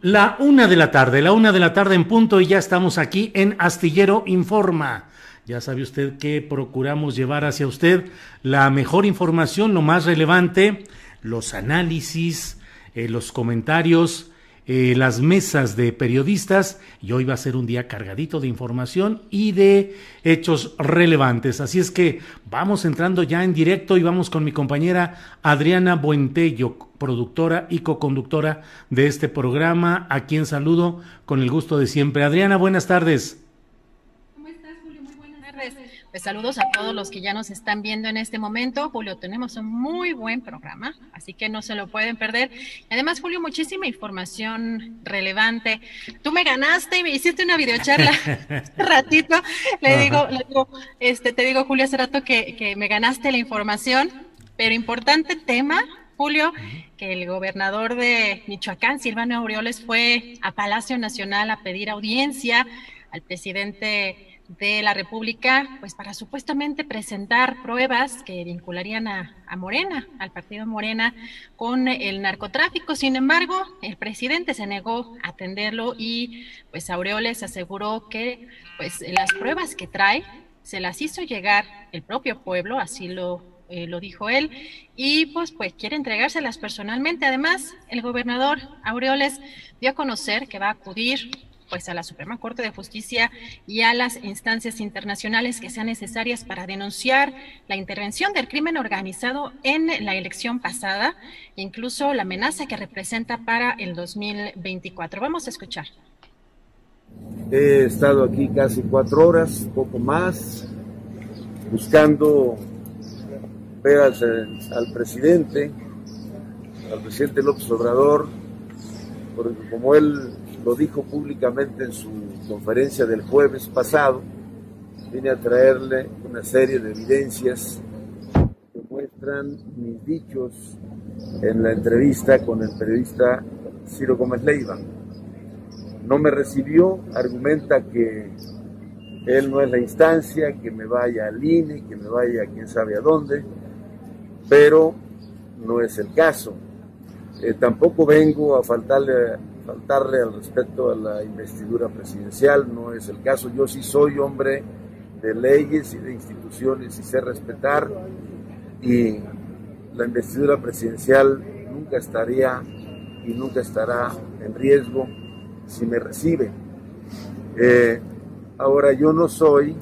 La una de la tarde, la una de la tarde en punto y ya estamos aquí en Astillero Informa. Ya sabe usted que procuramos llevar hacia usted la mejor información, lo más relevante, los análisis, eh, los comentarios, eh, las mesas de periodistas y hoy va a ser un día cargadito de información y de hechos relevantes. Así es que vamos entrando ya en directo y vamos con mi compañera Adriana Buentello, productora y coconductora de este programa, a quien saludo con el gusto de siempre. Adriana, buenas tardes. Pues saludos a todos los que ya nos están viendo en este momento. Julio, tenemos un muy buen programa, así que no se lo pueden perder. Además, Julio, muchísima información relevante. Tú me ganaste y me hiciste una videocharla hace ratito. Le digo, le digo, este, te digo, Julio, hace rato que, que me ganaste la información, pero importante tema, Julio, que el gobernador de Michoacán, Silvano Aureoles, fue a Palacio Nacional a pedir audiencia al presidente de la República, pues para supuestamente presentar pruebas que vincularían a, Morena, al partido Morena, con el narcotráfico. Sin embargo, el presidente se negó a atenderlo y pues Aureoles aseguró que pues las pruebas que trae se las hizo llegar el propio pueblo, así lo eh, lo dijo él, y pues, pues quiere entregárselas personalmente. Además, el gobernador Aureoles dio a conocer que va a acudir pues a la Suprema Corte de Justicia y a las instancias internacionales que sean necesarias para denunciar la intervención del crimen organizado en la elección pasada incluso la amenaza que representa para el 2024. Vamos a escuchar. He estado aquí casi cuatro horas, poco más, buscando ver al, al presidente, al presidente López Obrador, porque como él lo dijo públicamente en su conferencia del jueves pasado, vine a traerle una serie de evidencias que muestran mis dichos en la entrevista con el periodista Ciro Gómez Leiva. No me recibió, argumenta que él no es la instancia, que me vaya al INE, que me vaya a quién sabe a dónde, pero no es el caso. Eh, tampoco vengo a faltarle faltarle al respeto a la investidura presidencial, no es el caso. Yo sí soy hombre de leyes y de instituciones y sé respetar y la investidura presidencial nunca estaría y nunca estará en riesgo si me recibe. Eh, ahora yo no soy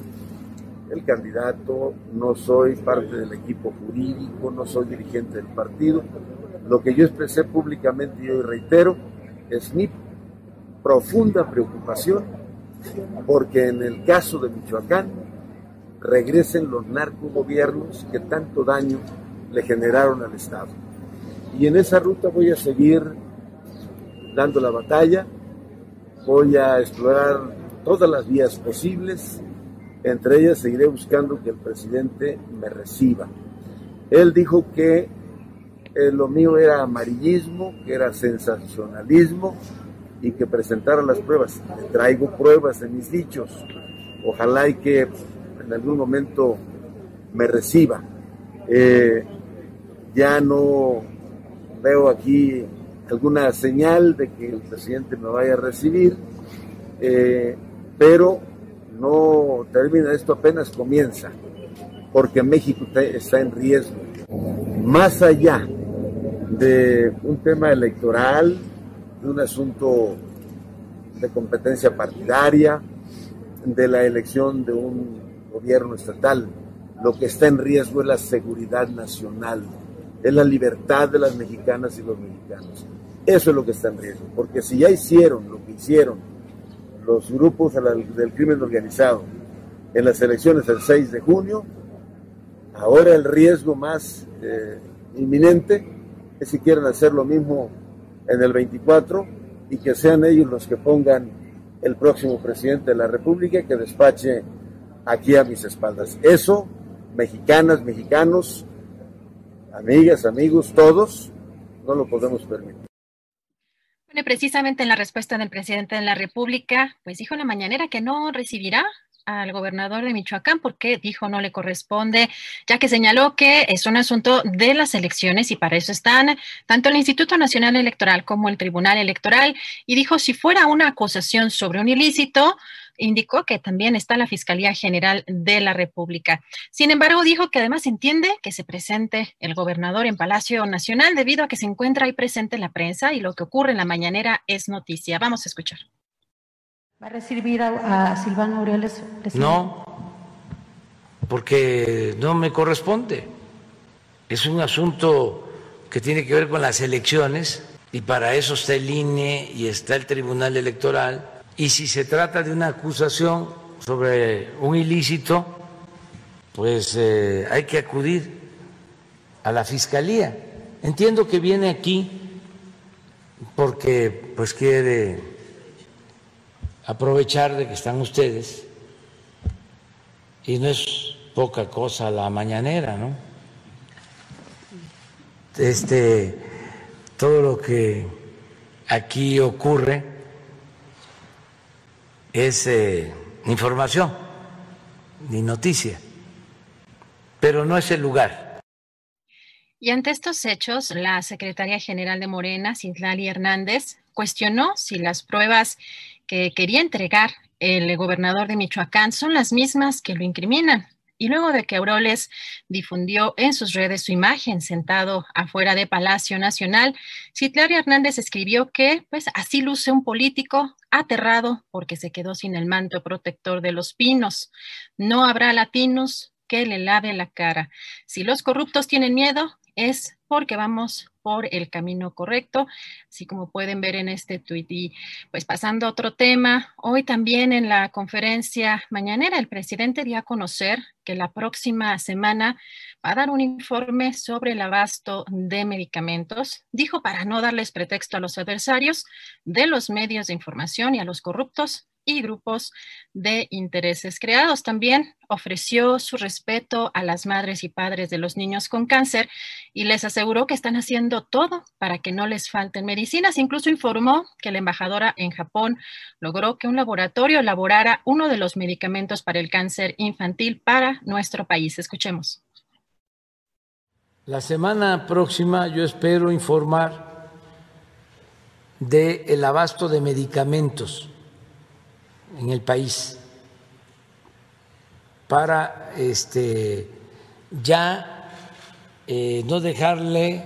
el candidato, no soy parte del equipo jurídico, no soy dirigente del partido. Lo que yo expresé públicamente y hoy reitero es mi profunda preocupación porque en el caso de Michoacán regresen los narcogobiernos que tanto daño le generaron al Estado. Y en esa ruta voy a seguir dando la batalla, voy a explorar todas las vías posibles, entre ellas seguiré buscando que el presidente me reciba. Él dijo que eh, lo mío era amarillismo, que era sensacionalismo y que presentara las pruebas. Traigo pruebas de mis dichos. Ojalá y que en algún momento me reciba. Eh, ya no veo aquí alguna señal de que el presidente me vaya a recibir, eh, pero no termina esto, apenas comienza, porque México está en riesgo. Más allá de un tema electoral, de un asunto de competencia partidaria, de la elección de un gobierno estatal, lo que está en riesgo es la seguridad nacional, es la libertad de las mexicanas y los mexicanos. Eso es lo que está en riesgo, porque si ya hicieron lo que hicieron los grupos del crimen organizado en las elecciones del 6 de junio, ahora el riesgo más eh, inminente es si quieren hacer lo mismo en el 24 y que sean ellos los que pongan el próximo presidente de la República que despache aquí a mis espaldas. Eso, mexicanas, mexicanos, amigas, amigos, todos, no lo podemos permitir. Bueno, precisamente en la respuesta del presidente de la República, pues dijo en la mañanera que no recibirá al gobernador de Michoacán porque dijo no le corresponde, ya que señaló que es un asunto de las elecciones y para eso están tanto el Instituto Nacional Electoral como el Tribunal Electoral. Y dijo si fuera una acusación sobre un ilícito, indicó que también está la Fiscalía General de la República. Sin embargo, dijo que además entiende que se presente el gobernador en Palacio Nacional debido a que se encuentra ahí presente la prensa y lo que ocurre en la mañanera es noticia. Vamos a escuchar. ¿Va a recibir a, Silvano Aureoles? No, porque no me corresponde. Es un asunto que tiene que ver con las elecciones y para eso está el INE y está el Tribunal Electoral y si se trata de una acusación sobre un ilícito, pues eh, hay que acudir a la fiscalía. Entiendo que viene aquí porque pues quiere aprovechar de que están ustedes y no es poca cosa la mañanera, ¿no? Este todo lo que aquí ocurre es eh, información ni noticia, pero no es el lugar. Y ante estos hechos, la secretaria general de Morena, Citlali Hernández, cuestionó si las pruebas que quería entregar el gobernador de Michoacán son las mismas que lo incriminan. Y luego de que Auroles difundió en sus redes su imagen sentado afuera de Palacio Nacional, Citlali Hernández escribió que pues así luce un político aterrado porque se quedó sin el manto protector de los pinos. No habrá latinos que le lave la cara. Si los corruptos tienen miedo, es porque vamos por el camino correcto, así como pueden ver en este tuit. Y pues pasando a otro tema, hoy también en la conferencia mañanera el presidente dio a conocer que la próxima semana va a dar un informe sobre el abasto de medicamentos. Dijo para no darles pretexto a los adversarios de los medios de información y a los corruptos y grupos de intereses creados. También ofreció su respeto a las madres y padres de los niños con cáncer y les aseguró que están haciendo todo para que no les falten medicinas. Incluso informó que la embajadora en Japón logró que un laboratorio elaborara uno de los medicamentos para el cáncer infantil para nuestro país. Escuchemos. La semana próxima yo espero informar del el abasto de medicamentos en el país para este, ya eh, no dejarle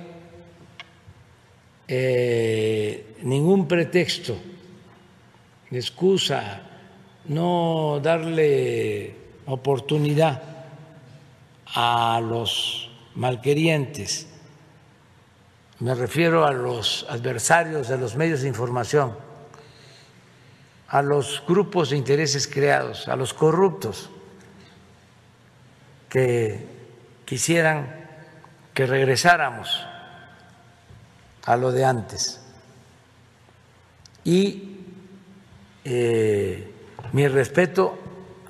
eh, ningún pretexto, excusa, no darle oportunidad a los malquerientes, me refiero a los adversarios de los medios de información a los grupos de intereses creados, a los corruptos que quisieran que regresáramos a lo de antes. Y eh, mi respeto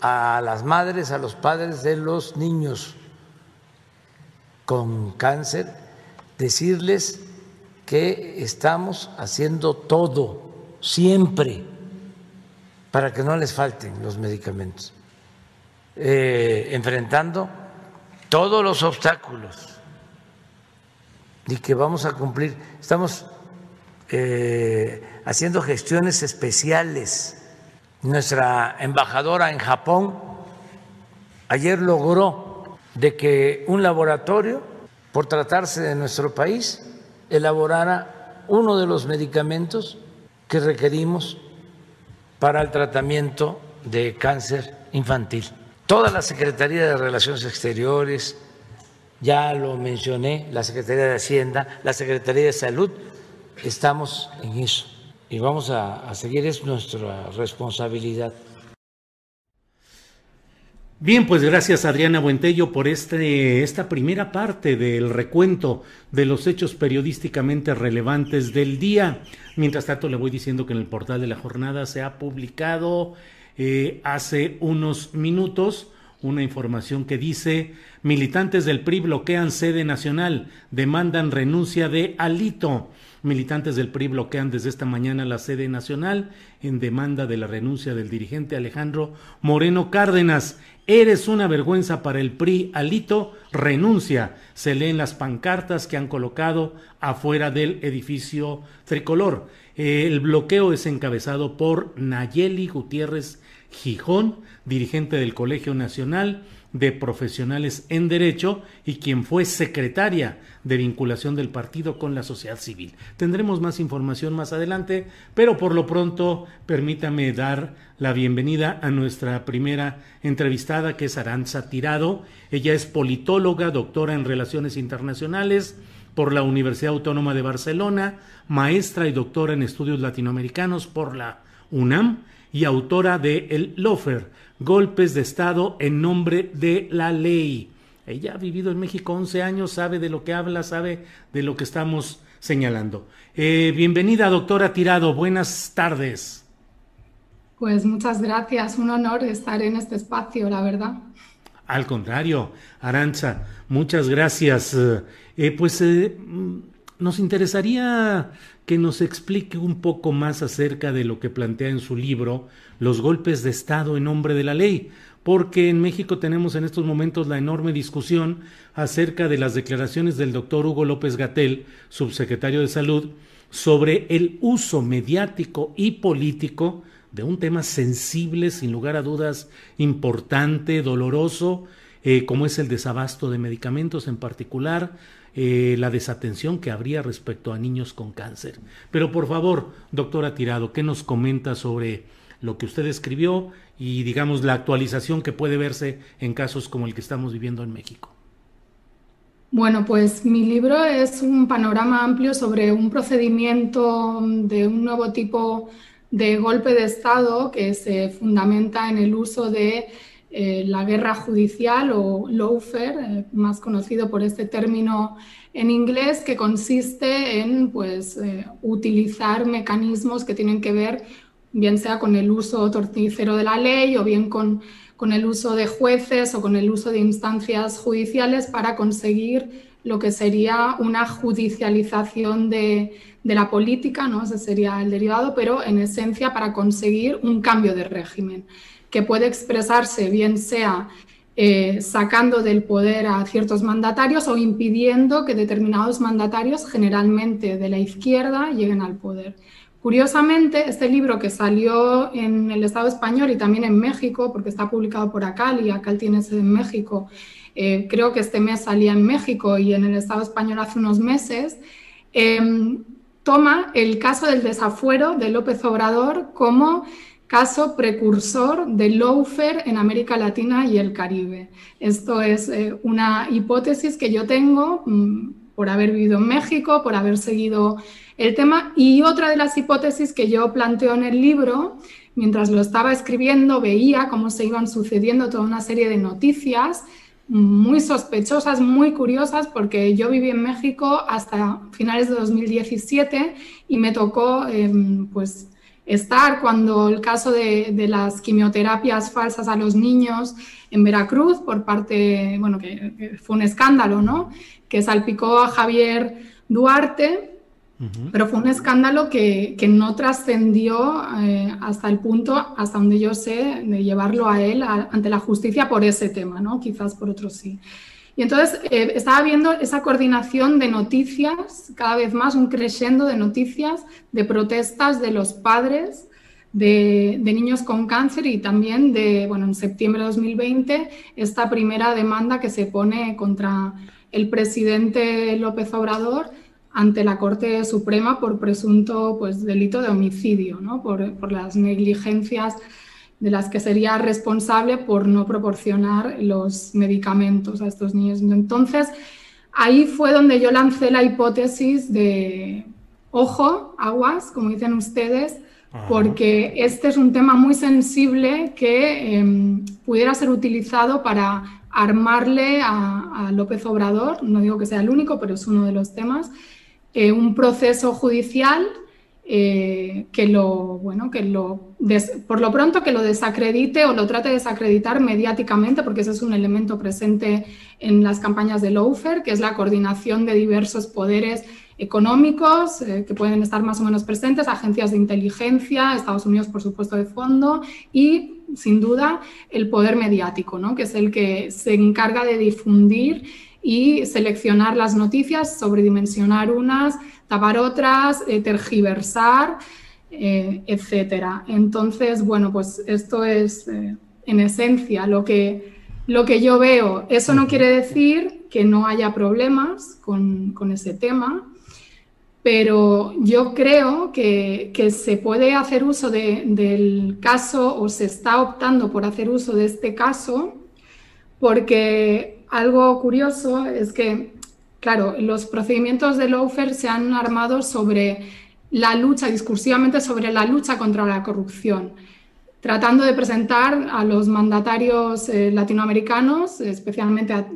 a las madres, a los padres de los niños con cáncer, decirles que estamos haciendo todo, siempre para que no les falten los medicamentos, eh, enfrentando todos los obstáculos y que vamos a cumplir. Estamos eh, haciendo gestiones especiales. Nuestra embajadora en Japón ayer logró de que un laboratorio, por tratarse de nuestro país, elaborara uno de los medicamentos que requerimos para el tratamiento de cáncer infantil. Toda la Secretaría de Relaciones Exteriores, ya lo mencioné, la Secretaría de Hacienda, la Secretaría de Salud, estamos en eso y vamos a, seguir, es nuestra responsabilidad. Bien, pues gracias Adriana Buentello por este, esta primera parte del recuento de los hechos periodísticamente relevantes del día. Mientras tanto, le voy diciendo que en el portal de la jornada se ha publicado eh, hace unos minutos una información que dice militantes del PRI bloquean sede nacional, demandan renuncia de Alito. Militantes del PRI bloquean desde esta mañana la sede nacional en demanda de la renuncia del dirigente Alejandro Moreno Cárdenas. Eres una vergüenza para el PRI, Alito, renuncia. Se leen las pancartas que han colocado afuera del edificio tricolor. El bloqueo es encabezado por Nayeli Gutiérrez Gijón, dirigente del Colegio Nacional de Profesionales en Derecho y quien fue secretaria de vinculación del partido con la sociedad civil. Tendremos más información más adelante, pero por lo pronto permítame dar la bienvenida a nuestra primera entrevistada, que es Aranza Tirado. Ella es politóloga, doctora en Relaciones Internacionales por la Universidad Autónoma de Barcelona, maestra y doctora en estudios latinoamericanos por la UNAM y autora de El Lofer, Golpes de Estado en nombre de la ley. Ella ha vivido en México 11 años, sabe de lo que habla, sabe de lo que estamos señalando. Eh, bienvenida, doctora Tirado. Buenas tardes. Pues muchas gracias. Un honor estar en este espacio, la verdad. Al contrario, Arancha, muchas gracias. Eh, pues eh, nos interesaría que nos explique un poco más acerca de lo que plantea en su libro Los golpes de Estado en nombre de la ley, porque en México tenemos en estos momentos la enorme discusión acerca de las declaraciones del doctor Hugo López Gatel, subsecretario de Salud, sobre el uso mediático y político de un tema sensible, sin lugar a dudas, importante, doloroso, eh, como es el desabasto de medicamentos en particular, eh, la desatención que habría respecto a niños con cáncer. Pero por favor, doctora Tirado, ¿qué nos comenta sobre lo que usted escribió y digamos la actualización que puede verse en casos como el que estamos viviendo en México? Bueno, pues mi libro es un panorama amplio sobre un procedimiento de un nuevo tipo de golpe de Estado que se fundamenta en el uso de eh, la guerra judicial o lawfare, eh, más conocido por este término en inglés, que consiste en pues, eh, utilizar mecanismos que tienen que ver bien sea con el uso torticero de la ley o bien con, con el uso de jueces o con el uso de instancias judiciales para conseguir lo que sería una judicialización de, de, la política, ¿no? ese sería el derivado, pero en esencia para conseguir un cambio de régimen que puede expresarse bien sea eh, sacando del poder a ciertos mandatarios o impidiendo que determinados mandatarios, generalmente de la izquierda, lleguen al poder. Curiosamente, este libro que salió en el Estado español y también en México, porque está publicado por ACAL y ACAL tiene sede en México, eh, creo que este mes salía en México y en el Estado español hace unos meses, em, toma el caso del desafuero de López Obrador como caso precursor de lawfare en América Latina y el Caribe. Esto es eh, una hipótesis que yo tengo mm, por haber vivido en México, por haber seguido el tema. Y otra de las hipótesis que yo planteo en el libro, mientras lo estaba escribiendo, veía cómo se iban sucediendo toda una serie de noticias muy sospechosas, muy curiosas, porque yo viví en México hasta finales de 2017 y me tocó em, pues estar cuando el caso de, las quimioterapias falsas a los niños en Veracruz por parte, bueno, que, fue un escándalo, ¿no? Que salpicó a Javier Duarte, pero fue un escándalo que, no trascendió eh, hasta el punto, hasta donde yo sé, de llevarlo a él ante la justicia por ese tema, ¿no? Quizás por otros sí. Y entonces eh, estaba viendo esa coordinación de noticias, cada vez más un crescendo de noticias, de protestas de los padres de, niños con cáncer y también de, bueno, en septiembre de 2020, esta primera demanda que se pone contra el presidente López Obrador ante la Corte Suprema por presunto pues, delito de homicidio, ¿no? por, por las negligencias de las que sería responsable por no proporcionar los medicamentos a estos niños. Entonces, ahí fue donde yo lancé la hipótesis de, ojo, aguas, como dicen ustedes, porque este es un tema muy sensible que em, pudiera ser utilizado para armarle a, López Obrador, no digo que sea el único, pero es uno de los temas, eh, un proceso judicial eh, que lo, bueno, que lo, por lo pronto que lo desacredite o lo trate de desacreditar mediáticamente, porque ese es un elemento presente en las campañas de Lawfare, que es la coordinación de diversos poderes económicos eh, que pueden estar más o menos presentes, agencias de inteligencia, Estados Unidos, por supuesto, de fondo, y sin duda el poder mediático, ¿no? que es el que se encarga de difundir y seleccionar las noticias, sobredimensionar unas, tapar otras, eh, tergiversar, eh, etcétera. Entonces, bueno, pues esto es eh, en esencia lo que, lo que yo veo. Eso no quiere decir que no haya problemas con, ese tema, pero yo creo que, se puede hacer uso del caso o se está optando por hacer uso de este caso porque algo curioso es que Claro, los procedimientos de Lawfare se han armado sobre la lucha, discursivamente sobre la lucha contra la corrupción, tratando de presentar a los mandatarios eh, latinoamericanos, especialmente a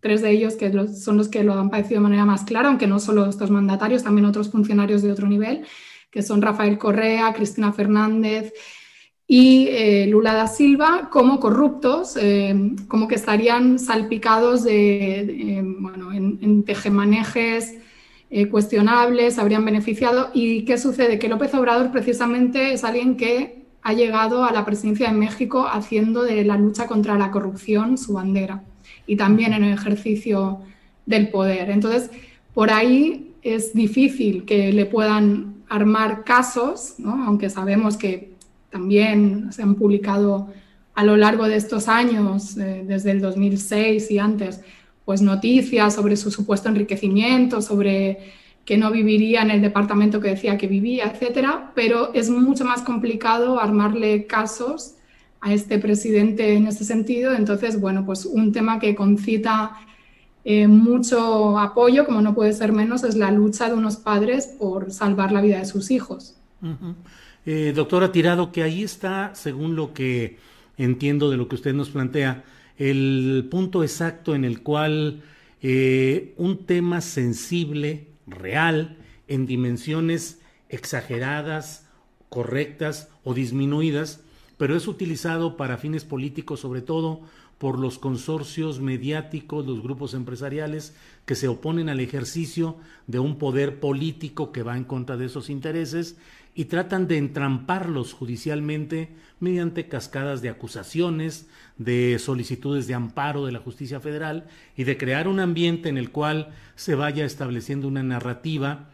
tres de ellos que son los que lo han padecido de manera más clara, aunque no solo estos mandatarios, también otros funcionarios de otro nivel, que son Rafael Correa, Cristina Fernández y eh, Lula da Silva como corruptos, eh, como que estarían salpicados de, bueno, en, tejemanejes eh, cuestionables, habrían beneficiado. ¿Y qué sucede? Que López Obrador precisamente es alguien que ha llegado a la presidencia de México haciendo de la lucha contra la corrupción su bandera y también en el ejercicio del poder. Entonces, por ahí es difícil que le puedan armar casos, aunque sabemos que también se han publicado a lo largo de estos años, eh, desde el 2006 y antes, pues noticias sobre su supuesto enriquecimiento, sobre que no viviría en el departamento que decía que vivía, etcétera, pero es mucho más complicado armarle casos a este presidente en ese sentido. Entonces, bueno, pues un tema que concita eh, mucho apoyo, como no puede ser menos, es la lucha de unos padres por salvar la vida de sus hijos. Eh, doctora Tirado, que ahí está, según lo que entiendo de lo que usted nos plantea, el punto exacto en el cual eh, un tema sensible, real, en dimensiones exageradas, correctas o disminuidas, pero es utilizado para fines políticos sobre todo por los consorcios mediáticos, los grupos empresariales que se oponen al ejercicio de un poder político que va en contra de esos intereses y tratan de entramparlos judicialmente mediante cascadas de acusaciones, de solicitudes de amparo de la justicia federal y de crear un ambiente en el cual se vaya estableciendo una narrativa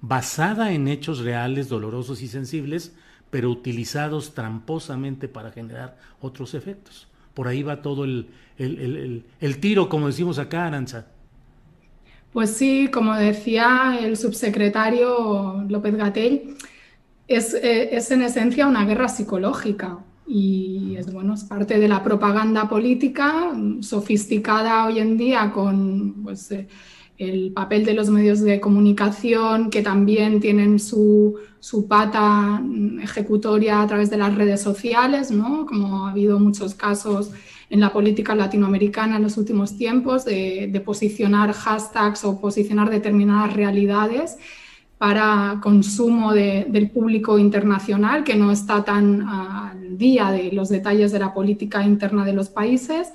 basada en hechos reales, dolorosos y sensibles, pero utilizados tramposamente para generar otros efectos. Por ahí va todo el, el, tiro, como decimos acá, Aranza. Pues sí, como decía el subsecretario López Gatell, eh, es, en esencia una guerra psicológica y es, bueno, es parte de la propaganda política sofisticada hoy en día con pues, eh, el papel de los medios de comunicación que también tienen su, pata ejecutoria a través de las redes sociales, ¿no? como ha habido muchos casos en la política latinoamericana en los últimos tiempos de posicionar hashtags o posicionar determinadas realidades para consumo del público internacional, que no está tan al día de los detalles de la política interna de los países.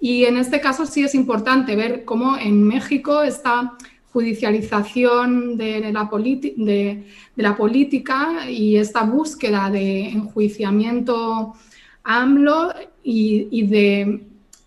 Y en este caso sí es importante ver cómo en México esta judicialización de la, política y esta búsqueda de enjuiciamiento AMLO y de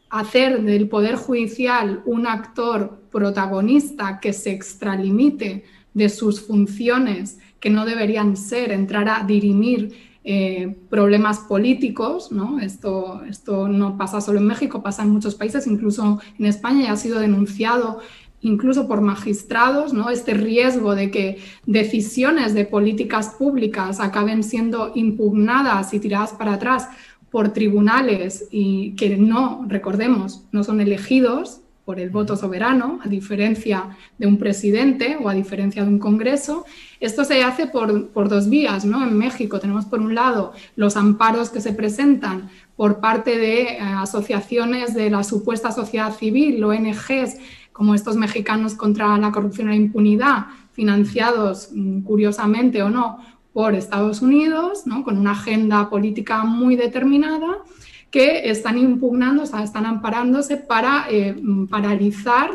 hacer del Poder Judicial un actor protagonista que se extralimite de sus funciones que no deberían ser entrar a dirimir eh, problemas políticos, ¿no? Esto, esto no pasa solo en México, pasa en muchos países, incluso en España ya ha sido denunciado incluso por magistrados, ¿no? este riesgo de que decisiones de políticas públicas acaben siendo impugnadas y tiradas para atrás por tribunales y que no, recordemos, no son elegidos por el voto soberano, a diferencia de un presidente o a diferencia de un Congreso. Esto se hace por, por, dos vías, ¿no? En México tenemos por un lado los amparos que se presentan por parte de eh, asociaciones de la supuesta sociedad civil, ONGs, como estos mexicanos contra la corrupción e la impunidad, financiados mm, curiosamente o no por Estados Unidos, ¿no? con una agenda política muy determinada, que están impugnando, o sea, están amparándose para eh, paralizar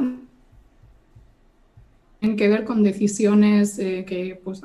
en que ver con decisiones eh, que, pues,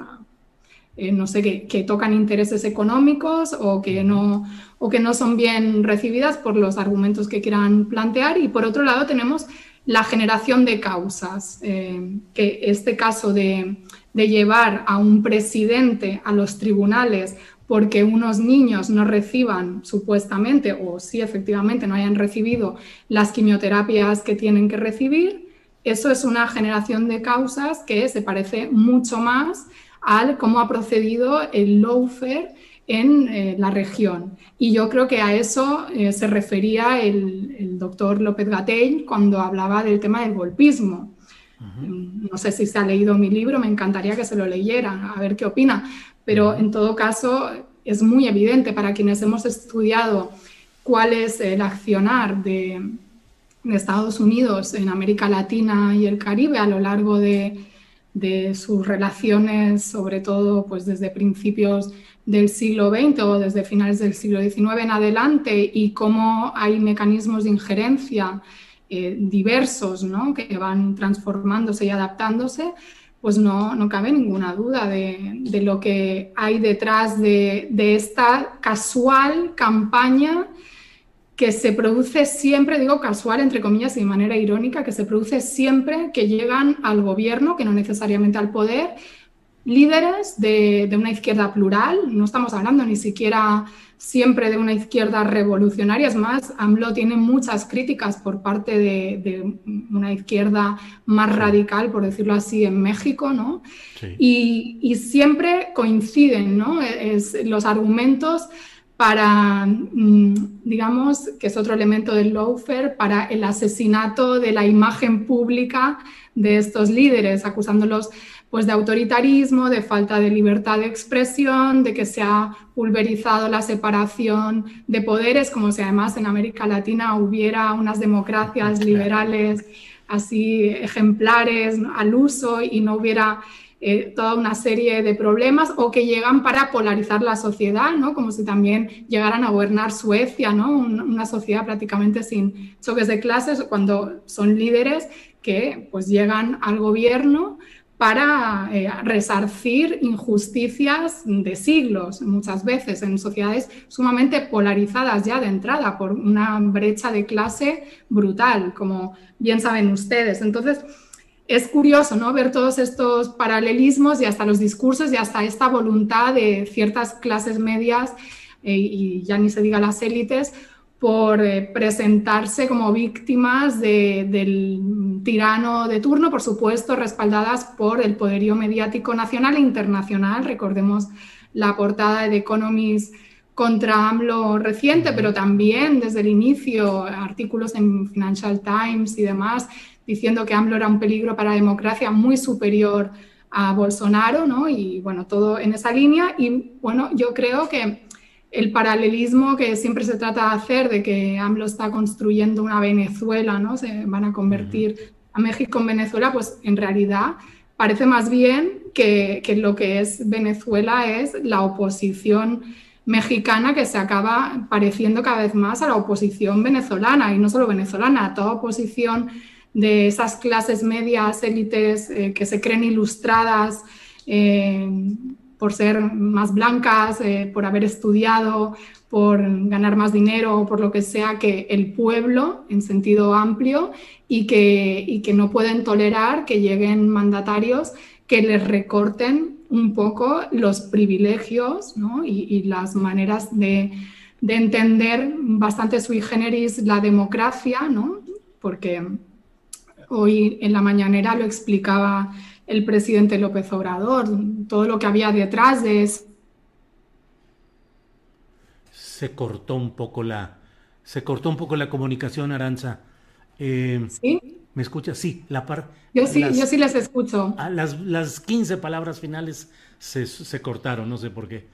eh, no sé, que, que, tocan intereses económicos o que, no, o que no son bien recibidas por los argumentos que quieran plantear. Y por otro lado tenemos la generación de causas, que este caso de, de llevar a un presidente a los tribunales porque unos niños no reciban supuestamente o si efectivamente no hayan recibido las quimioterapias que tienen que recibir, eso es una generación de causas que se parece mucho más al cómo ha procedido el lawfare en eh, la región. Y yo creo que a eso eh, se refería el, doctor López Gatell cuando hablaba del tema del golpismo. No sé si se ha leído mi libro, me encantaría que se lo leyeran, a ver qué opina pero en todo caso es muy evidente para quienes hemos estudiado cuál es el accionar de, Estados Unidos en América Latina y el Caribe a lo largo de, sus relaciones, sobre todo pues desde principios del siglo XX o desde finales del siglo XIX en adelante y cómo hay mecanismos de injerencia eh, diversos ¿no? que van transformándose y adaptándose, pues no, no cabe ninguna duda de, lo que hay detrás de, esta casual campaña que se produce siempre, digo casual entre comillas y de manera irónica, que se produce siempre que llegan al gobierno, que no necesariamente al poder, líderes de, de una izquierda plural, no estamos hablando ni siquiera siempre de una izquierda revolucionaria. Es más, AMLO tiene muchas críticas por parte de, una izquierda más radical, por decirlo así, en México, ¿no? Y, siempre coinciden, ¿no? Es, los argumentos para, mm, digamos, que es otro elemento del lawfare, para el asesinato de la imagen pública de estos líderes, acusándolos pues de autoritarismo, de falta de libertad de expresión, de que se ha pulverizado la separación de poderes, como si además en América Latina hubiera unas democracias liberales así ejemplares al uso y no hubiera eh, toda una serie de problemas o que llegan para polarizar la sociedad, ¿no? como si también llegaran a gobernar Suecia, ¿no? una sociedad prácticamente sin choques de clases, cuando son líderes que pues llegan al gobierno para eh, resarcir injusticias de siglos, muchas veces en sociedades sumamente polarizadas ya de entrada por una brecha de clase brutal, como bien saben ustedes. Entonces, es curioso ¿no? ver todos estos paralelismos y hasta los discursos y hasta esta voluntad de ciertas clases medias eh, y ya ni se diga las élites por eh, presentarse como víctimas del tirano de turno, por supuesto, respaldadas por el poderío mediático nacional e internacional. Recordemos la portada de The Economist contra AMLO reciente, pero también desde el inicio artículos en Financial Times y demás diciendo que AMLO era un peligro para la democracia muy superior a Bolsonaro, ¿no? Y bueno, todo en esa línea. Y bueno, yo creo que el paralelismo que siempre se trata de hacer de que AMLO está construyendo una Venezuela, ¿no? Se van a convertir a México en Venezuela, pues en realidad parece más bien que, lo que es Venezuela es la oposición mexicana que se acaba pareciendo cada vez más a la oposición venezolana, y no solo venezolana, a toda oposición de esas clases medias, élites eh, que se creen ilustradas, eh, por ser más blancas, eh, por haber estudiado, por ganar más dinero o por lo que sea que el pueblo en sentido amplio y que, y que no pueden tolerar que lleguen mandatarios que les recorten un poco los privilegios y, las maneras de, de, entender bastante sui generis la democracia, ¿no? porque hoy en la mañanera lo explicaba el presidente López Obrador, todo lo que había detrás de eso. Se cortó un poco la, se cortó un poco la comunicación, Aranza. Eh, ¿Sí? ¿Me escuchas? Sí, la par. Yo sí, yo sí les escucho. Ah, las, las 15 palabras finales se, se, cortaron, no sé por qué.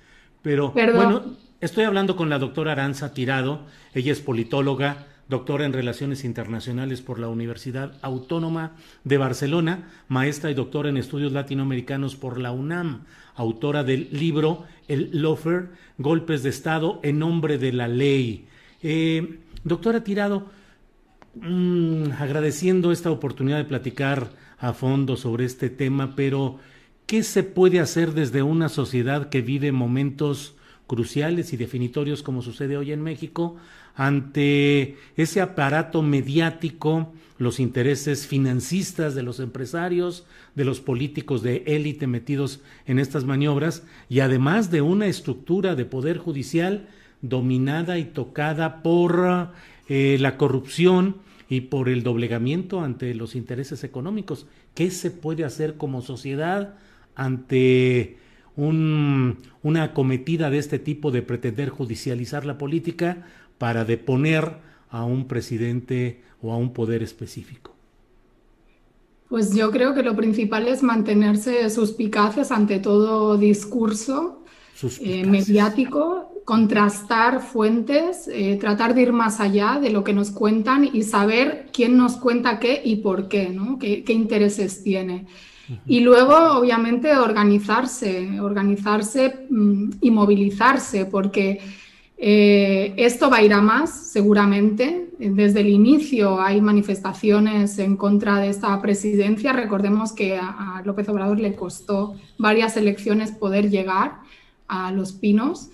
Pero bueno, estoy hablando con la doctora Aranza Tirado. Ella es politóloga, doctora en Relaciones Internacionales por la Universidad Autónoma de Barcelona, maestra y doctora en Estudios Latinoamericanos por la UNAM, autora del libro El Lofer, Golpes de Estado en nombre de la ley. Eh, doctora Tirado, mmm, agradeciendo esta oportunidad de platicar a fondo sobre este tema, pero ¿qué se puede hacer desde una sociedad que vive momentos cruciales y definitorios como sucede hoy en México ante ese aparato mediático, los intereses financistas de los empresarios, de los políticos de élite metidos en estas maniobras y además de una estructura de poder judicial dominada y tocada por eh, la corrupción y por el doblegamiento ante los intereses económicos. ¿Qué se puede hacer como sociedad ante un, una acometida de este tipo de pretender judicializar la política para deponer a un presidente o a un poder específico? Pues yo creo que lo principal es mantenerse suspicaces ante todo discurso eh, mediático, contrastar fuentes, eh, tratar de ir más allá de lo que nos cuentan y saber quién nos cuenta qué y por qué, ¿no? qué, intereses tiene. Y luego, obviamente, organizarse, organizarse mm, y movilizarse, porque eh, esto va a ir a más, seguramente. Desde el inicio hay manifestaciones en contra de esta presidencia. Recordemos que a, López Obrador le costó varias elecciones poder llegar a Los Pinos.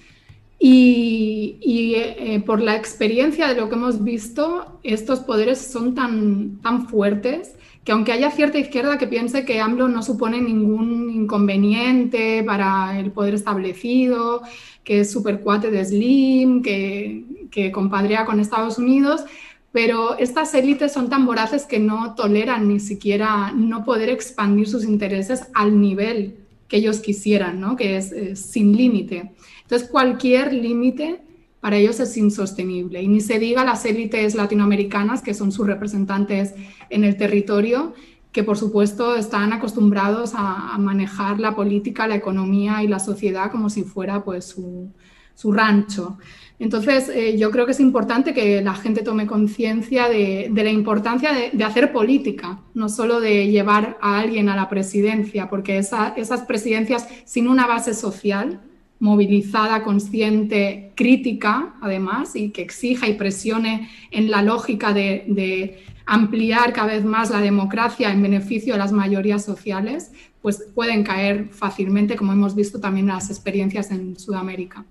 Y, eh, por la experiencia de lo que hemos visto, estos poderes son tan, tan fuertes que aunque haya cierta izquierda que piense que AMLO no supone ningún inconveniente para el poder establecido, que es súper cuate de Slim, que, que compadrea con Estados Unidos, pero estas élites son tan voraces que no toleran ni siquiera no poder expandir sus intereses al nivel que ellos quisieran, ¿no? que es, sin límite. Entonces, cualquier límite para ellos es insostenible. Y ni se diga las élites latinoamericanas, que son sus representantes en el territorio, que por supuesto están acostumbrados a, manejar la política, la economía y la sociedad como si fuera pues su, rancho. Entonces, eh, yo creo que es importante que la gente tome conciencia de, la importancia de, hacer política, no solo de llevar a alguien a la presidencia, porque esas presidencias sin una base social, movilizada, consciente, crítica, además, y que exija y presione en la lógica de, ampliar cada vez más la democracia en beneficio de las mayorías sociales, pues pueden caer fácilmente, como hemos visto también en las experiencias en Sudamérica.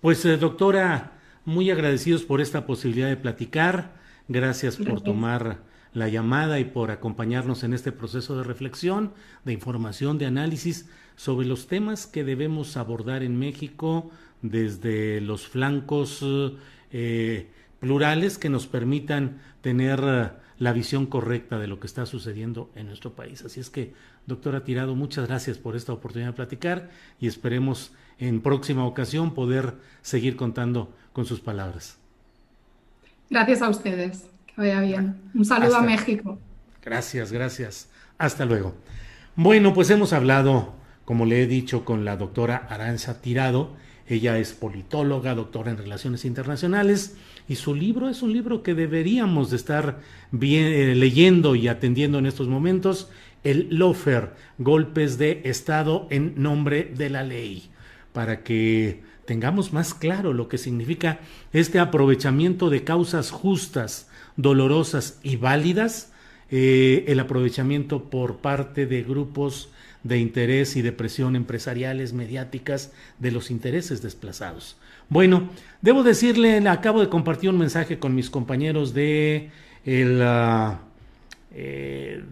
Pues, eh, doctora, muy agradecidos por esta posibilidad de platicar. Gracias por tomar la llamada y por acompañarnos en este proceso de reflexión, de información, de análisis sobre los temas que debemos abordar en México desde los flancos eh, plurales que nos permitan tener eh, la visión correcta de lo que está sucediendo en nuestro país. Así es que, doctora Tirado, muchas gracias por esta oportunidad de platicar y esperemos en próxima ocasión poder seguir contando con sus palabras. Gracias a ustedes. Que vaya bien. Un saludo a México. Gracias, gracias. Hasta luego. Bueno, pues hemos hablado como le he dicho con la doctora Aranza Tirado. Ella es politóloga, doctora en relaciones internacionales, y su libro es un libro que deberíamos de estar bien, eh, leyendo y atendiendo en estos momentos, el Lofer, Golpes de Estado en nombre de la ley, para que tengamos más claro lo que significa este aprovechamiento de causas justas, dolorosas y válidas, eh, el aprovechamiento por parte de grupos de interés y de presión empresariales, mediáticas, de los intereses desplazados. Bueno, debo decirle, acabo de compartir un mensaje con mis compañeros de ah, eh,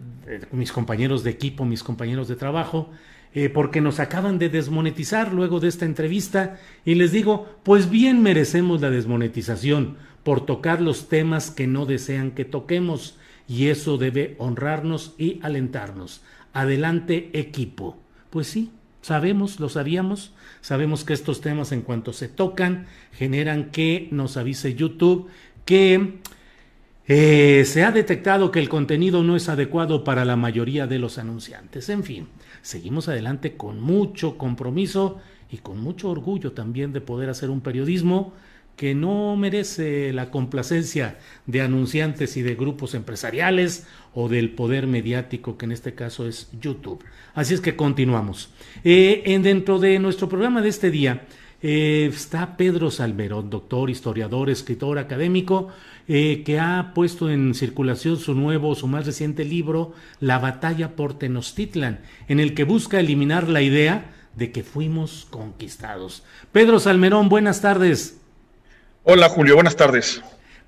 mis compañeros de equipo, mis compañeros de trabajo, eh, porque nos acaban de desmonetizar luego de esta entrevista y les digo, pues bien merecemos la desmonetización por tocar los temas que no desean que toquemos y eso debe honrarnos y alentarnos. Adelante equipo. Pues sí, sabemos, lo sabíamos, sabemos que estos temas en cuanto se tocan generan que nos avise YouTube que eh, se ha detectado que el contenido no es adecuado para la mayoría de los anunciantes. En fin, seguimos adelante con mucho compromiso y con mucho orgullo también de poder hacer un periodismo que no merece la complacencia de anunciantes y de grupos empresariales o del poder mediático que en este caso es YouTube. Así es que continuamos. Eh, en, dentro de nuestro programa de este día eh, está Pedro Salmerón, doctor, historiador, escritor académico, eh, que ha puesto en circulación su nuevo, su más reciente libro, La batalla por Tenochtitlan, en el que busca eliminar la idea de que fuimos conquistados. Pedro Salmerón, buenas tardes. Hola Julio, buenas tardes.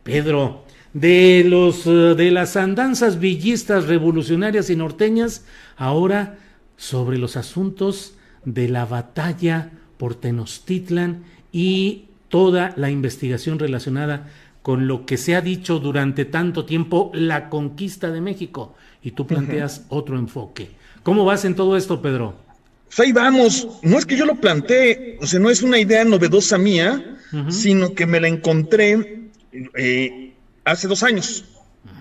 Pedro, de los eh, de las andanzas villistas revolucionarias y norteñas, ahora sobre los asuntos de la batalla por Tenochtitlan y toda la investigación relacionada con lo que se ha dicho durante tanto tiempo, la conquista de México. Y tú planteas otro enfoque. ¿Cómo vas en todo esto, Pedro? Pues ahí vamos. No es que yo lo planteé, o sea, no es una idea novedosa mía, sino que me la encontré eh, hace dos años,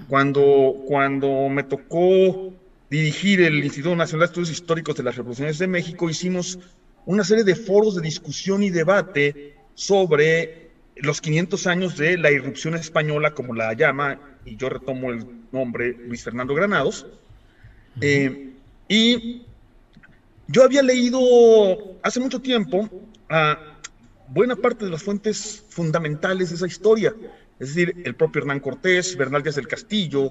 cuando, cuando me tocó dirigir el Instituto Nacional de Estudios Históricos de las Revoluciones de México, hicimos una serie de foros de discusión y debate sobre los 500 años de la irrupción española, como la llama, y yo retomo el nombre, Luis Fernando Granados. Eh, y yo había leído hace mucho tiempo a buena parte de las fuentes fundamentales de esa historia, es decir, el propio Hernán Cortés, Bernal Díaz del Castillo,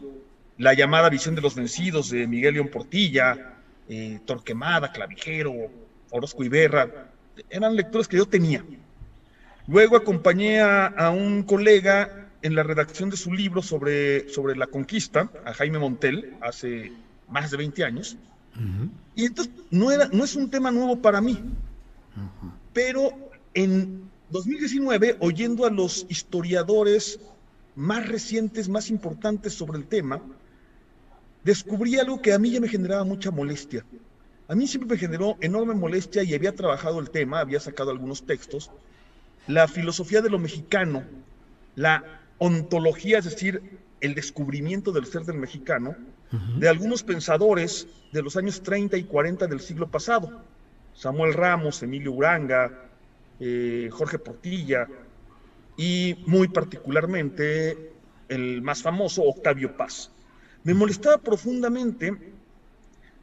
la llamada visión de los vencidos de Miguel León Portilla, eh, Torquemada, Clavijero, Orozco Iberra, eran lecturas que yo tenía. Luego acompañé a, un colega en la redacción de su libro sobre, sobre la conquista, a Jaime Montel, hace más de 20 años. Y entonces no, era, no es un tema nuevo para mí. Pero en 2019, oyendo a los historiadores más recientes, más importantes sobre el tema, descubrí algo que a mí ya me generaba mucha molestia. A mí siempre me generó enorme molestia y había trabajado el tema, había sacado algunos textos, la filosofía de lo mexicano, la ontología, es decir, el descubrimiento del ser del mexicano, de algunos pensadores de los años 30 y 40 del siglo pasado. Samuel Ramos, Emilio Uranga, eh, Jorge Portilla y muy particularmente el más famoso, Octavio Paz. Me molestaba profundamente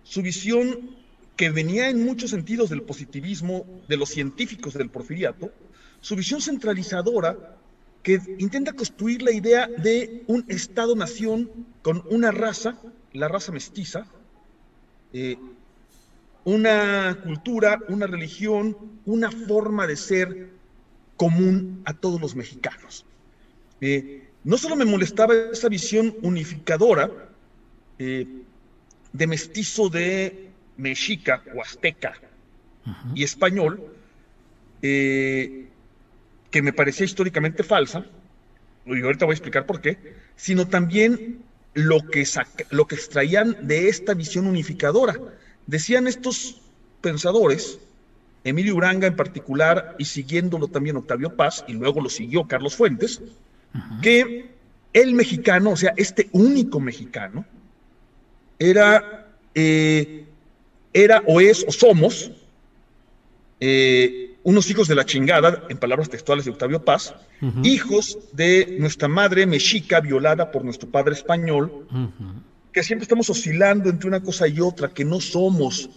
su visión que venía en muchos sentidos del positivismo de los científicos del porfiriato, su visión centralizadora que intenta construir la idea de un Estado-nación con una raza, la raza mestiza, eh, una cultura, una religión, una forma de ser común a todos los mexicanos. Eh, no solo me molestaba esa visión unificadora eh, de mestizo de mexica o azteca y español, que me parecía históricamente falsa, y ahorita voy a explicar por qué, sino también lo que, lo que extraían de esta visión unificadora. Decían estos pensadores, Emilio Uranga en particular, y siguiéndolo también Octavio Paz, y luego lo siguió Carlos Fuentes, que el mexicano, o sea, este único mexicano, era, eh, era o es o somos eh, unos hijos de la chingada, en palabras textuales de Octavio Paz, hijos de nuestra madre mexica violada por nuestro padre español, que siempre estamos oscilando entre una cosa y otra, que no somos,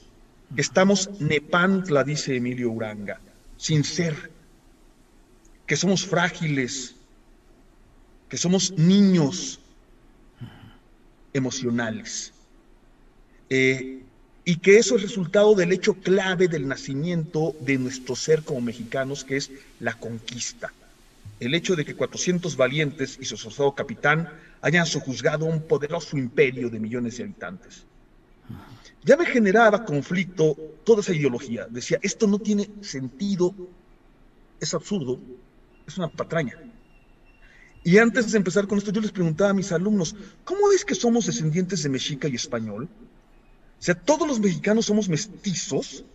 que estamos nepantla, dice Emilio Uranga, sin ser, que somos frágiles, que somos niños emocionales. Eh, y que eso es resultado del hecho clave del nacimiento de nuestro ser como mexicanos, que es la conquista. El hecho de que 400 valientes y su asociado capitán hayan sojuzgado un poderoso imperio de millones de habitantes. Ya me generaba conflicto toda esa ideología. Decía, esto no tiene sentido, es absurdo, es una patraña. Y antes de empezar con esto, yo les preguntaba a mis alumnos, ¿cómo es que somos descendientes de mexica y español? O sea, todos los mexicanos somos mestizos.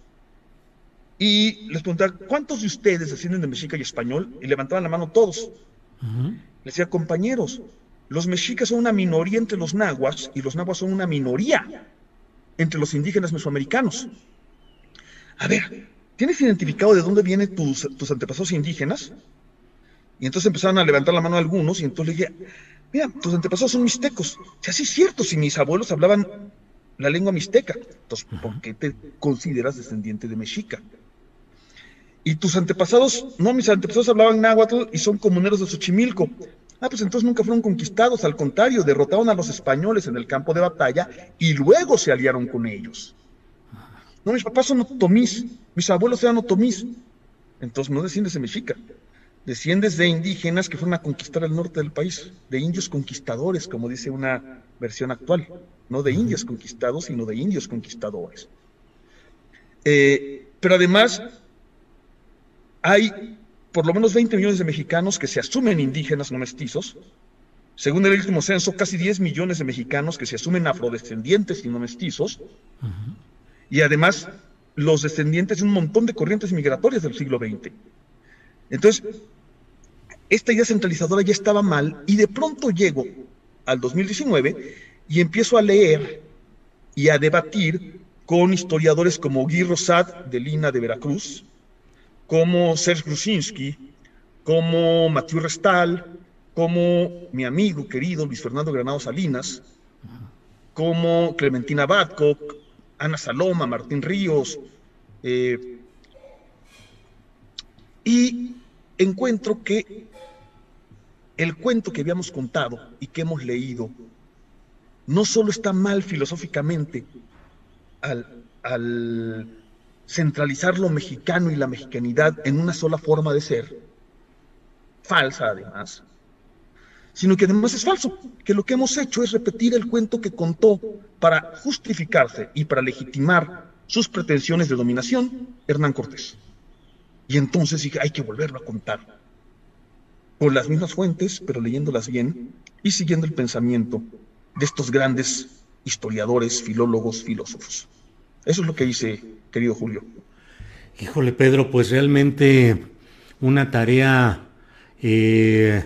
Y les preguntaba, ¿cuántos de ustedes descienden de mexica y español? Y levantaban la mano todos. Les decía, compañeros, los mexicas son una minoría entre los nahuas y los nahuas son una minoría entre los indígenas mesoamericanos. A ver, ¿tienes identificado de dónde vienen tus, tus antepasados indígenas? Y entonces empezaron a levantar la mano algunos y entonces le dije, mira, tus antepasados son mixtecos. O sea, sí es cierto, si mis abuelos hablaban la lengua mixteca, entonces, ¿por qué te consideras descendiente de mexica? Y tus antepasados, no, mis antepasados hablaban náhuatl y son comuneros de Xochimilco. Ah, pues entonces nunca fueron conquistados, al contrario, derrotaron a los españoles en el campo de batalla y luego se aliaron con ellos. No, mis papás son otomís, mis abuelos eran otomís. Entonces no desciendes de mexica, desciendes de indígenas que fueron a conquistar el norte del país, de indios conquistadores, como dice una versión actual, no de indios conquistados, sino de indios conquistadores. Eh, pero además, hay por lo menos 20 millones de mexicanos que se asumen indígenas no mestizos. Según el último censo, casi 10 millones de mexicanos que se asumen afrodescendientes y no mestizos. Y además, los descendientes de un montón de corrientes migratorias del siglo XX. Entonces, esta idea centralizadora ya estaba mal y de pronto llego al 2019 y empiezo a leer y a debatir con historiadores como Guy Rosat de Lina de Veracruz, como Serge Grusinski, como Mathieu Restal, como mi amigo querido Luis Fernando Granado Salinas, como Clementina Badcock, Ana Saloma, Martín Ríos, eh, y encuentro que el cuento que habíamos contado y que hemos leído no solo está mal filosóficamente al, al centralizar lo mexicano y la mexicanidad en una sola forma de ser, falsa además, sino que además es falso, que lo que hemos hecho es repetir el cuento que contó para justificarse y para legitimar sus pretensiones de dominación Hernán Cortés. Y entonces dije, hay que volverlo a contar, con las mismas fuentes, pero leyéndolas bien y siguiendo el pensamiento de estos grandes historiadores, filólogos, filósofos. Eso es lo que hice, querido Julio. Híjole, Pedro, pues realmente una tarea eh,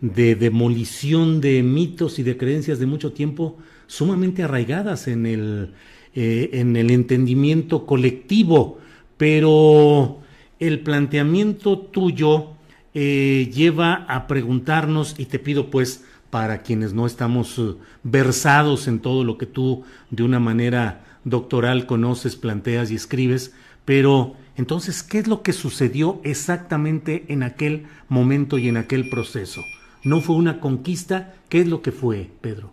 de demolición de mitos y de creencias de mucho tiempo sumamente arraigadas en el, eh, en el entendimiento colectivo, pero el planteamiento tuyo eh, lleva a preguntarnos, y te pido pues, para quienes no estamos versados en todo lo que tú de una manera doctoral conoces, planteas y escribes, pero entonces, ¿qué es lo que sucedió exactamente en aquel momento y en aquel proceso? ¿No fue una conquista? ¿Qué es lo que fue, Pedro?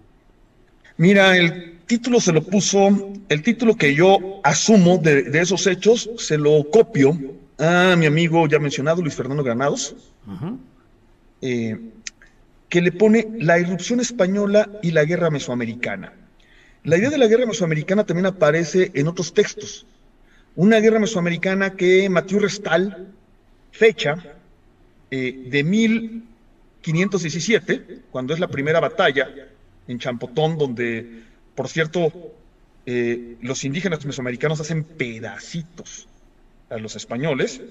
Mira, el título se lo puso, el título que yo asumo de, esos hechos, se lo copio a mi amigo ya mencionado, Luis Fernando Granados, eh, que le pone la irrupción española y la guerra mesoamericana. La idea de la guerra mesoamericana también aparece en otros textos. Una guerra mesoamericana que Mathieu Restal fecha eh, de 1517, cuando es la primera batalla en Champotón, donde, por cierto, eh, los indígenas mesoamericanos hacen pedacitos a los españoles,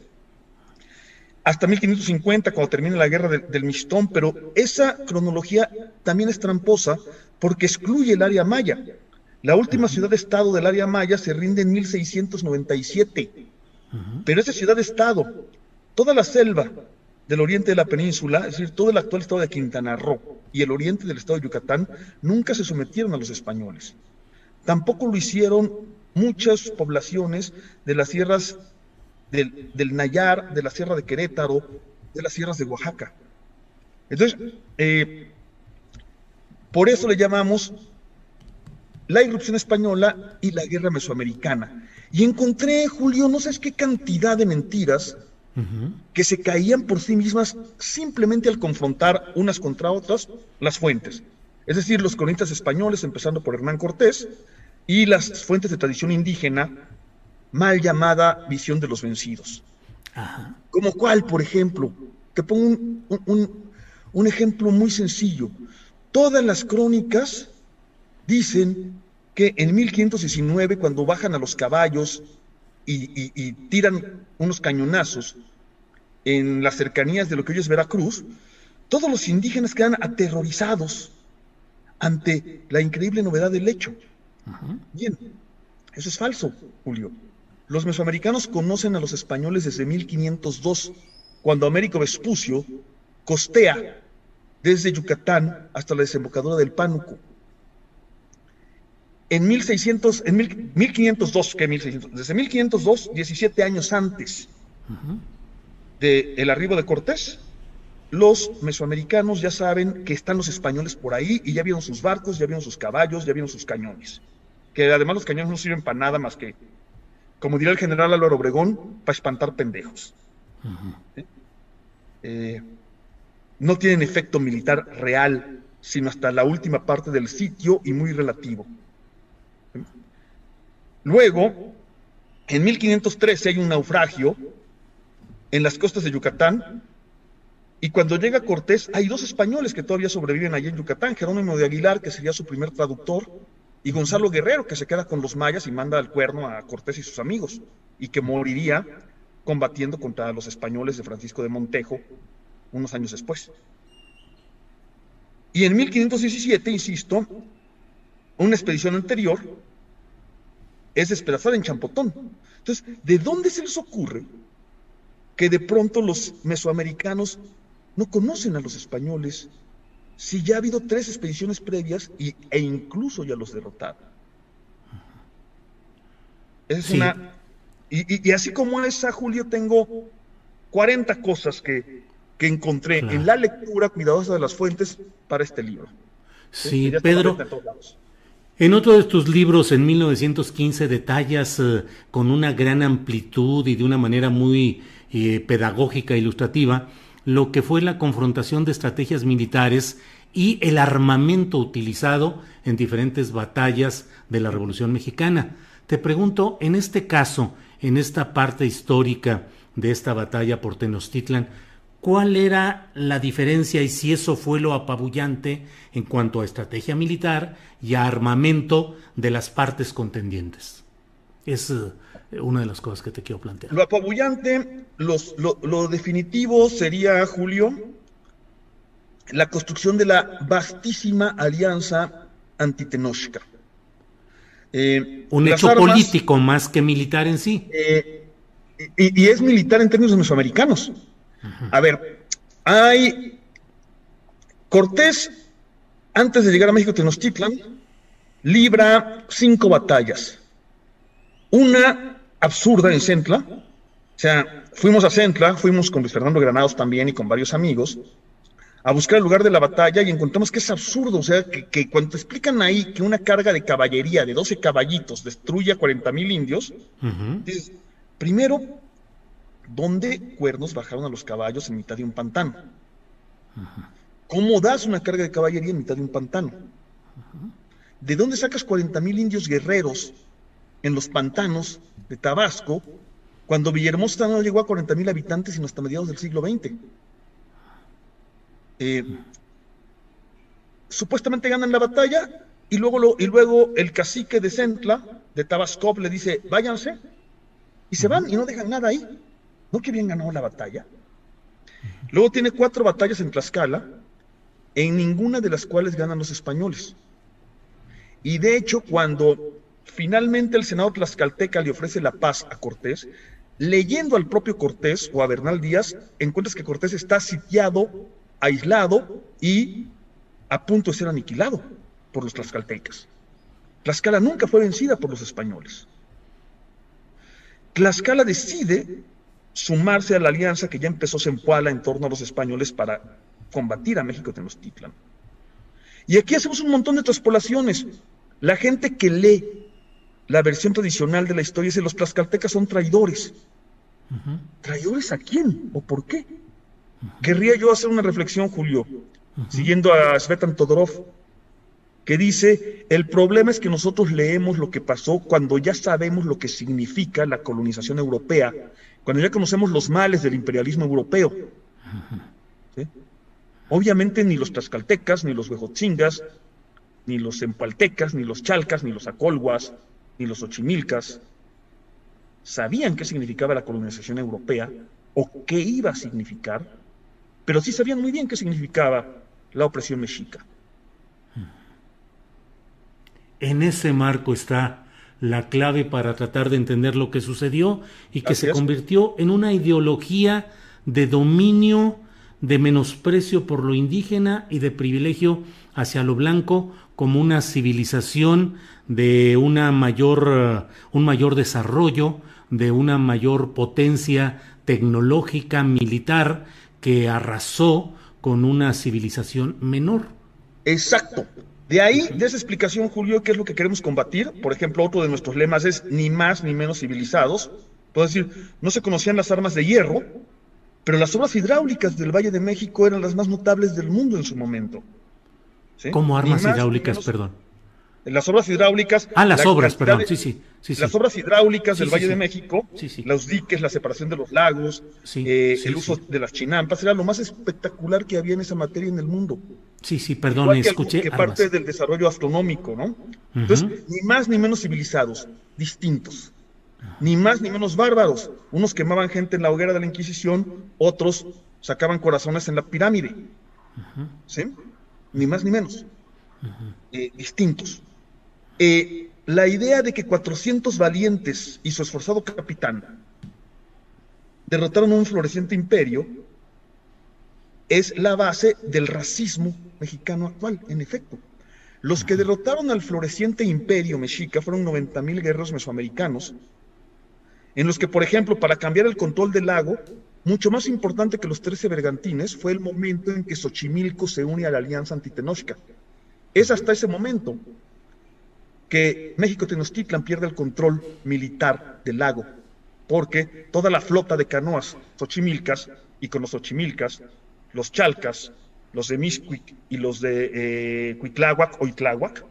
hasta 1550, cuando termina la guerra del Mistón, pero esa cronología también es tramposa porque excluye el área maya. La última ciudad-estado del área maya se rinde en 1697, pero esa ciudad-estado, toda la selva del oriente de la península, es decir, todo el actual estado de Quintana Roo y el oriente del estado de Yucatán, nunca se sometieron a los españoles. Tampoco lo hicieron muchas poblaciones de las sierras del, Nayar, de la sierra de Querétaro, de las sierras de Oaxaca. Entonces, eh, por eso le llamamos la irrupción española y la guerra mesoamericana. Y encontré, Julio, no sabes qué cantidad de mentiras que se caían por sí mismas simplemente al confrontar unas contra otras las fuentes. Es decir, los cronistas españoles, empezando por Hernán Cortés, y las fuentes de tradición indígena, mal llamada visión de los vencidos. Como cuál, por ejemplo, te pongo un ejemplo muy sencillo. Todas las crónicas dicen que en 1519, cuando bajan a los caballos y, tiran unos cañonazos en las cercanías de lo que hoy es Veracruz, todos los indígenas quedan aterrorizados ante la increíble novedad del hecho. Bien, eso es falso, Julio. Los mesoamericanos conocen a los españoles desde 1502, cuando Américo Vespucio costea desde Yucatán hasta la desembocadura del Pánuco en 1600, en 1502, ¿qué 1600? Desde 1502, 17 años antes del arribo de Cortés, los mesoamericanos ya saben que están los españoles por ahí y ya vieron sus barcos, ya vieron sus caballos, ya vieron sus cañones. Que además los cañones no sirven para nada más que, como diría el general Álvaro Obregón, para espantar pendejos. Eh, no tienen efecto militar real, sino hasta la última parte del sitio y muy relativo. Luego, en 1513 hay un naufragio en las costas de Yucatán, y cuando llega Cortés hay dos españoles que todavía sobreviven allí en Yucatán, Jerónimo de Aguilar, que sería su primer traductor, y Gonzalo Guerrero, que se queda con los mayas y manda al cuerno a Cortés y sus amigos, y que moriría combatiendo contra los españoles de Francisco de Montejo unos años después. Y en 1517, insisto, una expedición anterior es despedazada en Champotón. Entonces, ¿de dónde se les ocurre que de pronto los mesoamericanos no conocen a los españoles si ya ha habido tres expediciones previas y, e incluso ya los derrotaron? Es una... Y, así como esa, Julio, tengo 40 cosas que, encontré en la lectura cuidadosa de las fuentes para este libro. Sí, Pedro. En otro de tus libros, en 1915, detallas eh, con una gran amplitud y de una manera muy eh, pedagógica e ilustrativa lo que fue la confrontación de estrategias militares y el armamento utilizado en diferentes batallas de la Revolución Mexicana. Te pregunto, en este caso, en esta parte histórica de esta batalla por Tenochtitlan, ¿Cuál era la diferencia y si eso fue lo apabullante en cuanto a estrategia militar y a armamento de las partes contendientes? Es una de las cosas que te quiero plantear. Lo apabullante, lo, definitivo sería, Julio, la construcción de la vastísima alianza antitenochca. Eh, Un hecho político más que militar en sí. Eh, y, y, es militar en términos mesoamericanos. A ver, hay Cortés, antes de llegar a México Tenochtitlan, libra cinco batallas. Una absurda en Centla, o sea, fuimos a Centla, fuimos con Luis Fernando Granados también y con varios amigos, a buscar el lugar de la batalla y encontramos que es absurdo, o sea, que, cuando te explican ahí que una carga de caballería de 12 caballitos destruye a 40 mil indios, dices, primero, ¿Dónde cuernos bajaron a los caballos en mitad de un pantano? ¿Cómo das una carga de caballería en mitad de un pantano? ¿De dónde sacas 40 mil indios guerreros en los pantanos de Tabasco cuando Villahermosa no llegó a 40 mil habitantes sino hasta mediados del siglo XX? Eh, supuestamente ganan la batalla y luego, y luego el cacique de Centla, de Tabasco, le dice, váyanse, y se van y no dejan nada ahí. ¿No que bien ganado la batalla? Luego tiene cuatro batallas en Tlaxcala, en ninguna de las cuales ganan los españoles. Y de hecho, cuando finalmente el Senado tlaxcalteca le ofrece la paz a Cortés, leyendo al propio Cortés o a Bernal Díaz, encuentras que Cortés está sitiado, aislado y a punto de ser aniquilado por los tlaxcaltecas. Tlaxcala nunca fue vencida por los españoles. Tlaxcala decide sumarse a la alianza que ya empezó Zempoala en torno a los españoles para combatir a México Tenochtitlan. Y aquí hacemos un montón de traspolaciones. La gente que lee la versión tradicional de la historia dice los tlaxcaltecas son traidores. ¿Traidores a quién o por qué? Querría yo hacer una reflexión, Julio, siguiendo a Svetan Todorov, que dice, el problema es que nosotros leemos lo que pasó cuando ya sabemos lo que significa la colonización europea, cuando ya conocemos los males del imperialismo europeo. Obviamente ni los tlaxcaltecas, ni los huejotzingas, ni los empaltecas, ni los chalcas, ni los acolhuas, ni los ochimilcas sabían qué significaba la colonización europea o qué iba a significar, pero sí sabían muy bien qué significaba la opresión mexica. En ese marco está la clave para tratar de entender lo que sucedió y que se convirtió en una ideología de dominio, de menosprecio por lo indígena y de privilegio hacia lo blanco como una civilización de una mayor, un mayor desarrollo, de una mayor potencia tecnológica, militar, que arrasó con una civilización menor. Exacto. De ahí, de esa explicación, Julio, ¿qué es lo que queremos combatir? Por ejemplo, otro de nuestros lemas es ni más ni menos civilizados. Puedo decir, no se conocían las armas de hierro, pero las obras hidráulicas del Valle de México eran las más notables del mundo en su momento. ¿Cómo armas hidráulicas, perdón? Las obras hidráulicas. Ah, las obras, perdón, sí, sí, Las obras hidráulicas del Valle de México, los diques, la separación de los lagos, eh, el uso de las chinampas, era lo más espectacular que había en esa materia en el mundo. Sí, sí, perdón, escuché. Que parte del desarrollo astronómico, ¿no? Entonces, ni más ni menos civilizados, distintos. Ni más ni menos bárbaros. Unos quemaban gente en la hoguera de la Inquisición, otros sacaban corazones en la pirámide. ¿Sí? Ni más ni menos. Eh, distintos. Eh, la idea de que 400 valientes y su esforzado capitán derrotaron un floreciente imperio es la base del racismo mexicano actual, en efecto. Los que derrotaron al floreciente imperio mexica fueron 90 mil guerreros mesoamericanos, en los que, por ejemplo, para cambiar el control del lago, mucho más importante que los 13 bergantines fue el momento en que Xochimilco se une a la alianza antitenochca. Es hasta ese momento que México Tenochtitlan pierde el control militar del lago, porque toda la flota de canoas xochimilcas, y con los xochimilcas, los chalcas, los de Mixquic y los de eh, o Itláhuac,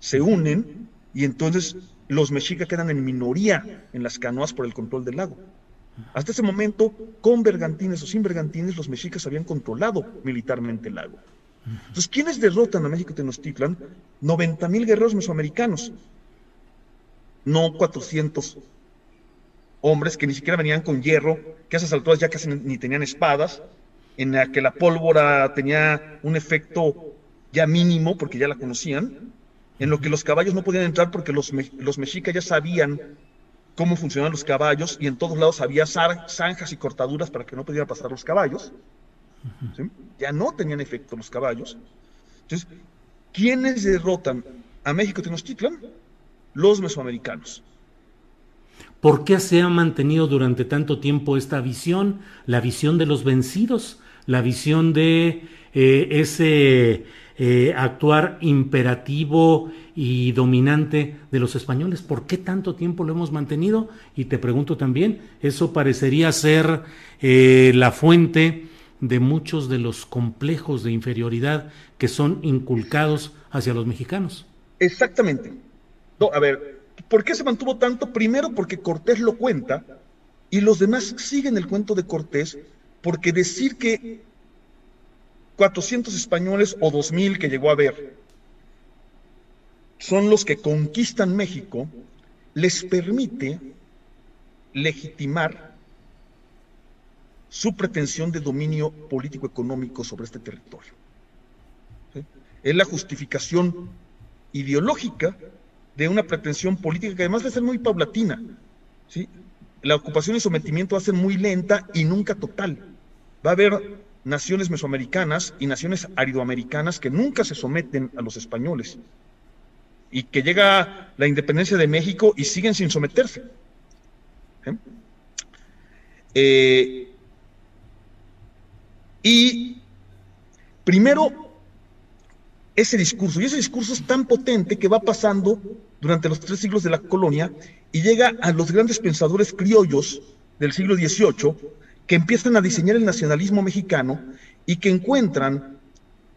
se unen y entonces los mexicas quedan en minoría en las canoas por el control del lago. Hasta ese momento, con bergantines o sin bergantines, los mexicas habían controlado militarmente el lago. Entonces, ¿quiénes derrotan a México Tenochtitlan? 90 mil guerreros mesoamericanos, no 400 hombres que ni siquiera venían con hierro, que a esas alturas ya casi ni tenían espadas, en la que la pólvora tenía un efecto ya mínimo porque ya la conocían, en lo que los caballos no podían entrar porque los, los mexicas ya sabían cómo funcionaban los caballos y en todos lados había zanjas y cortaduras para que no pudieran pasar los caballos. Ya no tenían efecto los caballos. Entonces, ¿quiénes derrotan a México Tenochtitlan? Los mesoamericanos. ¿Por qué se ha mantenido durante tanto tiempo esta visión? La visión de los vencidos, la visión de eh, ese eh, actuar imperativo y dominante de los españoles. ¿Por qué tanto tiempo lo hemos mantenido? Y te pregunto también, eso parecería ser eh, la fuente de muchos de los complejos de inferioridad que son inculcados hacia los mexicanos. Exactamente. No, a ver, ¿por qué se mantuvo tanto? Primero porque Cortés lo cuenta y los demás siguen el cuento de Cortés porque decir que 400 españoles o 2000 que llegó a ver son los que conquistan México, les permite legitimar su pretensión de dominio político-económico sobre este territorio. Es la justificación ideológica de una pretensión política que además a ser muy paulatina. La ocupación y sometimiento va a ser muy lenta y nunca total. Va a haber naciones mesoamericanas y naciones aridoamericanas que nunca se someten a los españoles y que llega la independencia de México y siguen sin someterse. Eh, y primero, ese discurso. Y ese discurso es tan potente que va pasando durante los tres siglos de la colonia y llega a los grandes pensadores criollos del siglo XVIII que empiezan a diseñar el nacionalismo mexicano y que encuentran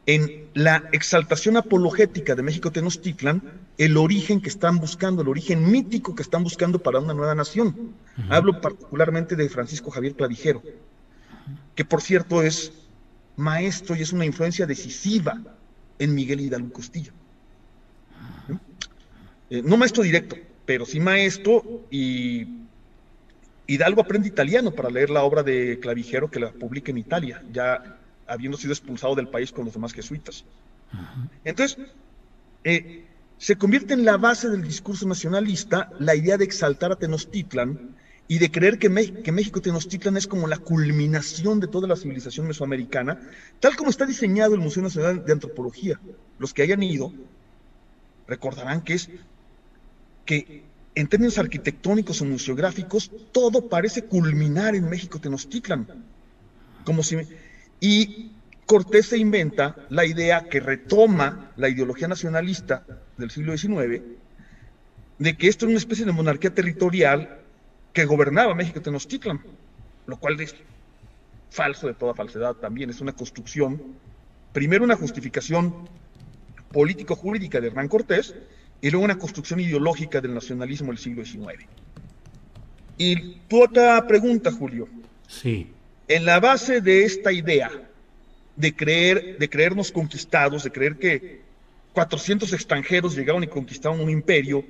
en la exaltación apologética de México Tenochtitlan el origen que están buscando, el origen mítico que están buscando para una nueva nación. Hablo particularmente de Francisco Javier Clavijero, que por cierto es maestro y es una influencia decisiva en Miguel Hidalgo Costillo. Eh, no maestro directo, pero sí maestro y Hidalgo aprende italiano para leer la obra de Clavijero que la publica en Italia, ya habiendo sido expulsado del país con los demás jesuitas. Entonces, eh, se convierte en la base del discurso nacionalista la idea de exaltar a Tenochtitlan y de creer que, que México Tenochtitlan es como la culminación de toda la civilización mesoamericana, tal como está diseñado el Museo Nacional de Antropología. Los que hayan ido recordarán que es que en términos arquitectónicos o museográficos, todo parece culminar en México Tenochtitlan. Como si, y Cortés se inventa la idea que retoma la ideología nacionalista del siglo XIX, de que esto es una especie de monarquía territorial que gobernaba México Tenochtitlan, lo cual es falso de toda falsedad también, es una construcción, primero una justificación político-jurídica de Hernán Cortés, y luego una construcción ideológica del nacionalismo del siglo XIX. Y tu otra pregunta, Julio. Sí. En la base de esta idea de creer, de creernos conquistados, de creer que 400 extranjeros llegaron y conquistaron un imperio,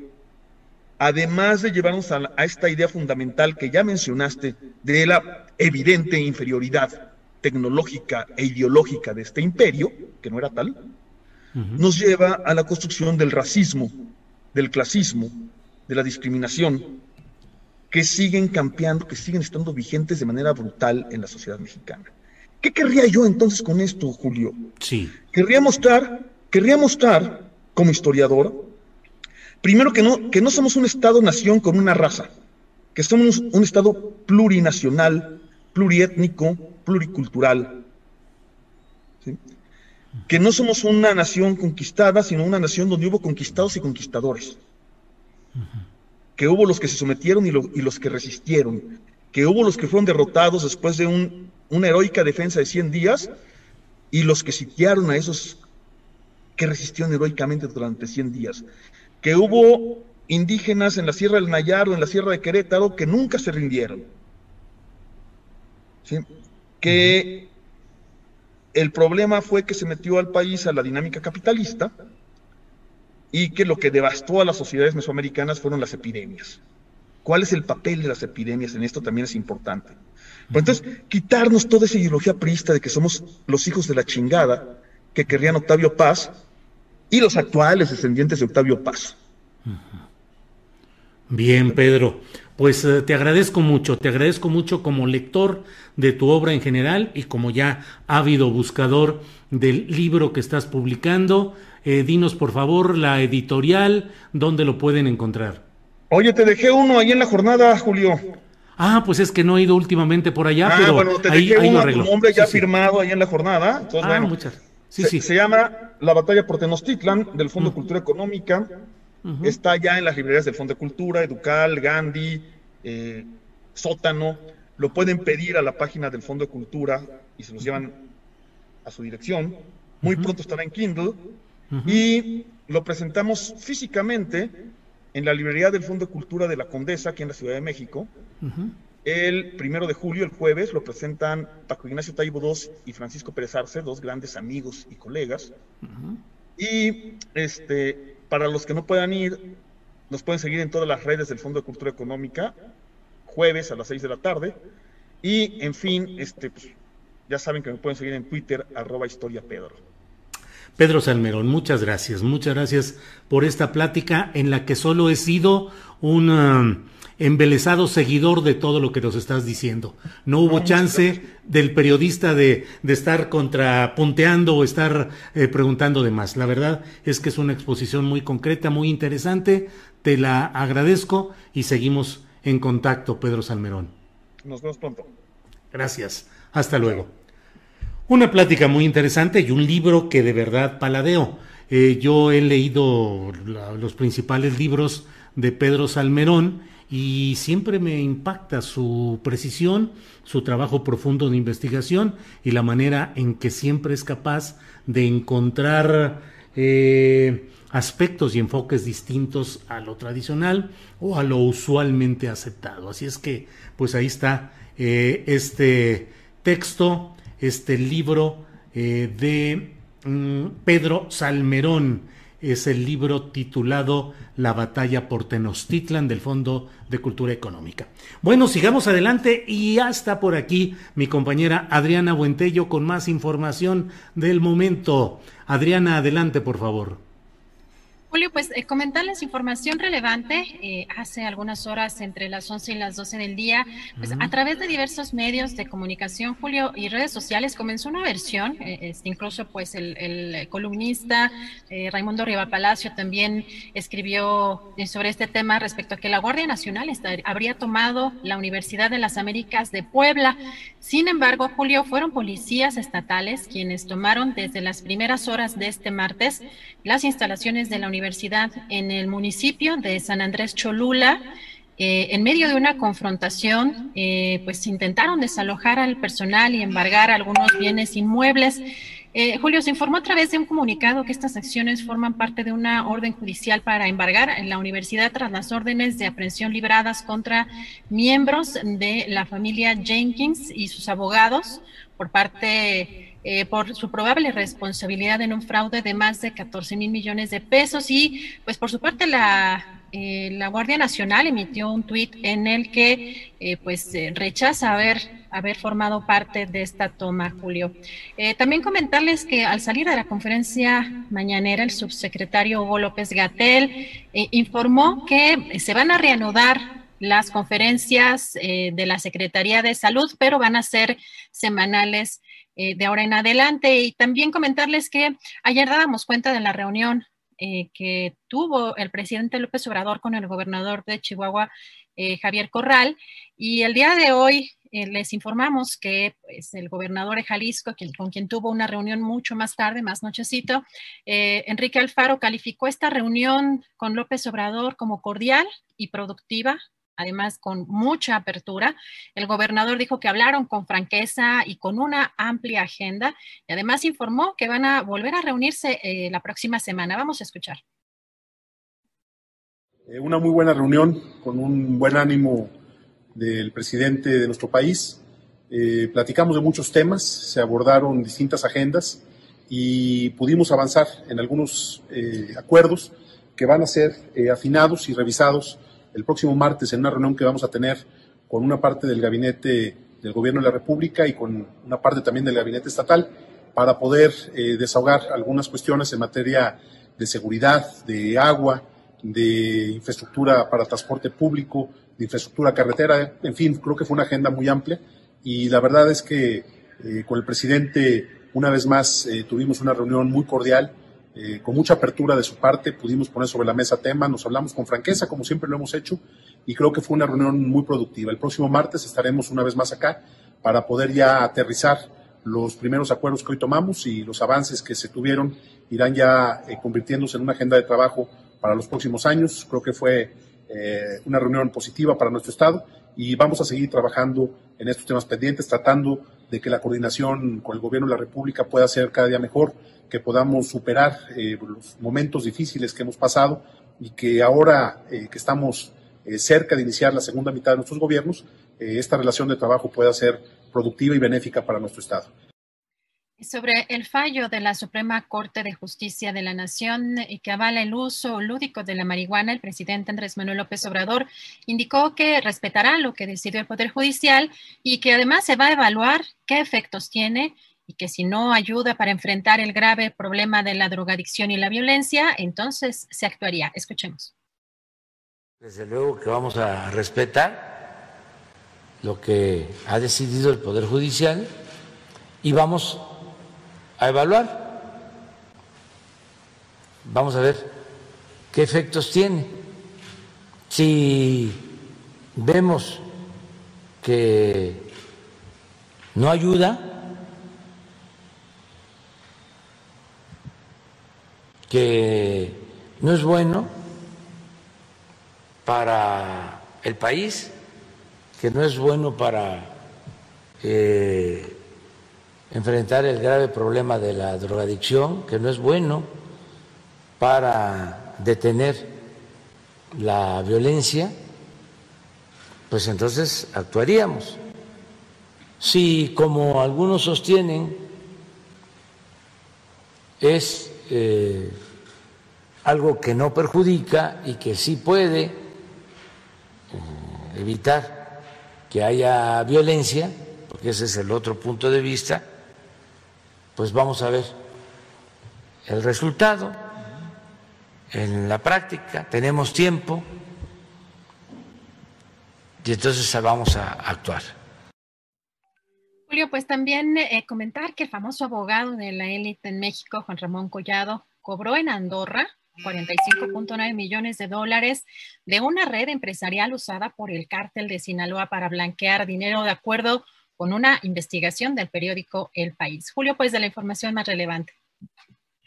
además de llevarnos a, esta idea fundamental que ya mencionaste de la evidente inferioridad tecnológica e ideológica de este imperio, que no era tal, nos lleva a la construcción del racismo, del clasismo, de la discriminación, que siguen campeando, que siguen estando vigentes de manera brutal en la sociedad mexicana. ¿Qué querría yo entonces con esto, Julio? Sí. Querría mostrar, querría mostrar como historiador, primero que no, que no somos un Estado-nación con una raza, que somos un Estado plurinacional, pluriétnico, pluricultural. ¿sí? Que no somos una nación conquistada, sino una nación donde hubo conquistados y conquistadores. Que hubo los que se sometieron y, los que resistieron. Que hubo los que fueron derrotados después de una heroica defensa de 100 días y los que sitiaron a esos que resistieron heroicamente durante 100 días. Que hubo indígenas en la Sierra del Nayar o en la Sierra de Querétaro que nunca se rindieron. Que el problema fue que se metió al país a la dinámica capitalista y que lo que devastó a las sociedades mesoamericanas fueron las epidemias. ¿Cuál es el papel de las epidemias en esto? También es importante. entonces, quitarnos toda esa ideología priista de que somos los hijos de la chingada que querrían Octavio Paz y los actuales descendientes de Octavio Paz. Bien, Pedro. Pues eh, te agradezco mucho, te agradezco mucho como lector de tu obra en general y como ya ávido buscador del libro que estás publicando. Eh, dinos por favor la editorial, dónde lo pueden encontrar. Oye, te dejé uno ahí en la jornada, Julio. Ah, pues es que no he ido últimamente por allá, ah, pero bueno, te dejé uno a hombre ya firmado ahí en la jornada. ah, muchas. Sí, se, sí. se llama La batalla por Tenochtitlan, del Fondo de Cultura Económica. Está ya en las librerías del Fondo de Cultura, Educal, Gandhi, eh, Sótano. Lo pueden pedir a la página del Fondo de Cultura y se los llevan a su dirección. Muy pronto estará en Kindle. Y lo presentamos físicamente en la librería del Fondo de Cultura de la Condesa, aquí en la Ciudad de México. El primero de julio, el jueves, lo presentan Paco Ignacio Taibo II y Francisco Pérez Arce, dos grandes amigos y colegas. Y este, para los que no puedan ir, nos pueden seguir en todas las redes del Fondo de Cultura Económica, jueves a las 6 de la tarde. Y, en fin, este, pues, ya saben que me pueden seguir en Twitter, arroba historia Pedro. Pedro Salmerón, muchas gracias, muchas gracias por esta plática en la que solo he sido un um, embelesado seguidor de todo lo que nos estás diciendo. No hubo chance del periodista de, de, estar contrapunteando o estar eh, preguntando de más. La verdad es que es una exposición muy concreta, muy interesante. Te la agradezco y seguimos en contacto, Pedro Salmerón. Nos vemos pronto. Gracias. Hasta luego. Una plática muy interesante y un libro que de verdad paladeo. Eh, yo he leído los principales libros de Pedro Salmerón y siempre me impacta su precisión, su trabajo profundo de investigación y la manera en que siempre es capaz de encontrar eh, aspectos y enfoques distintos a lo tradicional o a lo usualmente aceptado. Así es que, pues ahí está eh, este texto, este libro eh, de mm, Pedro Salmerón es el libro titulado La batalla por Tenochtitlan del Fondo de Cultura Económica. Bueno, sigamos adelante y hasta por aquí mi compañera Adriana Buentello con más información del momento. Adriana, adelante, por favor. Julio, pues eh, comentarles información relevante. Eh, hace algunas horas, entre las 11 y las 12 del día, pues a través de diversos medios de comunicación, Julio, y redes sociales, comenzó una versión. Eh, este, incluso, pues, el, columnista Raimundo Riva Palacio también escribió sobre este tema respecto a que la Guardia Nacional habría tomado la Universidad de las Américas de Puebla. Sin embargo, Julio, fueron policías estatales quienes tomaron desde las primeras horas de este martes las instalaciones de la Universidad universidad en el municipio de San Andrés Cholula. Eh, en medio de una confrontación, eh, pues intentaron desalojar al personal y embargar algunos bienes inmuebles. Eh, Julio, se informó a través de un comunicado que estas acciones forman parte de una orden judicial para embargar en la universidad tras las órdenes de aprehensión libradas contra miembros de la familia Jenkins y sus abogados por parte eh, por su probable responsabilidad en un fraude de más de 14 mil millones de pesos y pues por su parte la, eh, la Guardia Nacional emitió un tuit en el que eh, pues rechaza haber, haber formado parte de esta toma, Julio. también comentarles que al salir de la conferencia mañanera, el subsecretario Hugo López Gatel informó que se van a reanudar las conferencias de la Secretaría de Salud, pero van a ser semanales eh, de ahora en adelante. Y también comentarles que ayer dábamos cuenta de la reunión eh, que tuvo el presidente López Obrador con el gobernador de Chihuahua, eh, Javier Corral. Y el día de hoy les informamos que pues, el gobernador de Jalisco, con quien tuvo una reunión mucho más tarde, más nochecito, Enrique Alfaro calificó esta reunión con López Obrador como cordial y productiva, además con mucha apertura. El gobernador dijo que hablaron con franqueza y con una amplia agenda y además informó que van a volver a reunirse eh, la próxima semana. Vamos a escuchar. Eh, una muy buena reunión con un buen ánimo del presidente de nuestro país. Eh, platicamos de muchos temas, se abordaron distintas agendas y pudimos avanzar en algunos acuerdos que van a ser afinados y revisados el próximo martes en una reunión que vamos a tener con una parte del gabinete del Gobierno de la República y con una parte también del gabinete estatal para poder eh, desahogar algunas cuestiones en materia de seguridad, de agua, de infraestructura para transporte público, de infraestructura carretera, en fin, creo que fue una agenda muy amplia. Y la verdad es que eh, con el presidente una vez más eh, tuvimos una reunión muy cordial eh, con mucha apertura de su parte, pudimos poner sobre la mesa temas, nos hablamos con franqueza, como siempre lo hemos hecho, y creo que fue una reunión muy productiva. El próximo martes estaremos una vez más acá para poder ya aterrizar los primeros acuerdos que hoy tomamos y los avances que se tuvieron irán ya eh, convirtiéndose en una agenda de trabajo para los próximos años. Creo que fue eh, una reunión positiva para nuestro Estado y vamos a seguir trabajando en estos temas pendientes, tratando de que la coordinación con el Gobierno de la República pueda ser cada día mejor que podamos superar eh, los momentos difíciles que hemos pasado y que ahora eh, que estamos eh, cerca de iniciar la segunda mitad de nuestros gobiernos, esta relación de trabajo pueda ser productiva y benéfica para nuestro Estado. Sobre el fallo de la Suprema Corte de Justicia de la Nación y que avala el uso lúdico de la marihuana, el presidente Andrés Manuel López Obrador indicó que respetará lo que decidió el Poder Judicial y que además se va a evaluar qué efectos tiene y que si no ayuda para enfrentar el grave problema de la drogadicción y la violencia, entonces se actuaría. Escuchemos. Desde luego que vamos a respetar lo que ha decidido el Poder Judicial y vamos a evaluar, vamos a ver qué efectos tiene. Si vemos que no ayuda, que no es bueno para el país, que no es bueno para eh, enfrentar el grave problema de la drogadicción, que no es bueno para detener la violencia, pues entonces actuaríamos. Si, como algunos sostienen, es eh, algo que no perjudica y que sí puede eh, evitar que haya violencia, porque ese es el otro punto de vista, pues vamos a ver el resultado en la práctica, tenemos tiempo y entonces vamos a actuar. Julio, pues también eh, comentar que el famoso abogado de la élite en México, Juan Ramón Collado, cobró en Andorra 45.9 millones de dólares de una red empresarial usada por el cártel de Sinaloa para blanquear dinero de acuerdo con una investigación del periódico El País. Julio, pues de la información más relevante.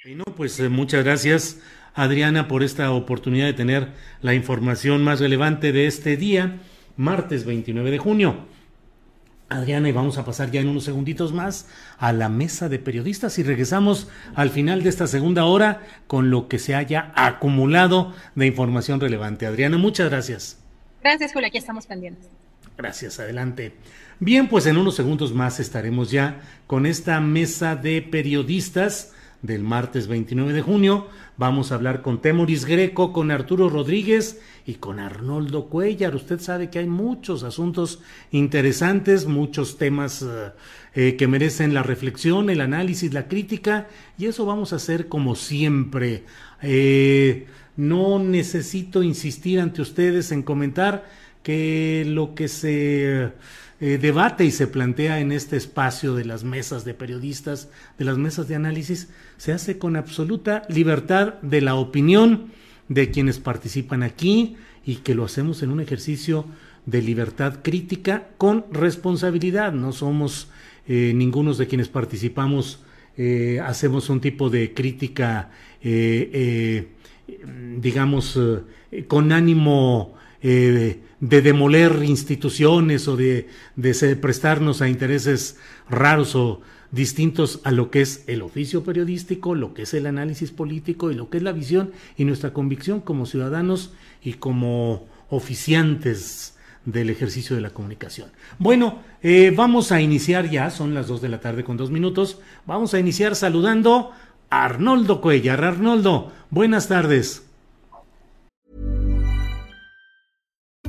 Bueno, pues eh, muchas gracias Adriana por esta oportunidad de tener la información más relevante de este día, martes 29 de junio. Adriana, y vamos a pasar ya en unos segunditos más a la mesa de periodistas y regresamos al final de esta segunda hora con lo que se haya acumulado de información relevante. Adriana, muchas gracias. Gracias, Julio, aquí estamos pendientes. Gracias, adelante. Bien, pues en unos segundos más estaremos ya con esta mesa de periodistas del martes 29 de junio. Vamos a hablar con Temoris Greco, con Arturo Rodríguez y con Arnoldo Cuellar. Usted sabe que hay muchos asuntos interesantes, muchos temas eh, eh, que merecen la reflexión, el análisis, la crítica, y eso vamos a hacer como siempre. Eh, no necesito insistir ante ustedes en comentar que lo que se eh, debate y se plantea en este espacio de las mesas de periodistas, de las mesas de análisis, se hace con absoluta libertad de la opinión de quienes participan aquí y que lo hacemos en un ejercicio de libertad crítica con responsabilidad. No somos eh, ningunos de quienes participamos, eh, hacemos un tipo de crítica, digamos, con ánimo eh, de demoler instituciones o de, prestarnos a intereses raros o distintos a lo que es el oficio periodístico, lo que es el análisis político y lo que es la visión y nuestra convicción como ciudadanos y como oficiantes del ejercicio de la comunicación. Bueno, eh, vamos a iniciar ya, son las dos de la tarde con dos minutos, vamos a iniciar saludando a Arnoldo Cuellar. Arnoldo, buenas tardes.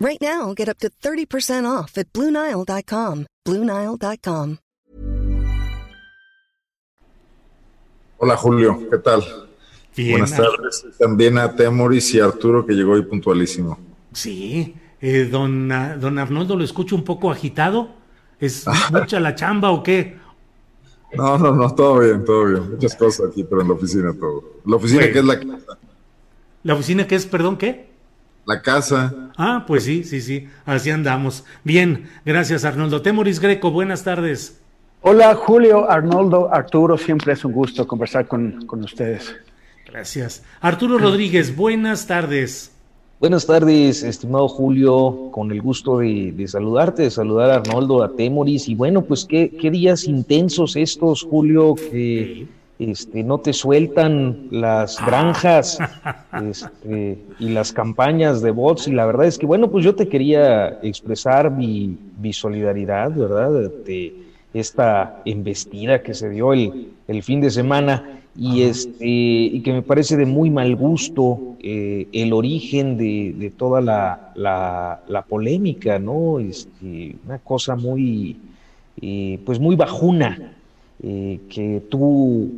Right now, get up to 30% off at BlueNile.com. BlueNile.com. Hola Julio, ¿qué tal? Buenas tardes. También a Temoris y a Arturo que llegó hoy puntualísimo. Sí, eh, don, don Arnoldo lo escucho un poco agitado. ¿Es mucha la chamba o qué? No, no, no, todo bien, todo bien. Muchas cosas aquí, pero en la oficina todo. La oficina que es la casa. ¿La oficina que es, perdón, qué? La casa. Ah, pues sí, sí, sí, así andamos. Bien, gracias Arnoldo. Temoris Greco, buenas tardes. Hola Julio, Arnoldo, Arturo, siempre es un gusto conversar con, con ustedes. Gracias. Arturo Rodríguez, buenas tardes. Buenas tardes, estimado Julio, con el gusto de, saludarte, de saludar a Arnoldo, a Temoris, y bueno, pues qué, qué días intensos estos, Julio, que este, no te sueltan las granjas este, y las campañas de bots y la verdad es que bueno pues yo te quería expresar mi, solidaridad verdad de esta embestida que se dio el, el fin de semana y este y que me parece de muy mal gusto eh, el origen de, toda la, la, polémica no este, una cosa muy eh, pues muy bajuna eh, que tú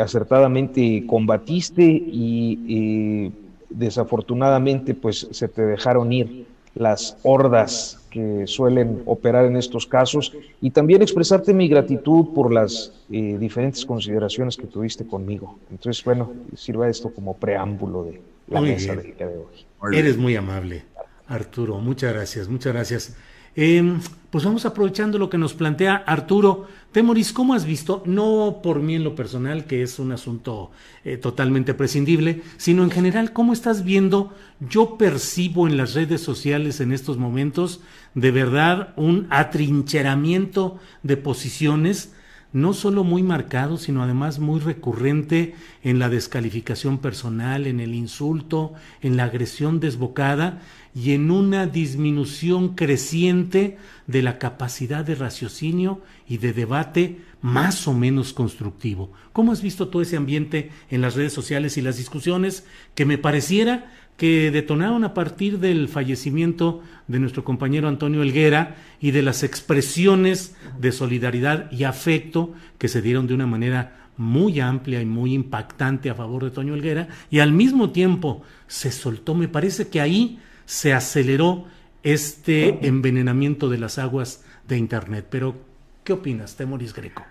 acertadamente combatiste y desafortunadamente pues se te dejaron ir las hordas que suelen operar en estos casos y también expresarte mi gratitud por las eh, diferentes consideraciones que tuviste conmigo. Entonces, bueno, sirva esto como preámbulo de la mesa del día de hoy. Eres muy amable, Arturo. Muchas gracias, muchas gracias. Em, pues vamos aprovechando lo que nos plantea Arturo. Temoris, ¿cómo has visto? No por mí en lo personal, que es un asunto eh, totalmente prescindible, sino en general, ¿cómo estás viendo? Yo percibo en las redes sociales en estos momentos de verdad un atrincheramiento de posiciones, no solo muy marcado, sino además muy recurrente en la descalificación personal, en el insulto, en la agresión desbocada y en una disminución creciente de la capacidad de raciocinio y de debate más o menos constructivo. ¿Cómo has visto todo ese ambiente en las redes sociales y las discusiones que me pareciera que detonaron a partir del fallecimiento de nuestro compañero Antonio Elguera y de las expresiones de solidaridad y afecto que se dieron de una manera muy amplia y muy impactante a favor de Toño Elguera y al mismo tiempo se soltó, me parece que ahí se aceleró este envenenamiento de las aguas de Internet. Pero, ¿qué opinas, Temoris Greco?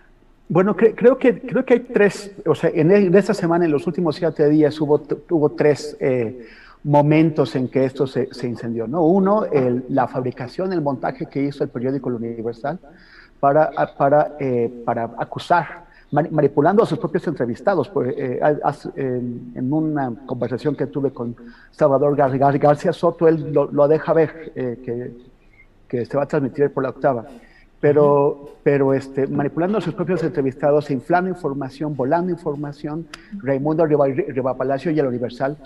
Bueno, creo, que, creo que hay tres, o sea, en, esta semana, en los últimos siete días, hubo, hubo tres eh, momentos en que esto se, incendió. ¿no? Uno, la fabricación, el montaje que hizo el periódico Universal para, para, eh, para acusar manipulando a sus propios entrevistados. Pues, eh, en, una conversación que tuve con Salvador García Soto, él lo, deja ver eh, que, que, se va a transmitir por la octava. Pero, pero este, manipulando a sus propios entrevistados, inflando información, volando información, Raimundo Riva, Palacio y el Universal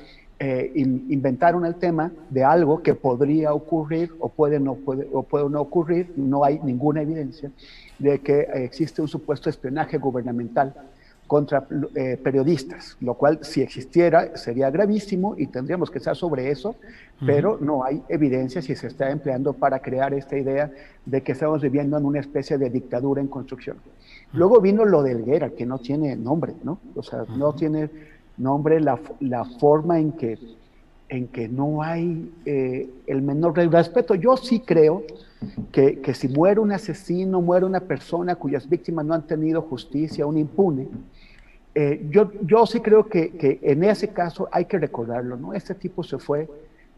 eh, inventaron el tema de algo que podría ocurrir o puede no, puede, o puede no ocurrir, no hay ninguna evidencia, de que existe un supuesto espionaje gubernamental contra eh, periodistas, lo cual si existiera sería gravísimo y tendríamos que estar sobre eso, pero no hay evidencia si se está empleando para crear esta idea de que estamos viviendo en una especie de dictadura en construcción. Luego vino lo de Helguera, que no tiene nombre, ¿no? O sea, no tiene nombre la, la, forma en que, en que no hay eh, el menor respeto. Yo sí creo que, que, si muere un asesino, muere una persona cuyas víctimas no han tenido justicia, un impune, eh, yo, yo sí creo que, que, en ese caso hay que recordarlo, ¿no? Este tipo se fue,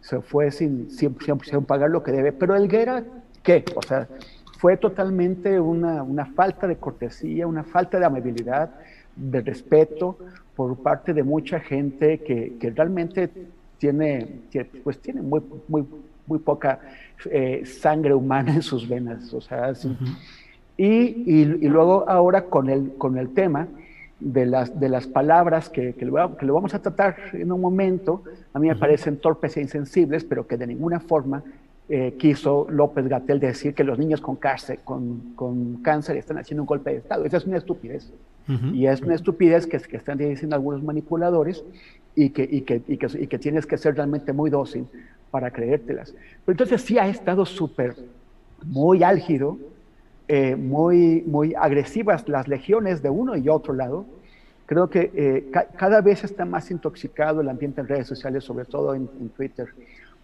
se fue sin, sin, sin pagar lo que debe, pero Elguera, ¿qué? O sea, fue totalmente una, una falta de cortesía, una falta de amabilidad, de respeto por parte de mucha gente que, que realmente tiene, pues tiene muy, muy, muy poca eh, sangre humana en sus venas. O sea, y, y, luego ahora con el, con el tema de las, de las palabras que, que, lo, que lo vamos a tratar en un momento, a mí me parecen torpes e insensibles, pero que de ninguna forma eh, quiso López Gatel decir que los niños con cáncer, con, con, cáncer están haciendo un golpe de Estado. Esa es una estupidez. Y es una estupidez que, que, están diciendo algunos manipuladores y que, y que, y que, y que tienes que ser realmente muy dócil para creértelas. Pero entonces sí ha estado súper, muy álgido, eh, muy, muy agresivas las legiones de uno y otro lado. Creo que eh, cada vez está más intoxicado el ambiente en redes sociales, sobre todo en, Twitter,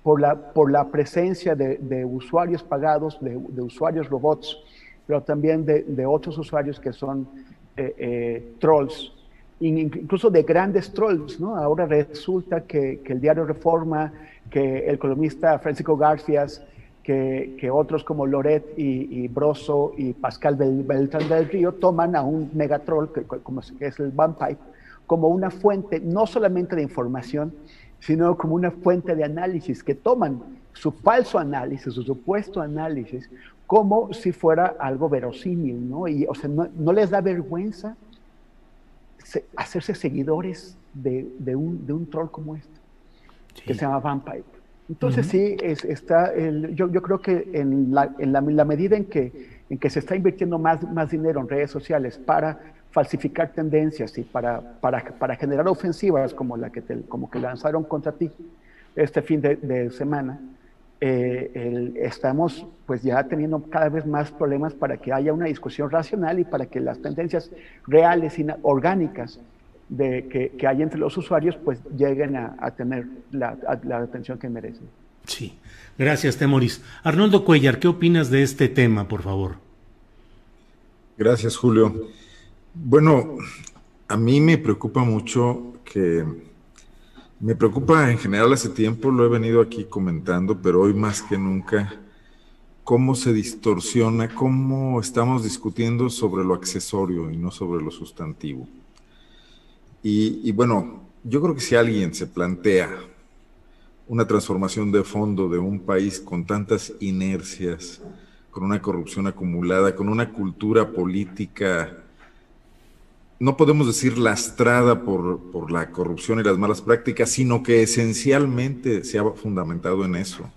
por la, por la presencia de, usuarios pagados, de, usuarios robots, pero también de, otros usuarios que son eh, trolls, incluso de grandes trolls, ¿no? Ahora resulta que, que, el diario Reforma, que el columnista Francisco Garfias, que, que otros como Loret y, y, Broso y Pascal Beltrán del Río toman a un megatroll, que, como es el Vampire, como una fuente no solamente de información, sino como una fuente de análisis, que toman su falso análisis, su supuesto análisis, como si fuera algo verosímil, ¿no? Y, o sea, no, no les da vergüenza hacerse seguidores de, un, de, un, troll como este, que se llama Vampire. Entonces sí, es, está el, yo, yo, creo que en, la, en la, la, medida en que, en que se está invirtiendo más, más dinero en redes sociales para falsificar tendencias y para, para, para generar ofensivas como la que, como que lanzaron contra ti este fin de, de semana, eh, estamos pues ya teniendo cada vez más problemas para que haya una discusión racional y para que las tendencias reales y orgánicas de, que, que hay entre los usuarios pues lleguen a, tener la, la, atención que merecen. Sí, gracias Temoris. Arnoldo Cuellar, ¿qué opinas de este tema, por favor? Gracias, Julio. Bueno, a mí me preocupa mucho que me preocupa en general hace tiempo, lo he venido aquí comentando, pero hoy más que nunca, cómo se distorsiona, cómo estamos discutiendo sobre lo accesorio y no sobre lo sustantivo. Y, bueno, yo creo que si alguien se plantea una transformación de fondo de un país con tantas inercias, con una corrupción acumulada, con una cultura política no podemos decir lastrada por, por, la corrupción y las malas prácticas, sino que esencialmente se ha fundamentado en eso,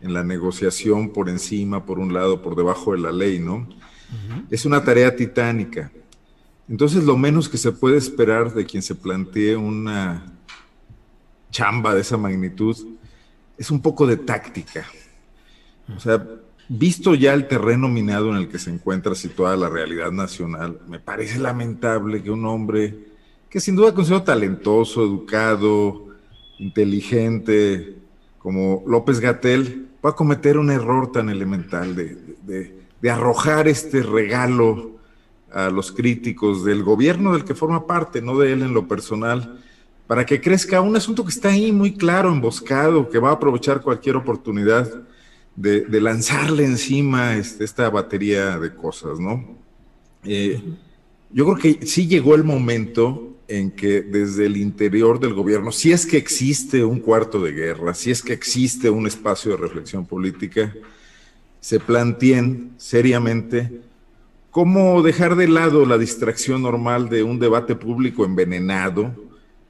en la negociación por encima, por un lado, por debajo de la ley, ¿no? Es una tarea titánica. Entonces, lo menos que se puede esperar de quien se plantee una chamba de esa magnitud es un poco de táctica. O sea, Visto ya el terreno minado en el que se encuentra situada la realidad nacional, me parece lamentable que un hombre que sin duda considero talentoso, educado, inteligente, como López Gatel, pueda cometer un error tan elemental de, de arrojar este regalo a los críticos del gobierno del que forma parte, no de él en lo personal, para que crezca un asunto que está ahí muy claro, emboscado, que va a aprovechar cualquier oportunidad de, lanzarle encima este, esta batería de cosas, ¿no? Eh, yo creo que sí llegó el momento en que desde el interior del gobierno, si es que existe un cuarto de guerra, si es que existe un espacio de reflexión política, se planteen seriamente cómo dejar de lado la distracción normal de un debate público envenenado,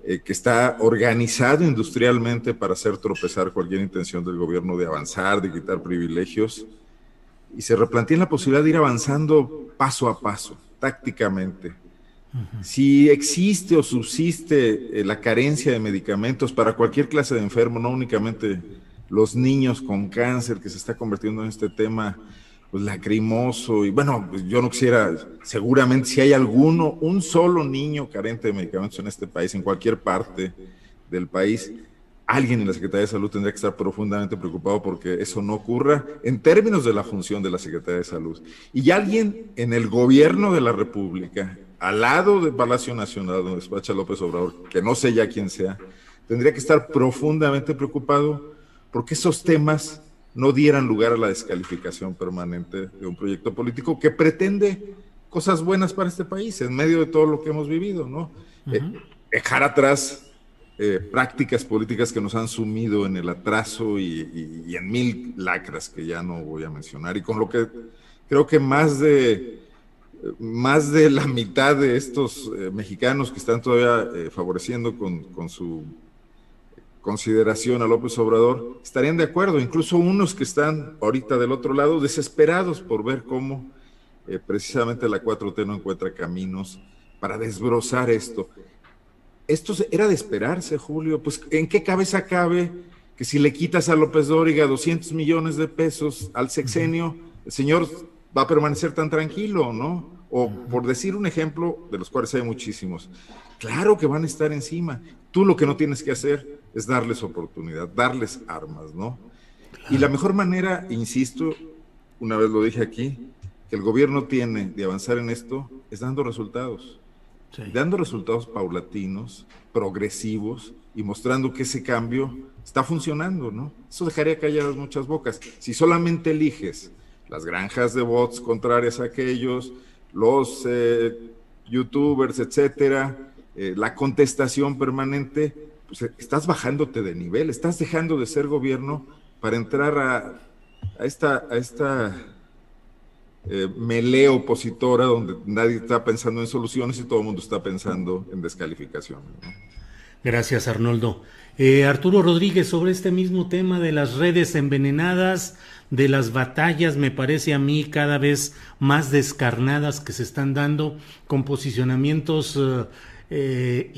eh, que está organizado industrialmente para hacer tropezar cualquier intención del gobierno de avanzar, de quitar privilegios, y se replantea la posibilidad de ir avanzando paso a paso, tácticamente. Si existe o subsiste eh, la carencia de medicamentos para cualquier clase de enfermo, no únicamente los niños con cáncer, que se está convirtiendo en este tema pues lacrimoso y bueno, pues, yo no quisiera, seguramente si hay alguno, un solo niño carente de medicamentos en este país, en cualquier parte del país, alguien en la Secretaría de Salud tendría que estar profundamente preocupado porque eso no ocurra en términos de la función de la Secretaría de Salud. Y alguien en el gobierno de la República, al lado del Palacio Nacional donde despacha López Obrador, que no sé ya quién sea, tendría que estar profundamente preocupado porque esos temas no dieran lugar a la descalificación permanente de un proyecto político que pretende cosas buenas para este país en medio de todo lo que hemos vivido, ¿no? Eh, dejar atrás eh, prácticas políticas que nos han sumido en el atraso y, en mil lacras que ya no voy a mencionar y con lo que creo que más de más de la mitad de estos eh, mexicanos que están todavía favoreciendo con, con su consideración a López Obrador, estarían de acuerdo, incluso unos que están ahorita del otro lado desesperados por ver cómo eh, precisamente la 4T no encuentra caminos para desbrozar esto. Esto era de esperarse, Julio, pues ¿en qué cabeza cabe que si le quitas a López Dóriga 200 millones de pesos al sexenio, el señor va a permanecer tan tranquilo, ¿no? O por decir un ejemplo, de los cuales hay muchísimos, claro que van a estar encima. Tú lo que no tienes que hacer es darles oportunidad, darles armas, ¿no? Y la mejor manera, insisto, una vez lo dije aquí, que el gobierno tiene de avanzar en esto es dando resultados. Dando resultados paulatinos, progresivos y mostrando que ese cambio está funcionando, ¿no? Eso dejaría calladas muchas bocas. Si solamente eliges las granjas de bots contrarias a aquellos, los eh, youtubers, etcétera, eh, la contestación permanente, estás bajándote de nivel, estás dejando de ser gobierno para entrar a, esta, a eh, melee opositora donde nadie está pensando en soluciones y todo el mundo está pensando en descalificación. Gracias, Arnoldo. Eh, Arturo Rodríguez, sobre este mismo tema de las redes envenenadas, de las batallas, me parece a mí cada vez más descarnadas que se están dando, con posicionamientos, eh,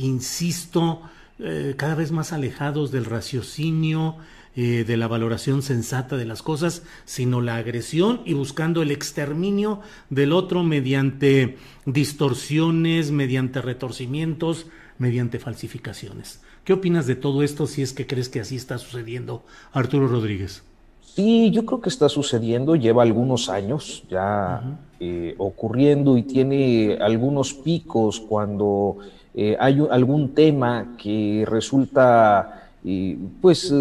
eh, cada vez más alejados del raciocinio, de la valoración sensata de las cosas, sino la agresión y buscando el exterminio del otro mediante distorsiones, mediante retorcimientos, mediante falsificaciones. ¿Qué opinas de todo esto si es que crees que así está sucediendo, Arturo Rodríguez? Sí, yo creo que está sucediendo, lleva algunos años ya eh, ocurriendo y tiene algunos picos cuando eh, hay algún tema que resulta eh, pues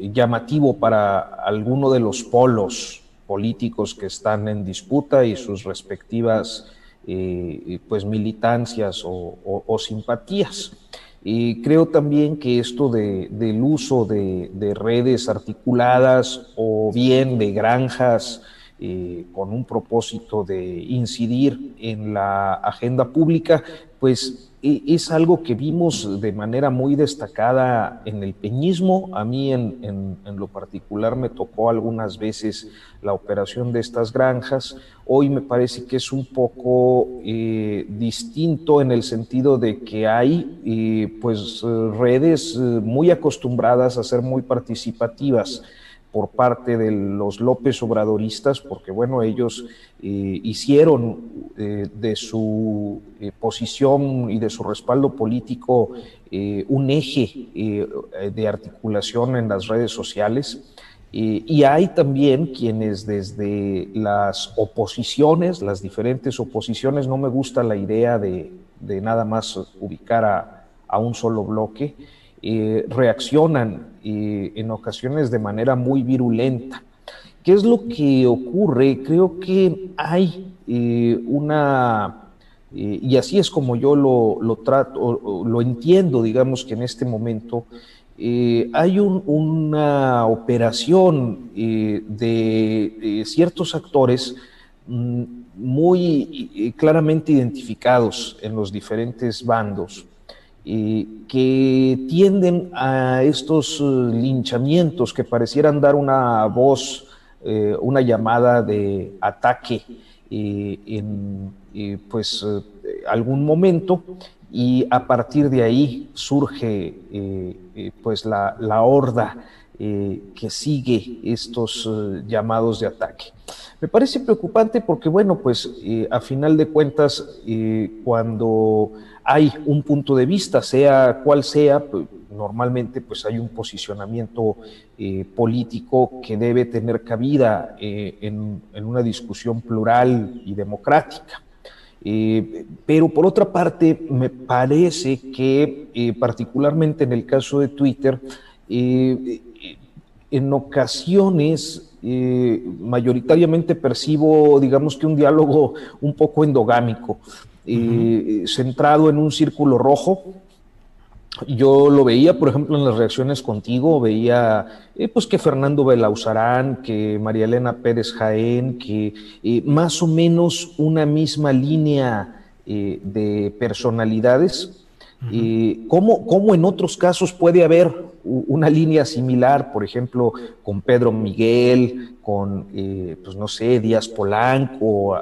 llamativo para alguno de los polos políticos que están en disputa y sus respectivas pues militancias o simpatías. Y creo también que esto del uso de, redes articuladas o bien de granjas eh, con un propósito de incidir en la agenda pública, pues e, es algo que vimos de manera muy destacada en el peñismo. A mí en, lo particular me tocó algunas veces la operación de estas granjas. Hoy me parece que es un poco eh, distinto en el sentido de que hay eh, pues redes eh, muy acostumbradas a ser muy participativas por parte de los López Obradoristas, porque bueno, ellos eh, hicieron eh, de su eh, posición y de su respaldo político un eje de articulación en las redes sociales. y hay también quienes desde las oposiciones, las diferentes oposiciones, no me gusta la idea de, nada más ubicar a, a un solo bloque, reaccionan en ocasiones de manera muy virulenta. ¿Qué es lo que ocurre? Creo que hay eh, una, eh, y así es como yo lo, trato, lo entiendo, digamos que en este momento, eh, hay una operación de ciertos actores mm, muy claramente identificados en los diferentes bandos que tienden a estos eh, linchamientos que parecieran dar una voz, eh, una llamada de ataque eh, en pues algún momento y a partir de ahí surge pues la, la horda que sigue estos llamados de ataque. Me parece preocupante porque, bueno, pues a final de cuentas, cuando hay un punto de vista, sea cual sea, normalmente pues hay un posicionamiento eh, político que debe tener cabida eh, en, una discusión plural y democrática. Eh, pero por otra parte, me parece que particularmente en el caso de Twitter, en ocasiones mayoritariamente percibo, digamos que un diálogo un poco endogámico. Eh, centrado en un círculo rojo. Yo lo veía, por ejemplo, en las reacciones contigo, veía eh, pues que Fernando Belauzarán, que María Elena Pérez Jaén, que eh, más o menos una misma línea de personalidades. ¿cómo, ¿Cómo en otros casos puede haber una línea similar, por ejemplo, con Pedro Miguel, con, pues no sé, Díaz Polanco,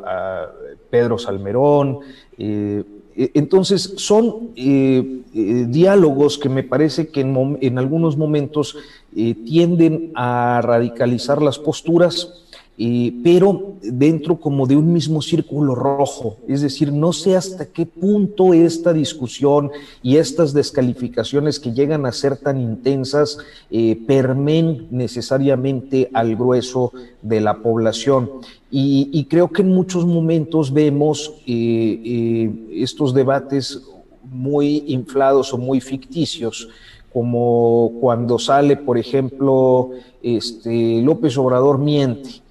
Pedro Salmerón, eh, e, entonces, son eh, eh, diálogos que me parece que en, algunos momentos tienden a radicalizar las posturas, pero dentro como de un mismo círculo rojo. Es decir, no sé hasta qué punto esta discusión y estas descalificaciones que llegan a ser tan intensas permen necesariamente al grueso de la población. Y, creo que en muchos momentos vemos eh, eh, estos debates muy inflados o muy ficticios, como cuando sale, por ejemplo, este, López Obrador miente,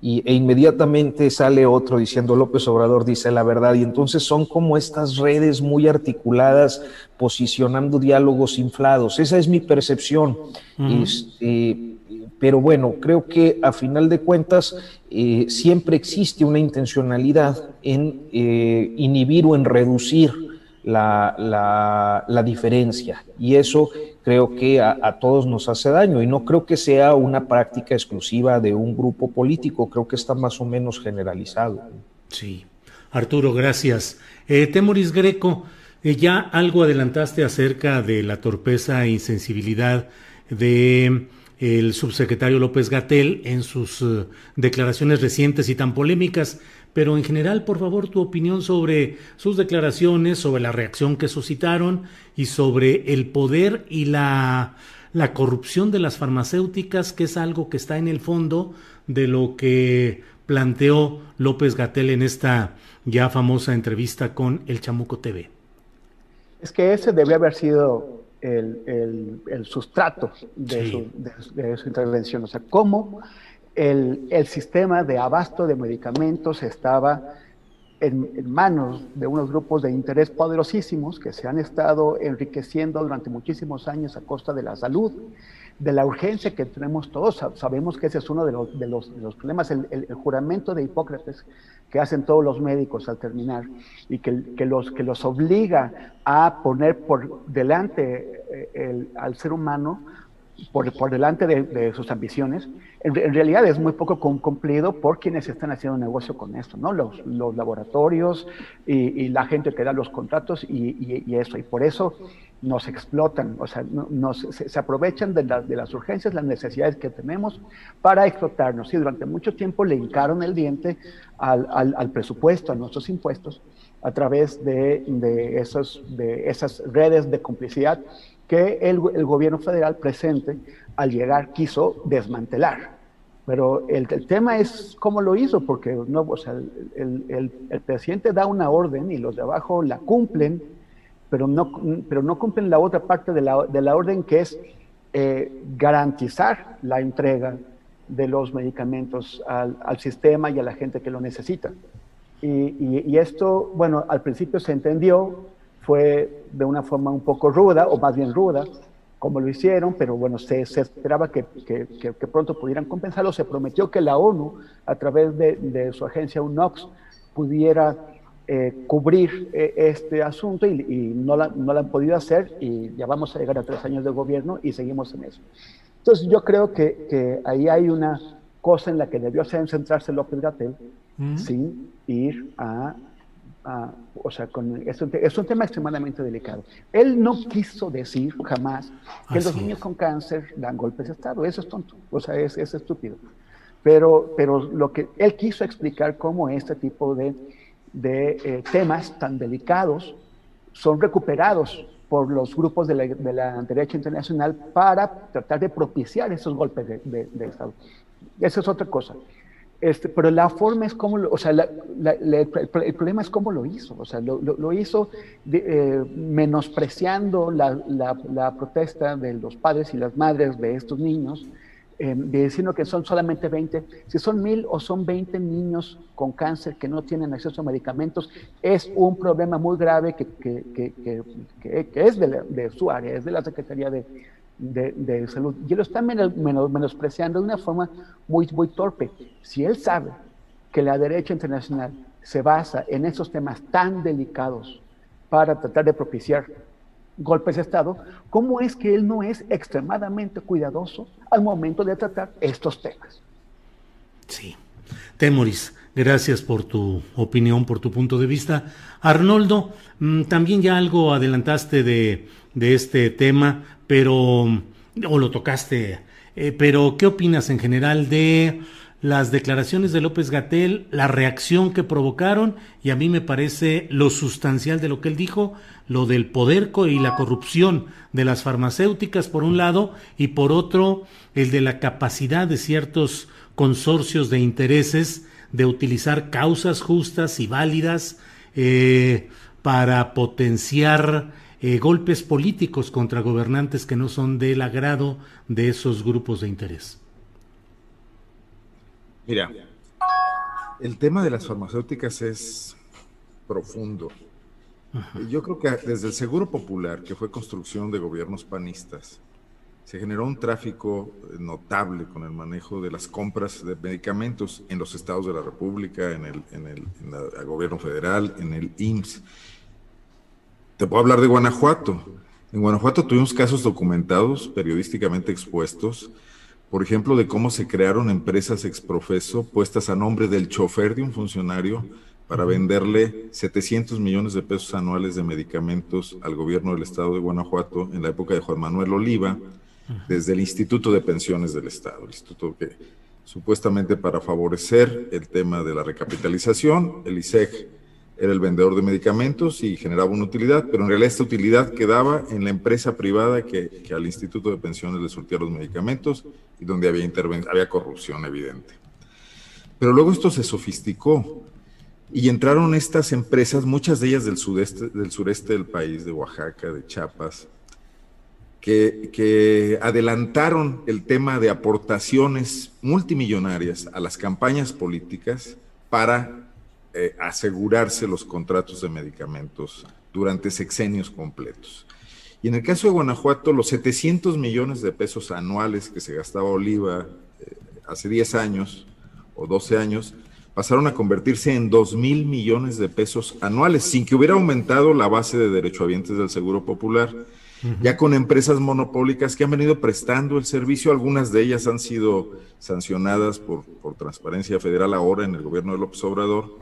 y, e inmediatamente sale otro diciendo López Obrador dice la verdad, y entonces son como estas redes muy articuladas posicionando diálogos inflados. Esa es mi percepción. Este, Pero bueno, creo que a final de cuentas eh, siempre existe una intencionalidad en eh, inhibir o en reducir la, la, diferencia y eso creo que a, a, todos nos hace daño y no creo que sea una práctica exclusiva de un grupo político, creo que está más o menos generalizado. Sí, Arturo, gracias. Eh, Temoris Greco, eh, ya algo adelantaste acerca de la torpeza e insensibilidad de el subsecretario López Gatel en sus uh, declaraciones recientes y tan polémicas, pero en general, por favor, tu opinión sobre sus declaraciones, sobre la reacción que suscitaron y sobre el poder y la, la corrupción de las farmacéuticas, que es algo que está en el fondo de lo que planteó López Gatel en esta ya famosa entrevista con el Chamuco TV. Es que ese debe haber sido el, sustrato de, su, intervención, o sea, cómo el, sistema de abasto de medicamentos estaba en, manos de unos grupos de interés poderosísimos que se han estado enriqueciendo durante muchísimos años a costa de la salud de la urgencia que tenemos todos. Sabemos que ese es uno de los, de los, problemas, el, juramento de Hipócrates que hacen todos los médicos al terminar y que, los, que los obliga a poner por delante eh, al ser humano, por, delante de, sus ambiciones, en, realidad es muy poco cumplido por quienes están haciendo negocio con esto, ¿no? Los, laboratorios y, la gente que da los contratos y, eso. Y por eso nos explotan, o sea, se, aprovechan de, las urgencias, las necesidades que tenemos para explotarnos. Y durante mucho tiempo le hincaron el diente al, presupuesto, a nuestros impuestos, a través de esas redes de complicidad que el, el, gobierno federal presente al llegar quiso desmantelar. Pero el, el, tema es cómo lo hizo, porque no, o sea, el, el presidente da una orden y los de abajo la cumplen pero no, pero no cumplen la otra parte de la, de la orden que es eh, garantizar la entrega de los medicamentos al, al, sistema y a la gente que lo necesita. Y, y, esto, bueno, al principio se entendió, fue de una forma un poco ruda, o más bien ruda, como lo hicieron, pero bueno, se, se esperaba que, que, que, pronto pudieran compensarlo. Se prometió que la ONU, a través de, de su agencia UNOX, pudiera eh, cubrir eh, este asunto y, no, la, no la han podido hacer y ya vamos a llegar a tres años de gobierno y seguimos en eso. Entonces yo creo que, que ahí hay una cosa en la que debió centrarse López Gatel mm. sin ir a, o sea, con, es, un, es, un, tema extremadamente delicado. Él no quiso decir jamás que los niños con cáncer dan golpes de Estado, eso es tonto, o sea, es, es estúpido. Pero, pero lo que él quiso explicar cómo este tipo de de eh, temas tan delicados son recuperados por los grupos de la, derecha internacional para tratar de propiciar esos golpes de, Estado. Esa es otra cosa. Este, pero la forma es como, o sea, el, problema es cómo lo hizo. O sea, lo, hizo eh, menospreciando la, protesta de los padres y las madres de estos niños, eh, diciendo que son solamente 20, si son mil o son 20 niños con cáncer que no tienen acceso a medicamentos, es un problema muy grave que es de, de, su área, es de la Secretaría de, de, Salud. Y lo están menospreciando de una forma muy, muy torpe. Si él sabe que la derecha internacional se basa en esos temas tan delicados para tratar de propiciar golpes de Estado, ¿cómo es que él no es extremadamente cuidadoso al momento de tratar estos temas? Sí. Temoris, gracias por tu opinión, por tu punto de vista. Arnoldo, mm, también ya algo adelantaste de, de este tema, pero, o lo tocaste, eh, pero ¿qué opinas en general de las declaraciones de López Gatel, la reacción que provocaron y a mí me parece lo sustancial de lo que él dijo, lo del poder y la corrupción de las farmacéuticas por un lado y por otro el de la capacidad de ciertos consorcios de intereses de utilizar causas justas y válidas eh, para potenciar eh, golpes políticos contra gobernantes que no son del agrado de esos grupos de interés. Mira, el tema de las farmacéuticas es profundo. Yo creo que desde el Seguro Popular, que fue construcción de gobiernos panistas, se generó un tráfico notable con el manejo de las compras de medicamentos en los estados de la República, en el, en el, gobierno federal, en el IMSS. Te puedo hablar de Guanajuato. En Guanajuato tuvimos casos documentados, periodísticamente expuestos, por ejemplo, de cómo se crearon empresas exprofeso puestas a nombre del chofer de un funcionario para venderle 700 millones de pesos anuales de medicamentos al gobierno del estado de Guanajuato en la época de Juan Manuel Oliva, desde el Instituto de Pensiones del Estado, el instituto que supuestamente para favorecer el tema de la recapitalización, el ISEG era el vendedor de medicamentos y generaba una utilidad, pero en realidad esta utilidad quedaba en la empresa privada que, al Instituto de Pensiones le surtía los medicamentos y donde había, había corrupción evidente. Pero luego esto se sofisticó y entraron estas empresas, muchas de ellas del, sudeste, del sureste del país, de Oaxaca, de Chiapas, que, adelantaron el tema de aportaciones multimillonarias a las campañas políticas para eh, asegurarse los contratos de medicamentos durante sexenios completos. Y en el caso de Guanajuato, los 700 millones de pesos anuales que se gastaba Oliva eh, hace 10 años o 12 años, pasaron a convertirse en 2 mil millones de pesos anuales, sin que hubiera aumentado la base de derechohabientes del Seguro Popular ya con empresas monopólicas que han venido prestando el servicio. Algunas de ellas han sido sancionadas por, Transparencia Federal ahora en el gobierno de López Obrador.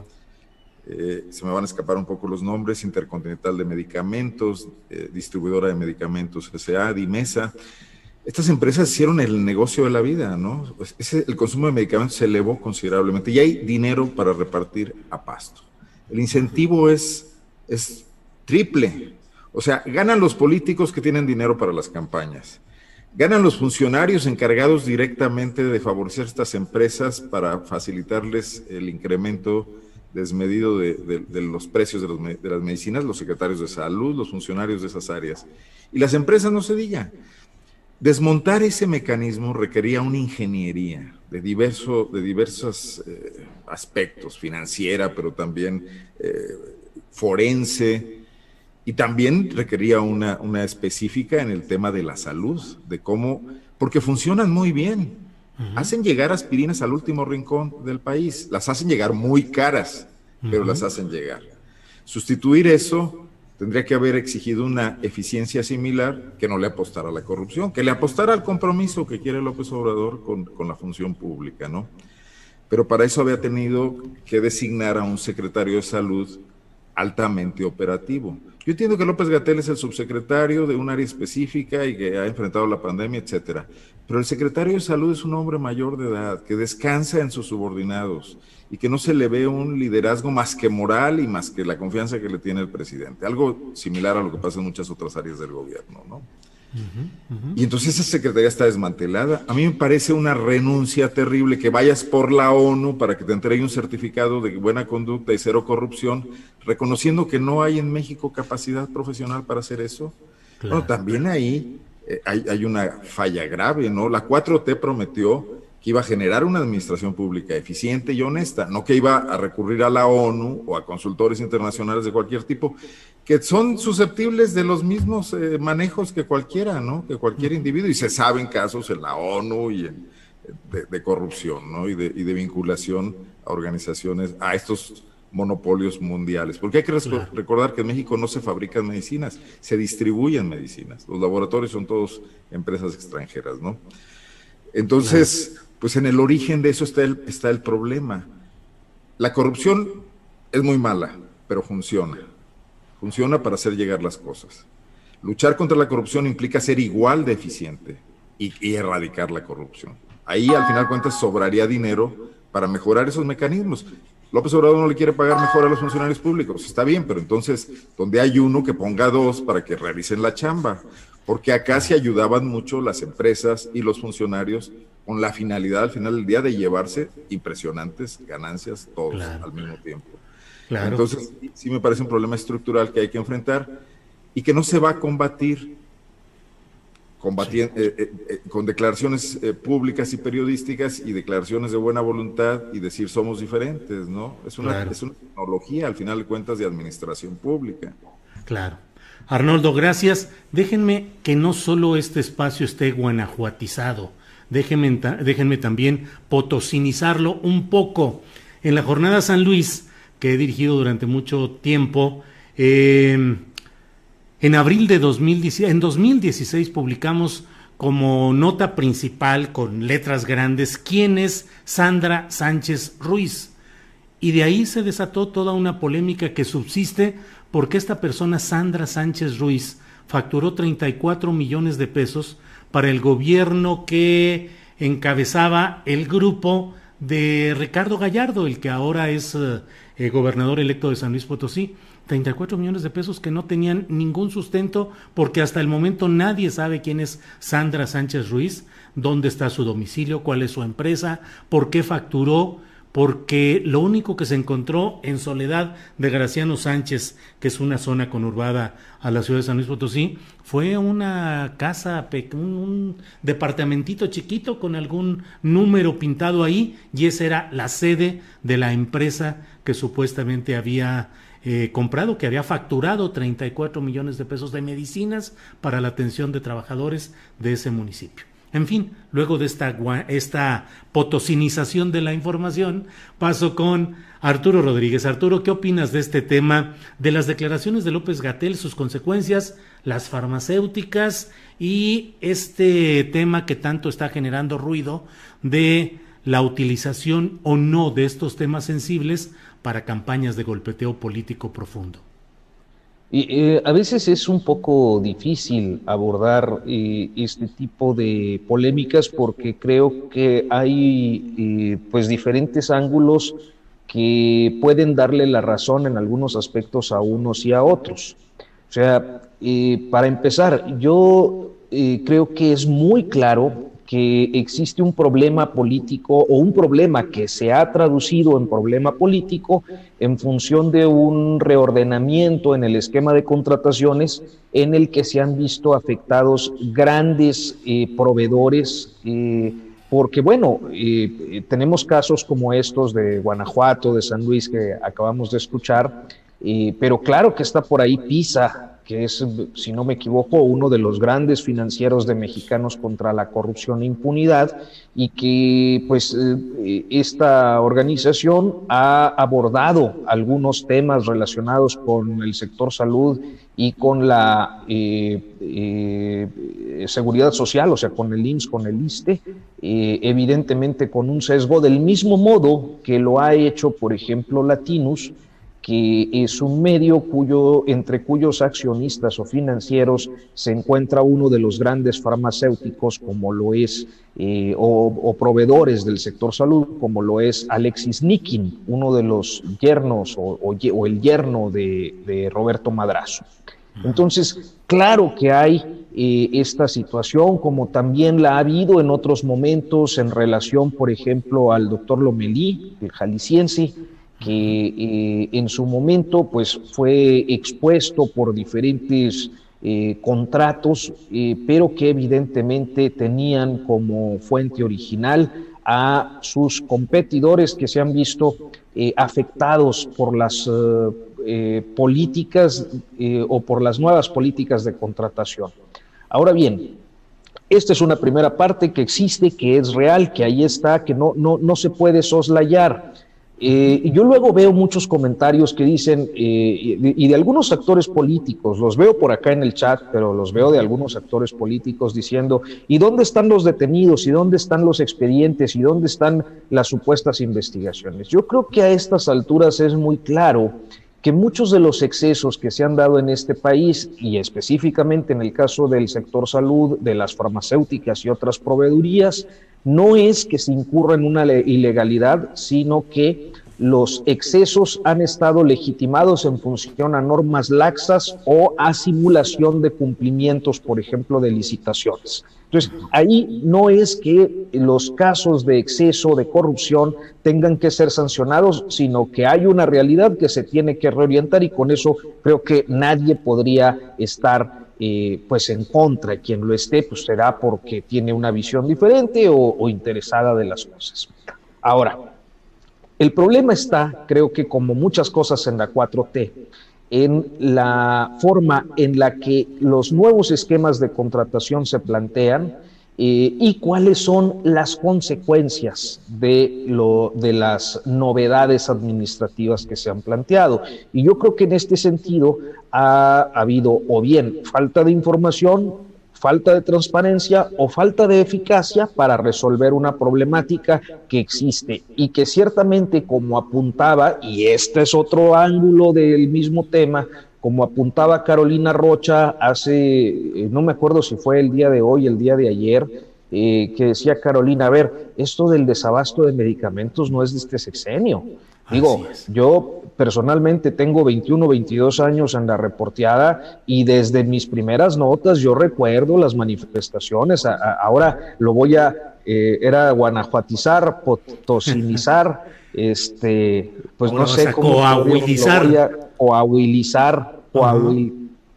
Eh, se me van a escapar un poco los nombres, Intercontinental de Medicamentos, eh, Distribuidora de Medicamentos SA, Dimesa. Estas empresas hicieron el negocio de la vida, ¿no? Pues el consumo de medicamentos se elevó considerablemente y hay dinero para repartir a pasto. El incentivo es, es triple, o sea, ganan los políticos que tienen dinero para las campañas. Ganan los funcionarios encargados directamente de favorecer estas empresas para facilitarles el incremento desmedido de, los precios de, las medicinas, los secretarios de salud, los funcionarios de esas áreas. Y las empresas no se digan. Desmontar ese mecanismo requería una ingeniería de, diverso, de diversos eh, aspectos, financiera, pero también eh, forense, y también requería una, una, específica en el tema de la salud, de cómo, porque funcionan muy bien. Hacen llegar aspirinas al último rincón del país, las hacen llegar muy caras, pero las hacen llegar. Sustituir eso tendría que haber exigido una eficiencia similar que no le apostara a la corrupción, que le apostara al compromiso que quiere López Obrador con, con la función pública, ¿no? Pero para eso había tenido que designar a un secretario de salud altamente operativo. Yo entiendo que López Gatel es el subsecretario de un área específica y que ha enfrentado la pandemia, etcétera. Pero el secretario de salud es un hombre mayor de edad que descansa en sus subordinados y que no se le ve un liderazgo más que moral y más que la confianza que le tiene el presidente. Algo similar a lo que pasa en muchas otras áreas del gobierno, ¿no? Y entonces esa secretaría está desmantelada. A mí me parece una renuncia terrible que vayas por la ONU para que te entregue un certificado de buena conducta y cero corrupción, reconociendo que no hay en México capacidad profesional para hacer eso. Bueno, también ahí eh, hay, hay, una falla grave, ¿no? La 4T prometió que iba a generar una administración pública eficiente y honesta, no que iba a recurrir a la ONU o a consultores internacionales de cualquier tipo, que son susceptibles de los mismos eh, manejos que cualquiera, ¿no? Que cualquier individuo, y se saben casos en la ONU y de, corrupción, ¿no? Y de, y de, vinculación a organizaciones, a estos monopolios mundiales. Porque hay que recordar que en México no se fabrican medicinas, se distribuyen medicinas. Los laboratorios son todos empresas extranjeras, ¿no? Entonces, pues en el origen de eso está el, está el problema. La corrupción es muy mala, pero funciona Funciona para hacer llegar las cosas. Luchar contra la corrupción implica ser igual de eficiente y, erradicar la corrupción. Ahí, al final cuentas, sobraría dinero para mejorar esos mecanismos. López Obrador no le quiere pagar mejor a los funcionarios públicos. Está bien, pero entonces, donde hay uno que ponga dos para que realicen la chamba. Porque acá se ayudaban mucho las empresas y los funcionarios con la finalidad al final del día de llevarse impresionantes ganancias todos al mismo tiempo. Entonces, sí me parece un problema estructural que hay que enfrentar y que no se va a combatir eh, eh, eh, con declaraciones públicas y periodísticas y declaraciones de buena voluntad y decir somos diferentes, ¿no? Es una, es una tecnología, al final de cuentas, de administración pública. Claro. Arnoldo, gracias. Déjenme que no solo este espacio esté guanajuatizado, déjenme, déjenme también potosinizarlo un poco. En la jornada San Luis, que he dirigido durante mucho tiempo, em, en abril de 2016, en 2016 publicamos como nota principal con letras grandes quién es Sandra Sánchez Ruiz. Y de ahí se desató toda una polémica que subsiste porque esta persona, Sandra Sánchez Ruiz, facturó 34 millones de pesos para el gobierno que encabezaba el grupo de Ricardo Gallardo, el que ahora es eh, el gobernador electo de San Luis Potosí. 34 millones de pesos que no tenían ningún sustento porque hasta el momento nadie sabe quién es Sandra Sánchez Ruiz, dónde está su domicilio, cuál es su empresa, por qué facturó, porque lo único que se encontró en Soledad de Graciano Sánchez, que es una zona conurbada a la ciudad de San Luis Potosí, fue una casa, un, departamentito chiquito con algún número pintado ahí, y esa era la sede de la empresa que supuestamente había eh, comprado, que había facturado 34 millones de pesos de medicinas para la atención de trabajadores de ese municipio. En fin, luego de esta, esta potosinización de la información, paso con Arturo Rodríguez. Arturo, ¿qué opinas de este tema, de las declaraciones de López Gatel, sus consecuencias, las farmacéuticas y este tema que tanto está generando ruido de la utilización o no de estos temas sensibles para campañas de golpeteo político profundo? Y, eh, a veces es un poco difícil abordar eh, este tipo de polémicas porque creo que hay eh, pues diferentes ángulos que pueden darle la razón en algunos aspectos a unos y a otros. O sea, para empezar, yo creo que es muy claro que existe un problema político o un problema que se ha traducido en problema político en función de un reordenamiento en el esquema de contrataciones en el que se han visto afectados grandes eh, proveedores. Eh, porque bueno, eh, tenemos casos como estos de Guanajuato, de San Luis que acabamos de escuchar, pero claro que está por ahí PISA, que es, si no me equivoco, uno de los grandes financieros de mexicanos contra la corrupción e impunidad, y que pues eh, esta organización ha abordado algunos temas relacionados con el sector salud y con la eh, eh, seguridad social, o sea, con el INS, con el ISTE, evidentemente con un sesgo del mismo modo que lo ha hecho, por ejemplo, Latinus, que es un medio cuyo, entre cuyos accionistas o financieros se encuentra uno de los grandes farmacéuticos, como lo es, eh, o, proveedores del sector salud, como lo es Alexis Nikin, uno de los yernos o, el yerno de, Roberto Madrazo. Entonces, claro que hay eh, esta situación, como también la ha habido en otros momentos en relación, por ejemplo, al doctor Lomelí, el jalisciense, que eh, en su momento pues fue expuesto por diferentes eh, contratos, eh, pero que evidentemente tenían como fuente original a sus competidores que se han visto afectados por las políticas o por las nuevas políticas de contratación. Ahora bien, esta es una primera parte que existe, que es real, que ahí está, que no, no, no se puede soslayar. Eh, yo luego veo muchos comentarios que dicen, eh, y de algunos actores políticos, los veo por acá en el chat, pero los veo de algunos actores políticos diciendo, ¿y dónde están los detenidos? ¿Y dónde están los expedientes? ¿Y dónde están las supuestas investigaciones? Yo creo que a estas alturas es muy claro que muchos de los excesos que se han dado en este país, y específicamente en el caso del sector salud, de las farmacéuticas y otras proveedurías, no es que se incurra en una ilegalidad, sino que los excesos han estado legitimados en función a normas laxas o a simulación de cumplimientos, por ejemplo, de licitaciones. Entonces, ahí no es que los casos de exceso, de corrupción, tengan que ser sancionados, sino que hay una realidad que se tiene que reorientar y con eso creo que nadie podría estar eh, pues en contra, quien lo esté, pues será porque tiene una visión diferente o, interesada de las cosas. Ahora, el problema está, creo que como muchas cosas en la 4T, en la forma en la que los nuevos esquemas de contratación se plantean eh, y cuáles son las consecuencias de, lo, de las novedades administrativas que se han planteado. Y yo creo que en este sentido ha habido o bien falta de información, falta de transparencia o falta de eficacia para resolver una problemática que existe y que ciertamente como apuntaba, y este es otro ángulo del mismo tema, como apuntaba Carolina Rocha hace, eh, no me acuerdo si fue el día de hoy, el día de ayer, eh, que decía Carolina, a ver, esto del desabasto de medicamentos no es de este sexenio. Digo, yo personalmente tengo 21, 22 años en la reporteada y desde mis primeras notas yo recuerdo las manifestaciones. ahora lo voy a, eh, era guanajuatizar, potosinizar, este, pues no sé cómo. Coahuilizar. Coahuilizar,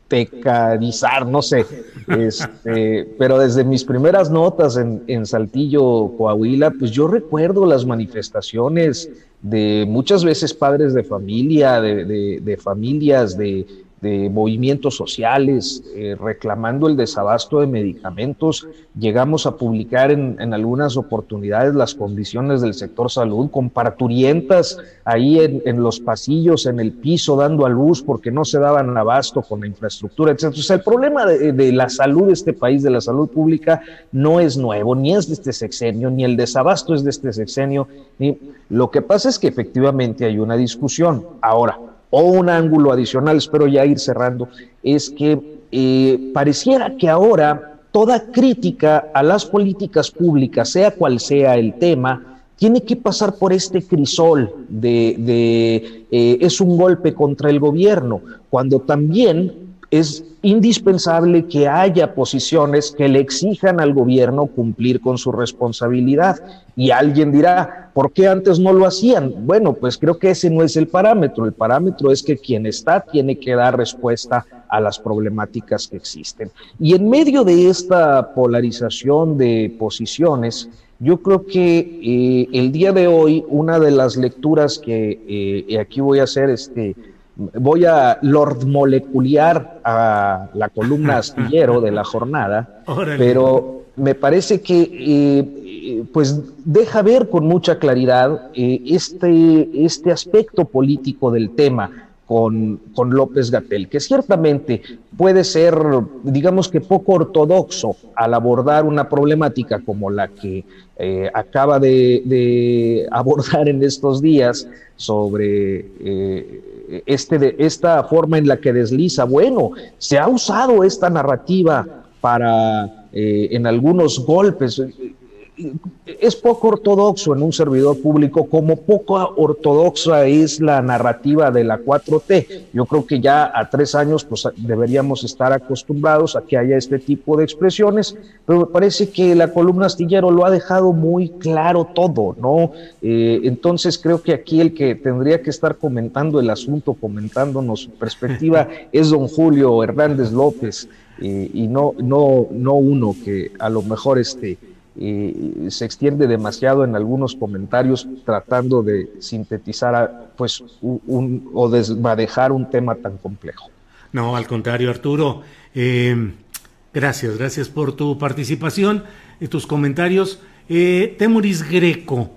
coahuiltecarizar, no sé. Este, pero desde mis primeras notas en, en Saltillo, Coahuila, pues yo recuerdo las manifestaciones de muchas veces padres de familia, de, de, familias, de, de movimientos sociales eh, reclamando el desabasto de medicamentos. Llegamos a publicar en, en, algunas oportunidades las condiciones del sector salud con parturientas ahí en, en, los pasillos, en el piso, dando a luz porque no se daban abasto con la infraestructura, etc. Entonces, el problema de, de la salud de este país, de la salud pública, no es nuevo, ni es de este sexenio, ni el desabasto es de este sexenio. Ni... Lo que pasa es que efectivamente hay una discusión. Ahora, o un ángulo adicional, espero ya ir cerrando, es que eh, pareciera que ahora toda crítica a las políticas públicas, sea cual sea el tema, tiene que pasar por este crisol de, eh, es un golpe contra el gobierno, cuando también es indispensable que haya posiciones que le exijan al gobierno cumplir con su responsabilidad. Y alguien dirá, ¿por qué antes no lo hacían? Bueno, pues creo que ese no es el parámetro. El parámetro es que quien está tiene que dar respuesta a las problemáticas que existen. Y en medio de esta polarización de posiciones, yo creo que eh, el día de hoy una de las lecturas que eh, aquí voy a hacer este voy a lord molecular a la columna astillero de la jornada, pero me parece que eh, pues deja ver con mucha claridad eh, este, este aspecto político del tema. Con, con López Gatel, que ciertamente puede ser, digamos que poco ortodoxo al abordar una problemática como la que eh, acaba de, de, abordar en estos días sobre este de, esta forma en la que desliza. Bueno, se ha usado esta narrativa para eh, en algunos golpes es poco ortodoxo en un servidor público, como poco ortodoxa es la narrativa de la 4T. Yo creo que ya a tres años pues, deberíamos estar acostumbrados a que haya este tipo de expresiones, pero me parece que la columna astillero lo ha dejado muy claro todo, ¿no? Eh, entonces creo que aquí el que tendría que estar comentando el asunto, comentándonos su perspectiva, es don Julio Hernández López. Eh, y no, no, no uno que a lo mejor este, se extiende demasiado en algunos comentarios tratando de sintetizar pues un, o desmadejar un tema tan complejo. No, al contrario, Arturo. Eh, gracias, gracias por tu participación y tus comentarios. Eh, Temuris Greco,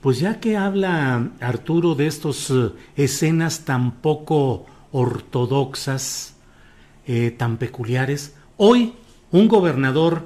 pues ya que habla Arturo de estas eh, escenas tan poco ortodoxas, tan peculiares, hoy un gobernador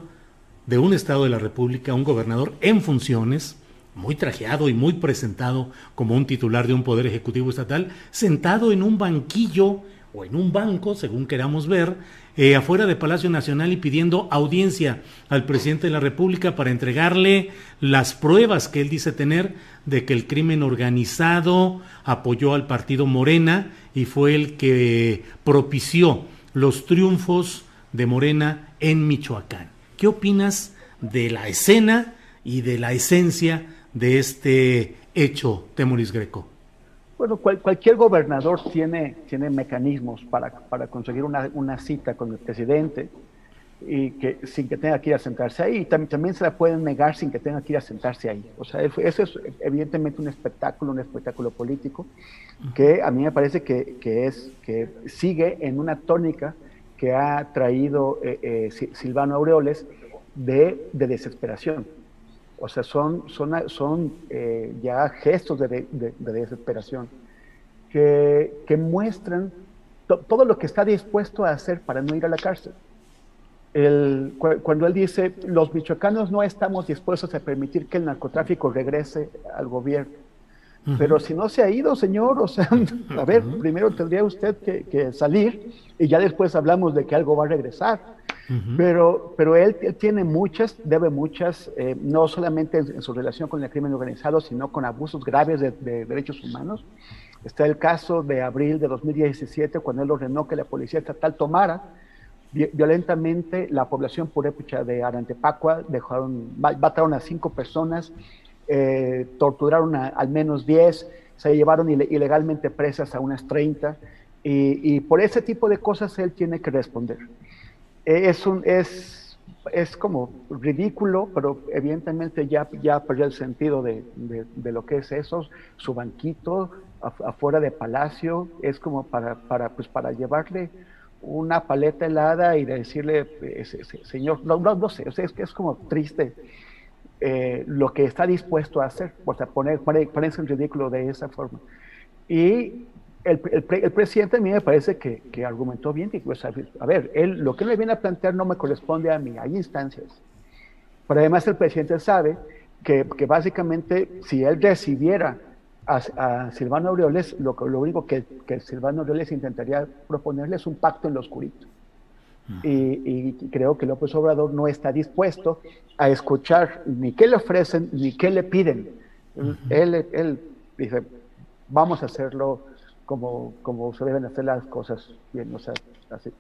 de un Estado de la República, un gobernador en funciones, muy trajeado y muy presentado como un titular de un poder ejecutivo estatal, sentado en un banquillo o en un banco, según queramos ver, eh, afuera de Palacio Nacional y pidiendo audiencia al presidente de la República para entregarle las pruebas que él dice tener de que el crimen organizado apoyó al partido Morena y fue el que propició los triunfos de Morena en Michoacán. ¿Qué opinas de la escena y de la esencia de este hecho, Temuris Greco? Bueno, cualquier gobernador tiene, tiene mecanismos para, para conseguir una, una, cita con el presidente y que sin que tenga que ir a sentarse ahí. También, también se la pueden negar sin que tenga que ir a sentarse ahí. O sea, eso es evidentemente un espectáculo, un espectáculo político que a mí me parece que, que es, que sigue en una tónica que ha traído eh, eh, Silvano Aureoles de, de, desesperación. O sea, son, son, son eh, ya gestos de, de, de desesperación que, que muestran todo lo que está dispuesto a hacer para no ir a la cárcel el, cuando él dice, los michoacanos no estamos dispuestos a permitir que el narcotráfico regrese al gobierno. Pero si no se ha ido, señor, o sea, a ver, primero tendría usted que, salir y ya después hablamos de que algo va a regresar. pero, pero él, tiene muchas, debe muchas, eh, no solamente en, su relación con el crimen organizado, sino con abusos graves de, de derechos humanos. Está el caso de abril de 2017, cuando él ordenó que la policía estatal tomara violentamente la población purépecha de Arantepacua, dejaron, mataron a cinco personas, eh, torturaron a, al menos 10, se llevaron ilegalmente presas a unas 30, y, por ese tipo de cosas él tiene que responder. Eh, es, es, es como ridículo, pero evidentemente ya, ya perdió el sentido de, de, lo que es eso, su banquito afuera de Palacio, es como para, para, pues para llevarle una paleta helada y decirle, señor, no, no, no sé, es es como triste eh, lo que está dispuesto a hacer, o sea, poner, ponerse en ridículo de esa forma. Y el, el, presidente a mí me parece que, que argumentó bien, pues, a ver, él, lo que él me viene a plantear no me corresponde a mí, hay instancias. Pero además el presidente sabe que, que básicamente si él recibiera a, Silvano Aureoles, lo, lo único que, que, Silvano Aureoles intentaría proponerle es un pacto en lo oscurito. Y, creo que López Obrador no está dispuesto a escuchar ni qué le ofrecen ni qué le piden. él, él, dice, vamos a hacerlo como, como se deben hacer las cosas bien, o sea, así.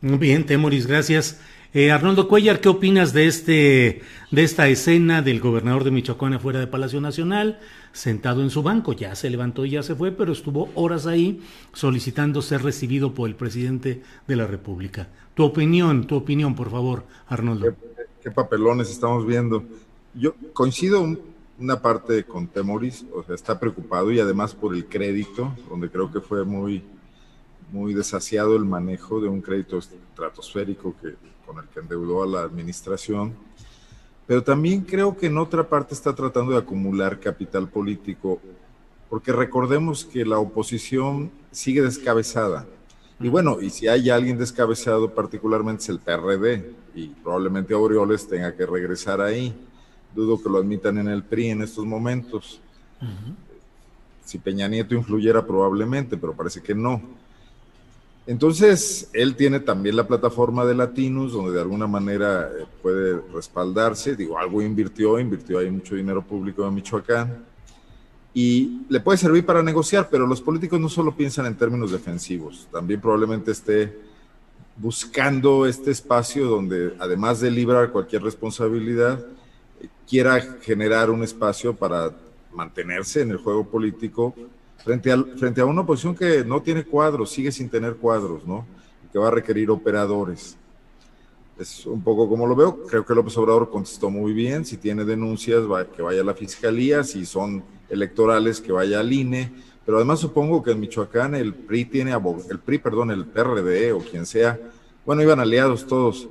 Muy bien, Temoris, gracias. Eh, Arnoldo Cuellar, ¿qué opinas de este, de esta escena del gobernador de Michoacán afuera de Palacio Nacional, sentado en su banco? Ya se levantó y ya se fue, pero estuvo horas ahí solicitando ser recibido por el presidente de la República. Tu opinión, tu opinión, por favor, Arnoldo. Qué, papelones estamos viendo. Yo coincido una parte con Temoris, o sea, está preocupado y además por el crédito, donde creo que fue muy, muy desasiado el manejo de un crédito estratosférico que con el que endeudó a la administración, pero también creo que en otra parte está tratando de acumular capital político, porque recordemos que la oposición sigue descabezada. Y bueno, y si hay alguien descabezado particularmente es el PRD, y probablemente Aureoles tenga que regresar ahí. Dudo que lo admitan en el PRI en estos momentos. Si Peña Nieto influyera probablemente, pero parece que no. Entonces, él tiene también la plataforma de Latinos, donde de alguna manera eh, puede respaldarse. Digo, algo invirtió, invirtió ahí mucho dinero público en Michoacán. Y le puede servir para negociar, pero los políticos no solo piensan en términos defensivos, también probablemente esté buscando este espacio donde, además de librar cualquier responsabilidad, quiera generar un espacio para mantenerse en el juego político frente a, frente a una oposición que no tiene cuadros, sigue sin tener cuadros, ¿no? que va a requerir operadores. Es un poco como lo veo. Creo que López Obrador contestó muy bien. Si tiene denuncias, que vaya a la fiscalía. Si son electorales, que vaya al INE. Pero además supongo que en Michoacán el PRI tiene el PRI, perdón, el PRD o quien sea. Bueno, iban aliados todos.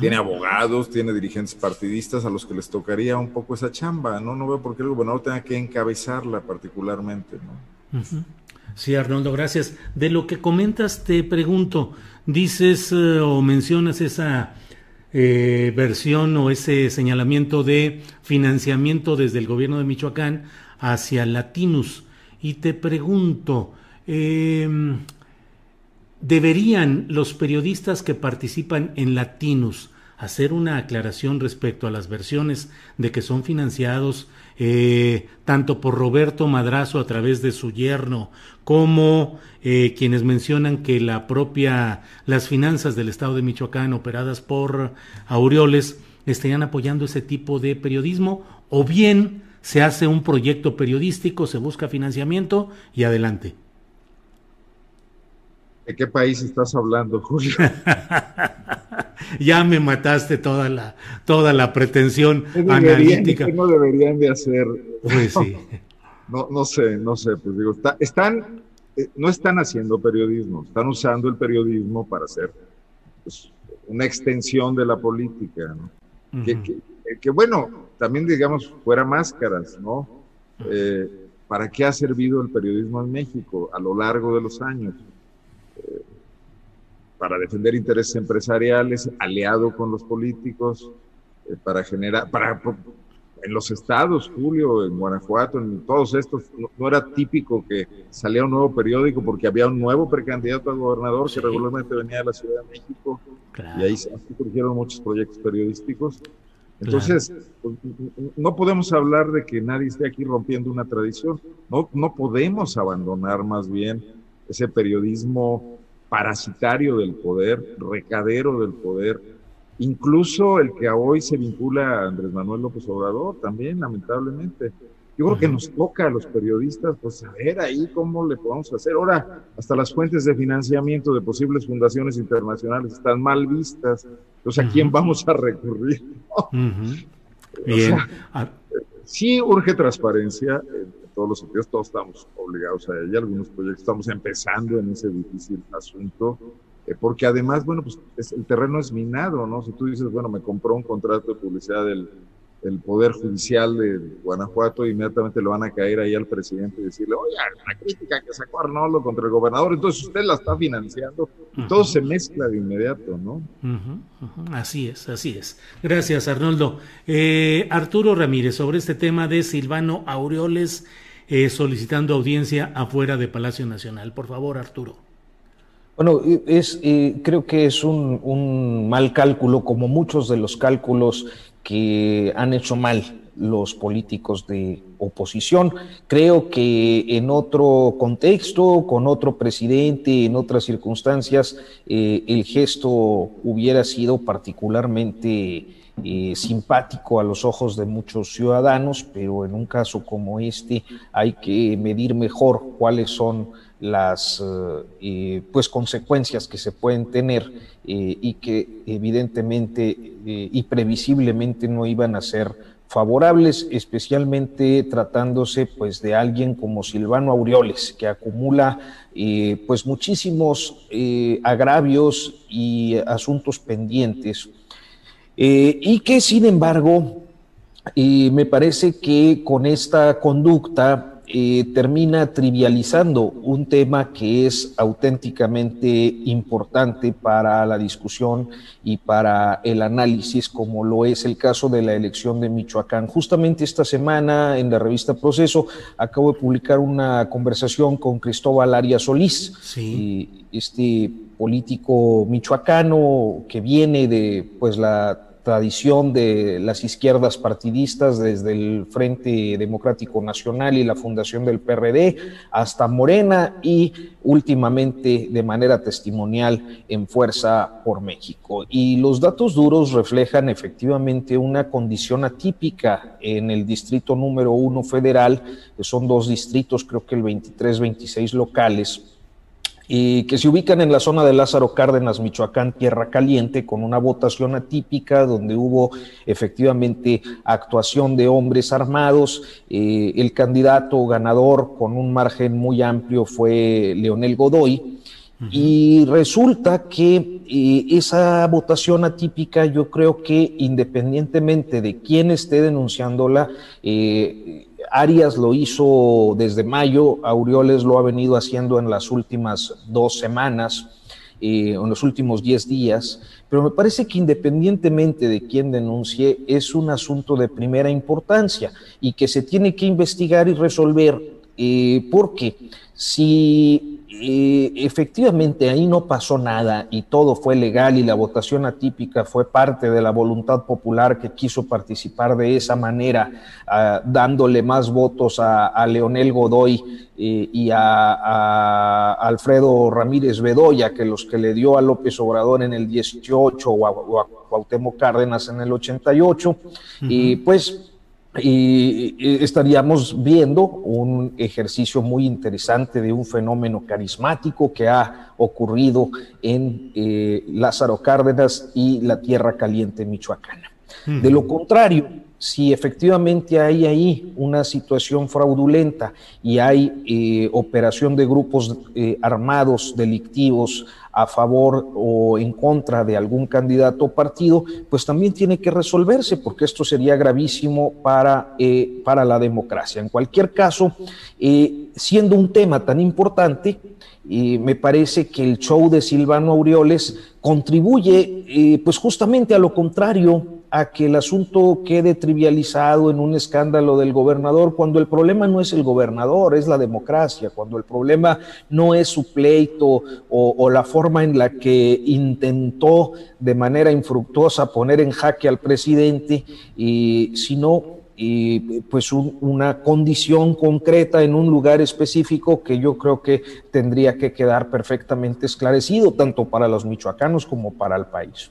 Tiene abogados, tiene dirigentes partidistas a los que les tocaría un poco esa chamba, ¿no? No veo por qué el gobernador tenga que encabezarla particularmente, ¿no? Sí, Arnoldo, gracias. De lo que comentas, te pregunto, dices eh, o mencionas esa eh, versión o ese señalamiento de financiamiento desde el gobierno de Michoacán hacia Latinus. Y te pregunto, em, ¿deberían los periodistas que participan en Latinus hacer una aclaración respecto a las versiones de que son financiados eh, tanto por Roberto Madrazo a través de su yerno, como eh, quienes mencionan que la propia, las finanzas del Estado de Michoacán operadas por Aureoles estarían apoyando ese tipo de periodismo, o bien se hace un proyecto periodístico, se busca financiamiento y adelante. ¿De qué país estás hablando, Julio? ya me mataste toda la, toda la pretensión deberían, analítica. No deberían de hacer. Pues sí. No, no sé, no sé, pues digo, está, están, eh, no están haciendo periodismo, están usando el periodismo para hacer pues, una extensión de la política, ¿no? que, que, que, bueno, también digamos, fuera máscaras, ¿no? Eh, ¿Para qué ha servido el periodismo en México a lo largo de los años? Eh, para defender intereses empresariales, aliado con los políticos, eh, para generar, para en los estados, Julio, en Guanajuato, en todos estos, no, no, era típico que salía un nuevo periódico porque había un nuevo precandidato a gobernador que regularmente venía de la Ciudad de México claro. y ahí surgieron muchos proyectos periodísticos. Entonces, claro. pues, no podemos hablar de que nadie esté aquí rompiendo una tradición, no, no podemos abandonar más bien ese periodismo parasitario del poder, recadero del poder, incluso el que hoy se vincula a Andrés Manuel López Obrador también, lamentablemente. Yo creo que nos toca a los periodistas, pues, saber ahí cómo le podemos hacer. Ahora, hasta las fuentes de financiamiento de posibles fundaciones internacionales están mal vistas. Entonces, ¿a quién vamos a recurrir? Uh -huh. Bien. O sea, sí urge transparencia en todos los sentidos, todos estamos obligados a ella. Algunos proyectos estamos empezando en ese difícil asunto. Eh, porque además, bueno, pues es, el terreno es minado, ¿no? Si tú dices, bueno, me compró un contrato de publicidad del, del Poder Judicial de Guanajuato, inmediatamente le van a caer ahí al presidente y decirle, oye, la crítica que sacó Arnoldo contra el gobernador, entonces usted la está financiando. Uh -huh. Todo se mezcla de inmediato, ¿no? Uh -huh, uh -huh. Así es, así es. Gracias, Arnoldo. Eh, Arturo Ramírez, sobre este tema de Silvano Aureoles eh, solicitando audiencia afuera de Palacio Nacional. Por favor, Arturo. Bueno, es, eh, creo que es un, mal cálculo, como muchos de los cálculos que han hecho mal los políticos de oposición. Creo que en otro contexto, con otro presidente, en otras circunstancias, eh, el gesto hubiera sido particularmente eh, simpático a los ojos de muchos ciudadanos, pero en un caso como este hay que medir mejor cuáles son las eh, pues consecuencias que se pueden tener eh, y que evidentemente eh, y previsiblemente no iban a ser favorables, especialmente tratándose pues de alguien como Silvano Aureoles, que acumula eh, pues muchísimos agravios y asuntos pendientes y que sin embargo me parece que con esta conducta eh, termina trivializando un tema que es auténticamente importante para la discusión y para el análisis, como lo es el caso de la elección de Michoacán. Justamente esta semana en la revista Proceso acabo de publicar una conversación con Cristóbal Arias Solís, sí. eh, este político michoacano que viene de pues la tradición de las izquierdas partidistas desde el Frente Democrático Nacional y la fundación del PRD hasta Morena y últimamente de manera testimonial en Fuerza por México. Y los datos duros reflejan efectivamente una condición atípica en el distrito número uno federal, que son dos distritos, creo que el 23-26 locales, que se ubican en la zona de Lázaro Cárdenas, Michoacán, Tierra Caliente, con una votación atípica donde hubo efectivamente actuación de hombres armados. Eh, el candidato ganador con un margen muy amplio fue Leonel Godoy. Uh -huh. Y resulta que eh, esa votación atípica, yo creo que independientemente de quién esté denunciándola, eh, Arias lo hizo desde mayo, Aureoles lo ha venido haciendo en las últimas dos semanas, eh, en los últimos diez días, pero me parece que independientemente de quién denuncie, es un asunto de primera importancia y que se tiene que investigar y resolver, eh, porque si eh, efectivamente ahí no pasó nada y todo fue legal y la votación atípica fue parte de la voluntad popular que quiso participar de esa manera, uh, dándole más votos a, a Leonel Godoy eh, y a, a, Alfredo Ramírez Bedoya que los que le dio a López Obrador en el 18 o a, o a Cuauhtémoc Cárdenas en el 88, uh -huh. y pues y estaríamos viendo un ejercicio muy interesante de un fenómeno carismático que ha ocurrido en eh, Lázaro Cárdenas y la Tierra Caliente Michoacana. De lo contrario, si efectivamente hay ahí una situación fraudulenta y hay eh, operación de grupos eh, armados delictivos a favor o en contra de algún candidato o partido, pues también tiene que resolverse porque esto sería gravísimo para, eh, para la democracia. En cualquier caso, siendo un tema tan importante, me parece que el show de Silvano Aureoles contribuye pues justamente a lo contrario a que el asunto quede trivializado en un escándalo del gobernador, cuando el problema no es el gobernador, es la democracia, cuando el problema no es su pleito o, la forma en la que intentó de manera infructuosa poner en jaque al presidente, sino pues una condición concreta en un lugar específico que yo creo que tendría que quedar perfectamente esclarecido, tanto para los michoacanos como para el país.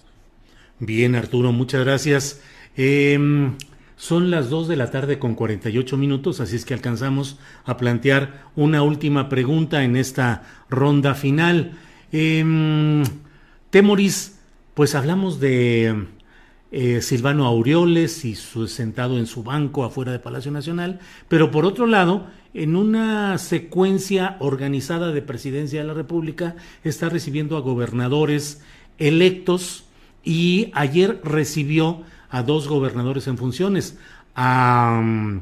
Bien, Arturo, muchas gracias. Em, son las 2 de la tarde con 48 minutos, así es que alcanzamos a plantear una última pregunta en esta ronda final. Eh, Temoris, pues hablamos de eh, Silvano Aureoles y su sentado en su banco afuera de Palacio Nacional, pero por otro lado, en una secuencia organizada de presidencia de la República, está recibiendo a gobernadores electos y ayer recibió a dos gobernadores en funciones, a mm,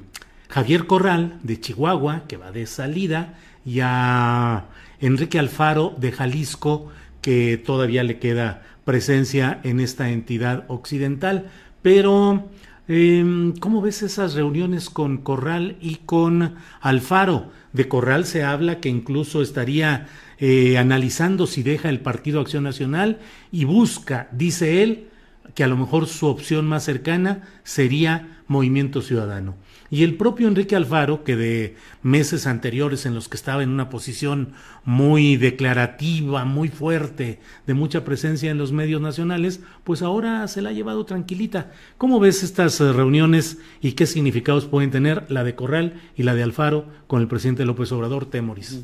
Javier Corral de Chihuahua, que va de salida, y a Enrique Alfaro de Jalisco, que todavía le queda presencia en esta entidad occidental. Pero, em, ¿cómo ves esas reuniones con Corral y con Alfaro? De Corral se habla que incluso estaría eh, analizando si deja el Partido Acción Nacional y busca, dice él, que a lo mejor su opción más cercana sería Movimiento Ciudadano. Y el propio Enrique Alfaro, que de meses anteriores en los que estaba en una posición muy declarativa, muy fuerte, de mucha presencia en los medios nacionales, pues ahora se la ha llevado tranquilita. ¿Cómo ves estas eh, reuniones y qué significados pueden tener la de Corral y la de Alfaro con el presidente López Obrador, Temoris?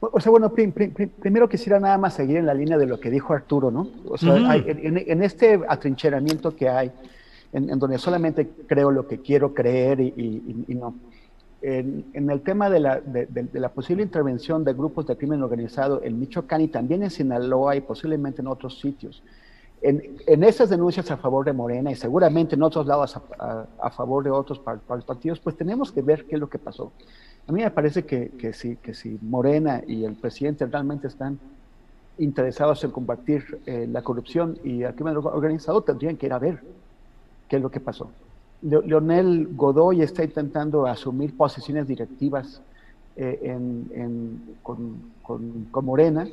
O sea, bueno, primero quisiera nada más seguir en la línea de lo que dijo Arturo, ¿no? O sea, en, este atrincheramiento que hay, en, donde solamente creo lo que quiero creer y, no. En, el tema de la, de, la, posible intervención de grupos de crimen organizado en Michoacán y también en Sinaloa y posiblemente en otros sitios, en, esas denuncias a favor de Morena y seguramente en otros lados a, a favor de otros partidos, pues tenemos que ver qué es lo que pasó. A mí me parece que, que, si, que si Morena y el presidente realmente están interesados en combatir eh, la corrupción y el crimen organizado, tendrían que ir a ver qué es lo que pasó. Leonel Godoy está intentando asumir posiciones directivas eh, en, con, con, Morena,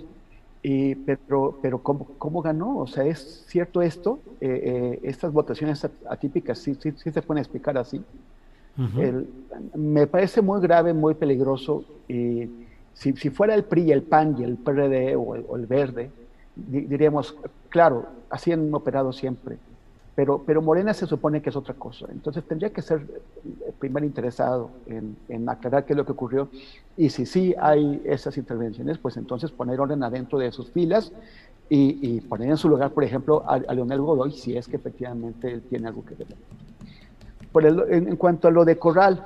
y, pero, pero ¿cómo, ¿cómo, ganó? O sea, ¿es cierto esto? Eh, estas votaciones atípicas sí, sí, sí se pueden explicar así me parece muy grave, muy peligroso. Y si, si, fuera el PRI, el PAN y el PRD o el, Verde, diríamos, claro, así han operado siempre. Pero, pero Morena se supone que es otra cosa. Entonces tendría que ser el primer interesado en, en, aclarar qué es lo que ocurrió. Y si sí hay esas intervenciones, pues entonces poner orden adentro de sus filas y, poner en su lugar, por ejemplo, a, a Leonel Godoy, si es que efectivamente él tiene algo que ver en, cuanto a lo de Corral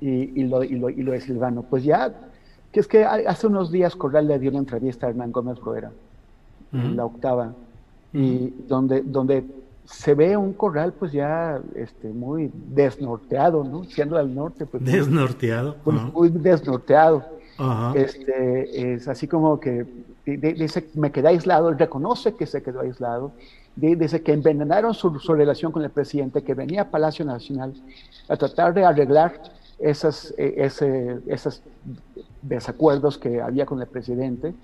y, lo, y, lo, de Silvano, pues ya, que es que hace unos días Corral le dio una entrevista a Hernán Gómez Rueda, en la octava, y donde, donde se ve un Corral pues ya este, muy desnorteado, ¿no? Siendo del norte. Pues, desnorteado. Muy, muy desnorteado. Este, es así como que dice, me quedé aislado, él reconoce que se quedó aislado, dice que envenenaron su, relación con el presidente, que venía a Palacio Nacional a tratar de arreglar esas, eh, esos desacuerdos que había con el presidente.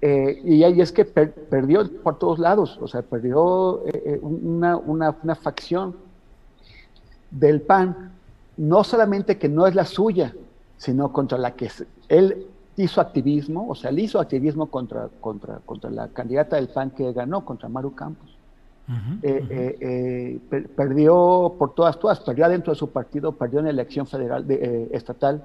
Eh, y ahí es que perdió por todos lados, o sea, perdió eh, una, una, una, facción del PAN, no solamente que no es la suya, sino contra la que él hizo activismo, o sea, él hizo activismo contra, contra, contra la candidata del PAN que ganó, contra Maru Campos. perdió por todas, todas, perdió adentro de su partido, perdió en la elección federal, de, estatal,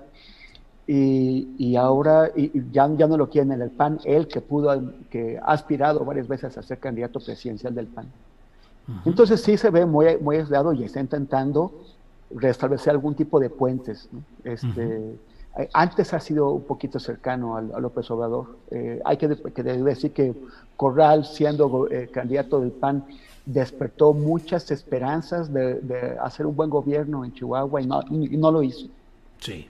y, ahora ya, ya no lo quieren en el PAN, él que pudo, que ha aspirado varias veces a ser candidato presidencial del PAN. Entonces sí se ve muy, muy aislado y está intentando restablecer algún tipo de puentes. Este, eh, Antes ha sido un poquito cercano a, López Obrador. Eh, hay que, decir que Corral, siendo eh, candidato del PAN, despertó muchas esperanzas de, hacer un buen gobierno en Chihuahua y no, y no lo hizo. Sí.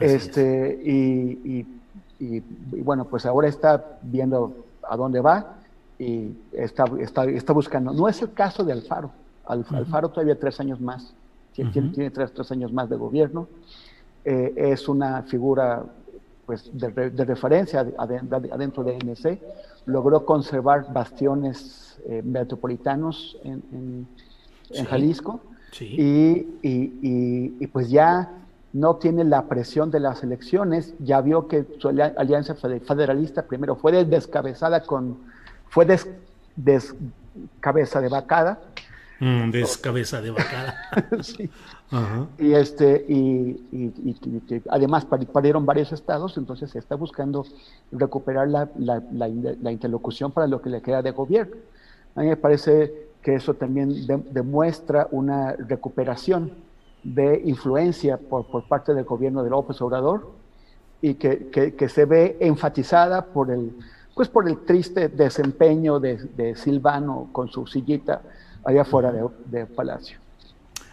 Este, y, y, bueno, pues ahora está viendo a dónde va y está, está, está buscando. No es el caso de Alfaro. Alfaro todavía tres años más. Tiene, tiene tres, tres, años más de gobierno. Eh, es una figura pues, de, referencia adentro de ANC. Logró conservar bastiones eh, metropolitanos en, en, Jalisco. Y, y, y, pues ya no tiene la presión de las elecciones, ya vio que su alianza federalista primero fue descabezada con, fue des, descabeza de vacada. Mm, descabeza de vacada. sí. Y, este, y, y, además parieron varios estados, entonces se está buscando recuperar la, la, la, interlocución para lo que le queda de gobierno. A mí me parece que eso también demuestra una recuperación de influencia por, por, parte del gobierno de López Obrador y que, que, se ve enfatizada por el, pues por el triste desempeño de, de Silvano con su sillita allá afuera de, Palacio.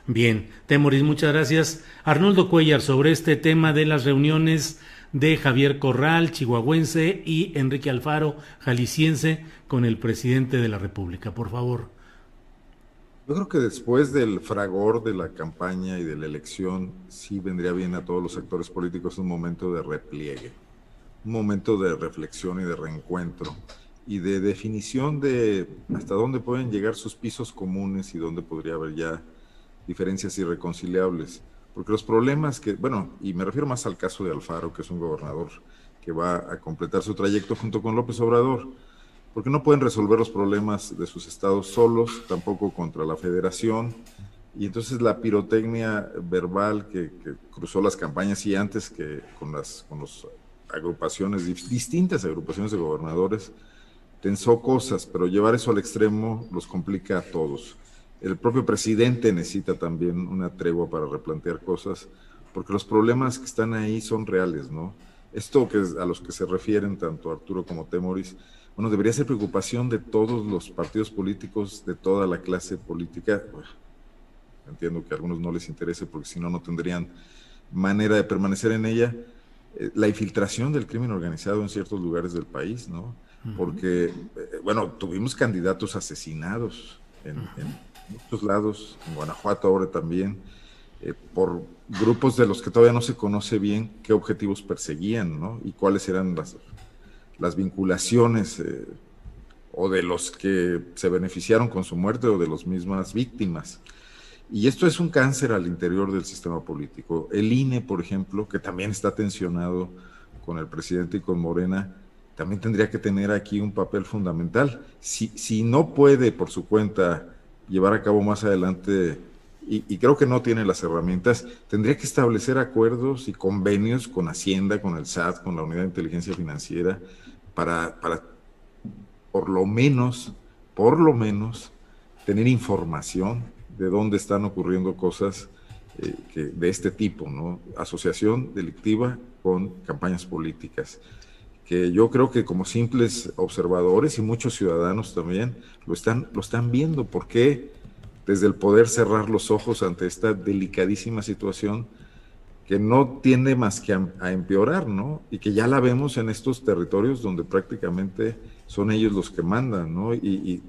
Bien, Temoris, muchas gracias. Arnoldo Cuellar, sobre este tema de las reuniones de Javier Corral, chihuahuense, y Enrique Alfaro, jalisciense, con el presidente de la República. Por favor. Yo creo que después del fragor de la campaña y de la elección, sí vendría bien a todos los actores políticos un momento de repliegue, un momento de reflexión y de reencuentro y de definición de hasta dónde pueden llegar sus pisos comunes y dónde podría haber ya diferencias irreconciliables. Porque los problemas que, bueno, y me refiero más al caso de Alfaro, que es un gobernador que va a completar su trayecto junto con López Obrador, porque no pueden resolver los problemas de sus estados solos, tampoco contra la federación. Y entonces la pirotecnia verbal que, cruzó las campañas y antes que con las con los agrupaciones, distintas agrupaciones de gobernadores, tensó cosas, pero llevar eso al extremo los complica a todos el propio presidente necesita también una tregua para replantear cosas, porque los problemas que están ahí son reales, ¿no? Esto que a los que se refieren tanto Arturo como Temoris, bueno, debería ser preocupación de todos los partidos políticos, de toda la clase política. entiendo que a algunos no les interese porque si no, no tendrían manera de permanecer en ella. Eh, la infiltración del crimen organizado en ciertos lugares del país, ¿no? Porque, eh, bueno, tuvimos candidatos asesinados en, muchos lados, en Guanajuato ahora también, eh, por grupos de los que todavía no se conoce bien qué objetivos perseguían, ¿no? Y cuáles eran las, las vinculaciones eh, o de los que se beneficiaron con su muerte o de las mismas víctimas. Y esto es un cáncer al interior del sistema político. El INE, por ejemplo, que también está tensionado con el presidente y con Morena, también tendría que tener aquí un papel fundamental. Si, si no puede por su cuenta llevar a cabo más adelante, y, creo que no tiene las herramientas, tendría que establecer acuerdos y convenios con Hacienda, con el SAT, con la Unidad de Inteligencia Financiera, para, para por lo menos, por lo menos, tener información de dónde están ocurriendo cosas eh, que, de este tipo, ¿no? Asociación delictiva con campañas políticas que yo creo que como simples observadores y muchos ciudadanos también lo están, lo están viendo. ¿Por qué desde el poder cerrar los ojos ante esta delicadísima situación que no tiende más que a, empeorar, ¿no? Y que ya la vemos en estos territorios donde prácticamente son ellos los que mandan, ¿no? Y,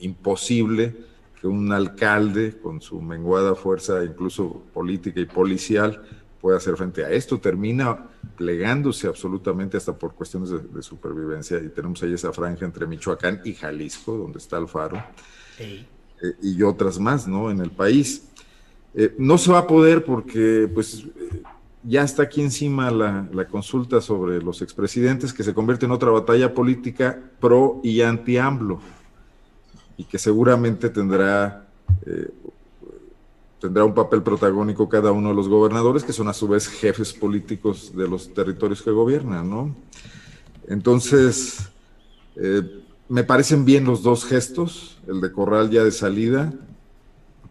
imposible que un alcalde con su menguada fuerza, incluso política y policial, puede hacer frente a esto. Termina plegándose absolutamente hasta por cuestiones de, supervivencia y tenemos ahí esa franja entre Michoacán y Jalisco, donde está el faro, y otras más, ¿no? En el país. Eh, no se va a poder porque, pues, ya está aquí encima la, la, consulta sobre los expresidentes que se convierte en otra batalla política pro y anti-AMLO. y que seguramente tendrá, eh, tendrá un papel protagónico cada uno de los gobernadores, que son a su vez jefes políticos de los territorios que gobiernan, ¿no? Entonces, eh, me parecen bien los dos gestos, el de Corral ya de salida,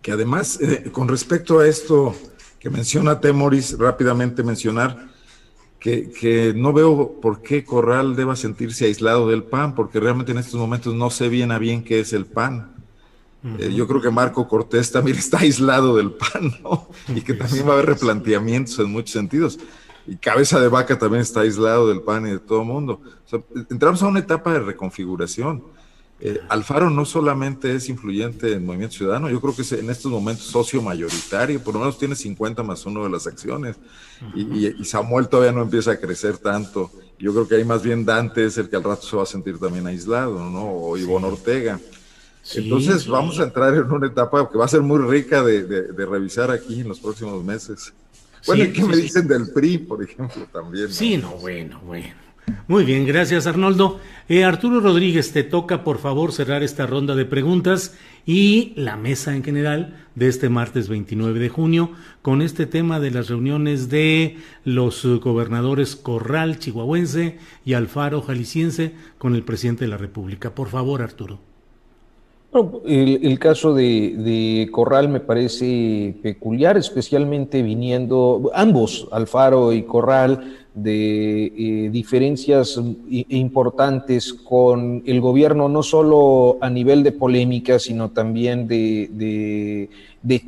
que además, eh, con respecto a esto que menciona Temoris, rápidamente mencionar que, no veo por qué Corral deba sentirse aislado del PAN, porque realmente en estos momentos no sé bien a bien qué es el PAN. Eh, yo creo que Marco Cortés también está aislado del PAN, ¿no? Y que también va a haber replanteamientos en muchos sentidos. Y Cabeza de Vaca también está aislado del PAN y de todo el mundo. entramos a una etapa de reconfiguración. Eh, Alfaro no solamente es influyente en Movimiento Ciudadano, yo creo que es en estos momentos socio mayoritario, por lo menos tiene 50 más uno de las acciones, y, Samuel todavía no empieza a crecer tanto. Yo creo que ahí más bien Dante es el que al rato se va a sentir también aislado, ¿no? O Ivonne Ortega. Entonces vamos a entrar en una etapa que va a ser muy rica de, de, revisar aquí en los próximos meses. Bueno, ¿y qué me dicen del PRI, por ejemplo, también? Sí, no, bueno, bueno. Muy bien, gracias Arnoldo. Eh, Arturo Rodríguez, te toca por favor cerrar esta ronda de preguntas y la mesa en general de este martes 29 de junio con este tema de las reuniones de los gobernadores Corral, chihuahuense, y Alfaro, jalisciense, con el presidente de la República. Por favor, Arturo. El, caso de, de, Corral me parece peculiar, especialmente viniendo ambos, Alfaro y Corral, de eh, diferencias importantes con el gobierno, no solo a nivel de polémica, sino también de,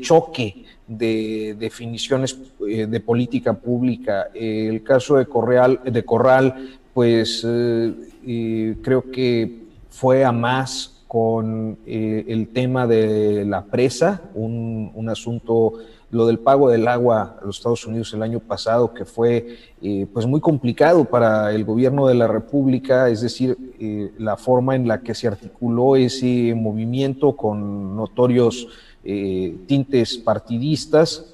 choque de definiciones eh, de política pública. el caso de Corral, de Corral pues eh, creo que fue a más con el tema de la presa, un, un asunto lo del pago del agua a los Estados Unidos el año pasado, que fue eh, pues muy complicado para el gobierno de la República, es decir, eh, la forma en la que se articuló ese movimiento con notorios eh, tintes partidistas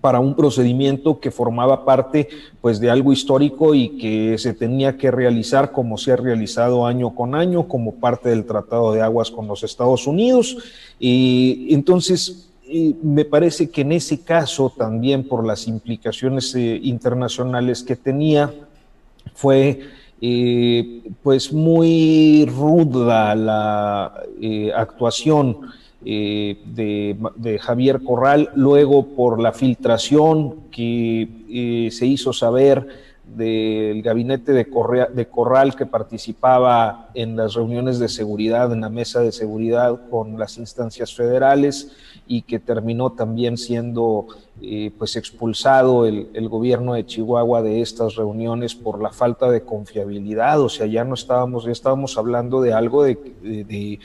para un procedimiento que formaba parte pues de algo histórico y que se tenía que realizar como se ha realizado año con año como parte del Tratado de Aguas con los Estados Unidos. Y entonces me parece que en ese caso también por las implicaciones eh, internacionales que tenía, fue eh, pues muy ruda la eh, actuación de, de, Javier Corral, luego por la filtración que se hizo saber del gabinete de Corral que participaba en las reuniones de seguridad, en la mesa de seguridad con las instancias federales y que terminó también siendo pues expulsado el, gobierno de Chihuahua de estas reuniones por la falta de confiabilidad, o sea, ya no estábamos, ya estábamos hablando de algo de, de,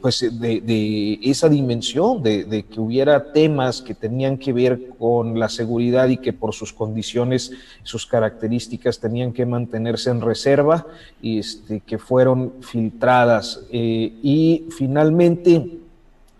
pues de, esa dimensión, de, que hubiera temas que tenían que ver con la seguridad y que por sus condiciones, sus características tenían que mantenerse en reserva, este, que fueron filtradas. Eh, y finalmente,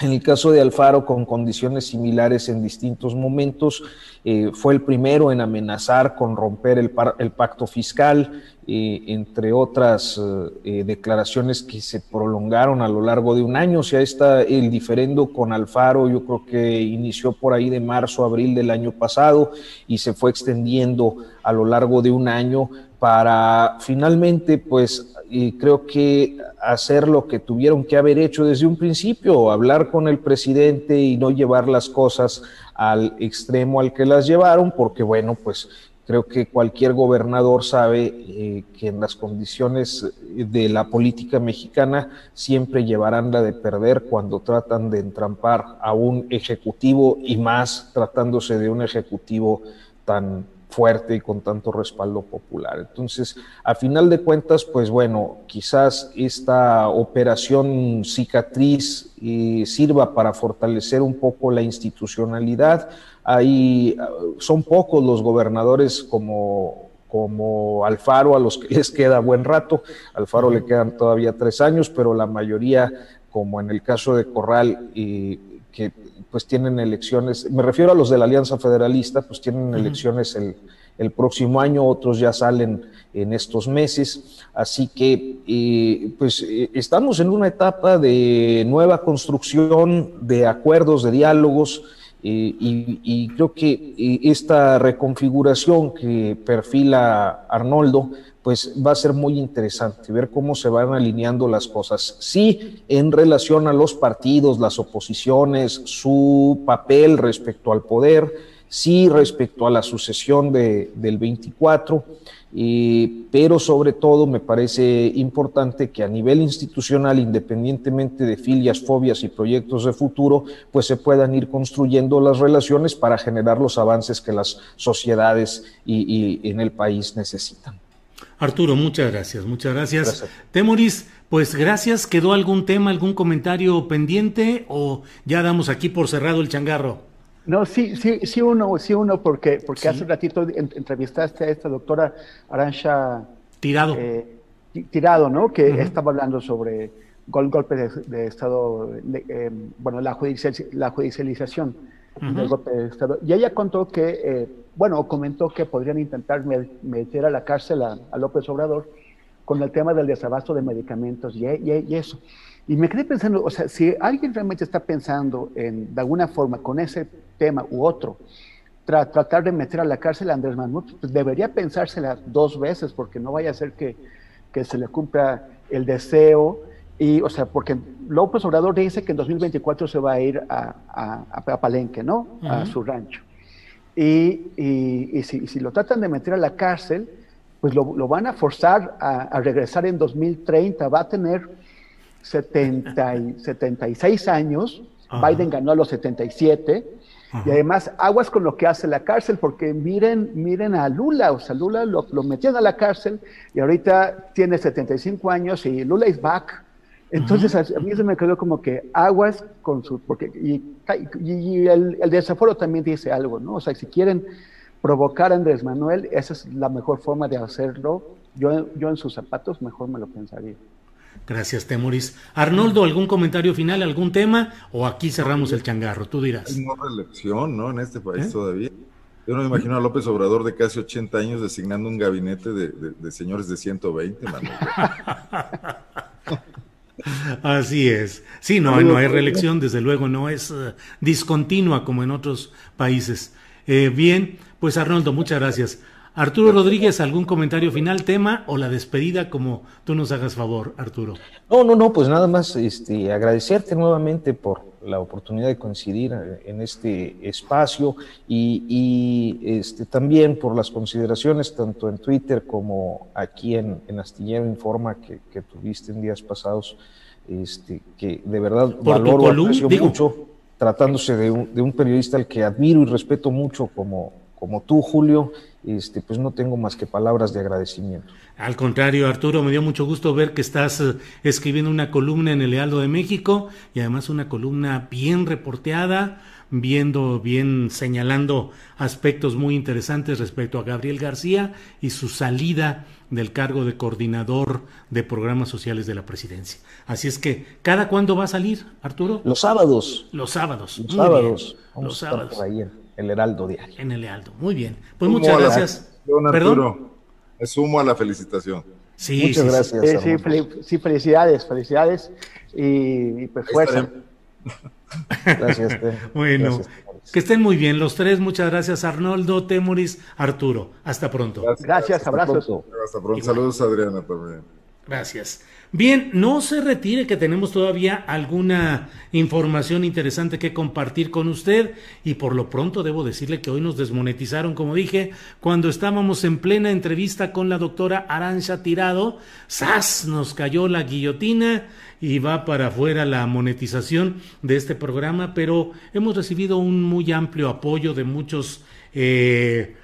en el caso de Alfaro, con condiciones similares en distintos momentos, eh, fue el primero en amenazar con romper el, pacto fiscal, eh, entre otras eh, declaraciones que se prolongaron a lo largo de un año. O sea, está el diferendo con Alfaro, yo creo que inició por ahí de marzo, abril del año pasado y se fue extendiendo a lo largo de un año para finalmente, pues, y creo que hacer lo que tuvieron que haber hecho desde un principio, hablar con el presidente y no llevar las cosas al extremo al que las llevaron, porque bueno, pues creo que cualquier gobernador sabe eh, que en las condiciones de la política mexicana siempre llevarán la de perder cuando tratan de entrampar a un ejecutivo y más tratándose de un ejecutivo tan fuerte y con tanto respaldo popular. Entonces, a final de cuentas, pues bueno, quizás esta operación cicatriz eh, sirva para fortalecer un poco la institucionalidad. Ahí son pocos los gobernadores como como Alfaro, a los que les queda buen rato. Alfaro le quedan todavía tres años, pero la mayoría, como en el caso de Corral, y que pues tienen elecciones, me refiero a los de la Alianza Federalista, pues tienen elecciones el, el próximo año, otros ya salen en estos meses. Así que, eh, pues, eh, estamos en una etapa de nueva construcción, de acuerdos, de diálogos, eh, y, creo que esta reconfiguración que perfila Arnoldo, pues va a ser muy interesante ver cómo se van alineando las cosas. Sí, en relación a los partidos, las oposiciones, su papel respecto al poder, sí respecto a la sucesión de, del 24 pero sobre todo me parece importante que a nivel institucional, independientemente de filias, fobias y proyectos de futuro, pues se puedan ir construyendo las relaciones para generar los avances que las sociedades y, en el país necesitan. Arturo, muchas gracias, muchas gracias. Temoris, pues gracias. ¿Quedó algún tema, algún comentario pendiente o ya damos aquí por cerrado el changarro? No, sí, sí, sí uno, sí uno, porque, porque hace un ratito entrevistaste a esta doctora Arancha Tirado. Eh, tirado, ¿no? Que estaba hablando sobre gol, golpe de, Estado, eh, bueno, la, judicial, la judicialización del golpe de Estado. Y ella contó que, eh, bueno, comentó que podrían intentar meter a la cárcel a, López Obrador con el tema del desabasto de medicamentos y, y eso. Y me quedé pensando, o sea, si alguien realmente está pensando en, de alguna forma, con ese tema u otro, tratar de meter a la cárcel a Andrés Manuel, pues debería pensársela dos veces, porque no vaya a ser que, que se le cumpla el deseo. Y, o sea, porque López Obrador dice que en 2024 se va a ir a, a, Palenque, ¿no? A su rancho. Y, y, si, si, lo tratan de meter a la cárcel, pues lo, lo van a forzar a, regresar en 2030. Va a tener 70 y, 76 años, Biden ganó a los 77, y además aguas con lo que hace la cárcel, porque miren, miren a Lula, o sea, Lula lo, lo metían a la cárcel y ahorita tiene 75 años y Lula is back. Entonces a mí se me quedó como que aguas con su, porque, y, y, el, el, desaforo también dice algo, ¿no? O sea, si quieren provocar a Andrés Manuel, esa es la mejor forma de hacerlo. Yo, yo en sus zapatos mejor me lo pensaría. Gracias, Temoris. Arnoldo, ¿algún comentario final, algún tema? ¿O aquí cerramos el changarro? Tú dirás. Hay no reelección, ¿no? En este país ¿Eh? todavía. Yo no me imagino a López Obrador de casi 80 años designando un gabinete de, señores de 120, Así es. Sí, no, no hay reelección, desde luego, no es eh, discontinua como en otros países. Eh, bien, pues Arnoldo, muchas gracias. Arturo Rodríguez, ¿algún comentario final, tema o la despedida, como tú nos hagas favor, Arturo? No, no, no, pues nada más este, agradecerte nuevamente por la oportunidad de coincidir en este espacio y, este, también por las consideraciones tanto en Twitter como aquí en, Astillero Informa que, tuviste en días pasados, este, que de verdad valoro mucho, tratándose de un, de un periodista al que admiro y respeto mucho como, como tú, Julio este, pues no tengo más que palabras de agradecimiento. Al contrario, Arturo, me dio mucho gusto ver que estás eh, escribiendo una columna en el Lealdo de México y además una columna bien reporteada, viendo, bien señalando aspectos muy interesantes respecto a Gabriel García y su salida del cargo de coordinador de programas sociales de la presidencia. Así es que, ¿cada cuándo va a salir, Arturo? Los sábados. Los sábados. Los sábados. Los sábados el Heraldo Diario. En el Heraldo, muy bien. Pues muchas gracias. ¿Perdón? Me sumo a la felicitación. Sí, muchas gracias. Sí, felicidades, felicidades y, pues fuerza. gracias. bueno, que estén muy bien los tres. Muchas gracias, Arnoldo, Temoris, Arturo. Hasta pronto. Gracias, abrazos. Hasta pronto. Saludos, Adriana, también. Gracias. Bien, no se retire que tenemos todavía alguna información interesante que compartir con usted y por lo pronto debo decirle que hoy nos desmonetizaron, como dije, cuando estábamos en plena entrevista con la doctora Arancha Tirado, ¡zas! nos cayó la guillotina y va para afuera la monetización de este programa, pero hemos recibido un muy amplio apoyo de muchos eh,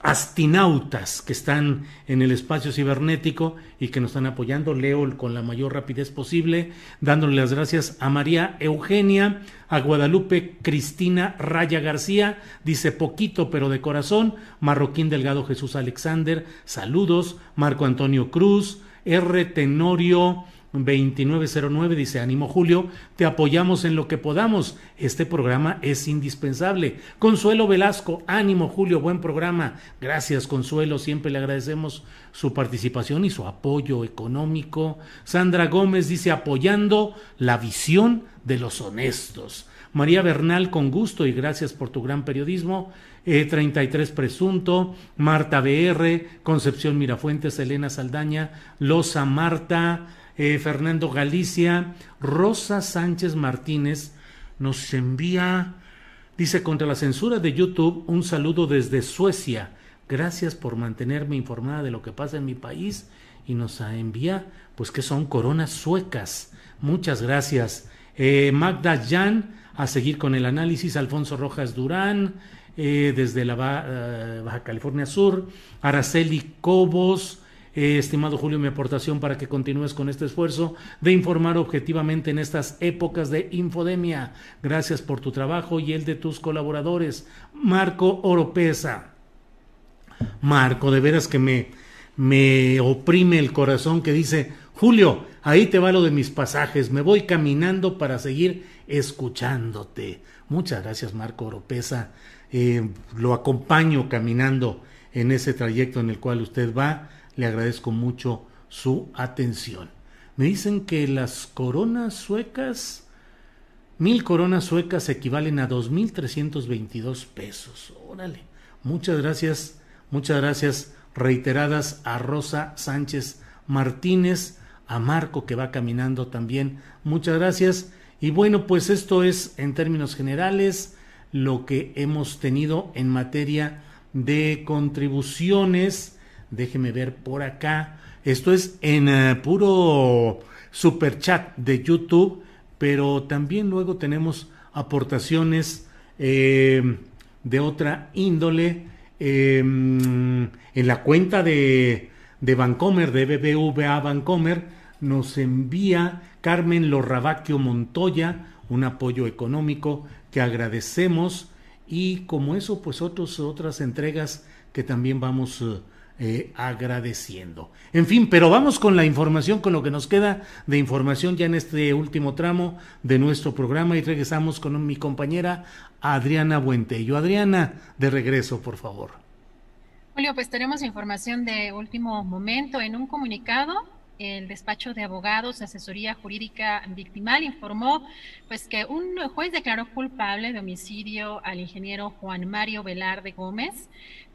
astinautas que están en el espacio cibernético y que nos están apoyando. Leo con la mayor rapidez posible, dándole las gracias a María Eugenia, a Guadalupe Cristina Raya García, dice poquito pero de corazón, Marroquín Delgado Jesús Alexander, saludos, Marco Antonio Cruz, R. Tenorio 2909 dice, ánimo Julio, te apoyamos en lo que podamos. Este programa es indispensable. Consuelo Velasco, ánimo Julio, buen programa. Gracias Consuelo, siempre le agradecemos su participación y su apoyo económico. Sandra Gómez dice, apoyando la visión de los honestos. María Bernal, con gusto y gracias por tu gran periodismo. E 33 Presunto, Marta BR, Concepción Mirafuentes, Elena Saldaña, Loza Marta, eh, Fernando Galicia, Rosa Sánchez Martínez nos envía, dice, contra la censura de YouTube, un saludo desde Suecia. Gracias por mantenerme informada de lo que pasa en mi país y nos envía, pues que son coronas suecas. Muchas gracias. Eh, Magda Jan, a seguir con el análisis, Alfonso Rojas Durán, eh, desde la Baja California Sur, Araceli Cobos, eh, estimado Julio, mi aportación para que continúes con este esfuerzo de informar objetivamente en estas épocas de infodemia. Gracias por tu trabajo y el de tus colaboradores. Marco Oropesa. Marco, de veras que me, me oprime el corazón que dice, Julio, ahí te va lo de mis pasajes, me voy caminando para seguir escuchándote. Muchas gracias, Marco Oropesa. Eh, lo acompaño caminando en ese trayecto en el cual usted va le agradezco mucho su atención. Me dicen que las coronas suecas, mil coronas suecas equivalen a 2.322 pesos. Órale. Muchas gracias, muchas gracias reiteradas a Rosa Sánchez Martínez, a Marco que va caminando también. Muchas gracias. Y bueno, pues esto es en términos generales lo que hemos tenido en materia de contribuciones Déjeme ver por acá. Esto es en eh, puro super chat de YouTube, pero también luego tenemos aportaciones eh, de otra índole em, en la cuenta de, de Vancomer, de BBVA Vancomer, nos envía Carmen Lorrabaquio Montoya un apoyo económico que agradecemos y como eso pues otros, otras entregas que también vamos uh, eh, agradeciendo. En fin, pero vamos con la información, con lo que nos queda de información ya en este último tramo de nuestro programa y regresamos con mi compañera Adriana Buentello. Adriana, de regreso, por favor. Julio, pues tenemos información de último momento en un comunicado el despacho de abogados, asesoría jurídica victimal, informó pues que un juez declaró culpable de homicidio al ingeniero Juan Mario Velarde Gómez,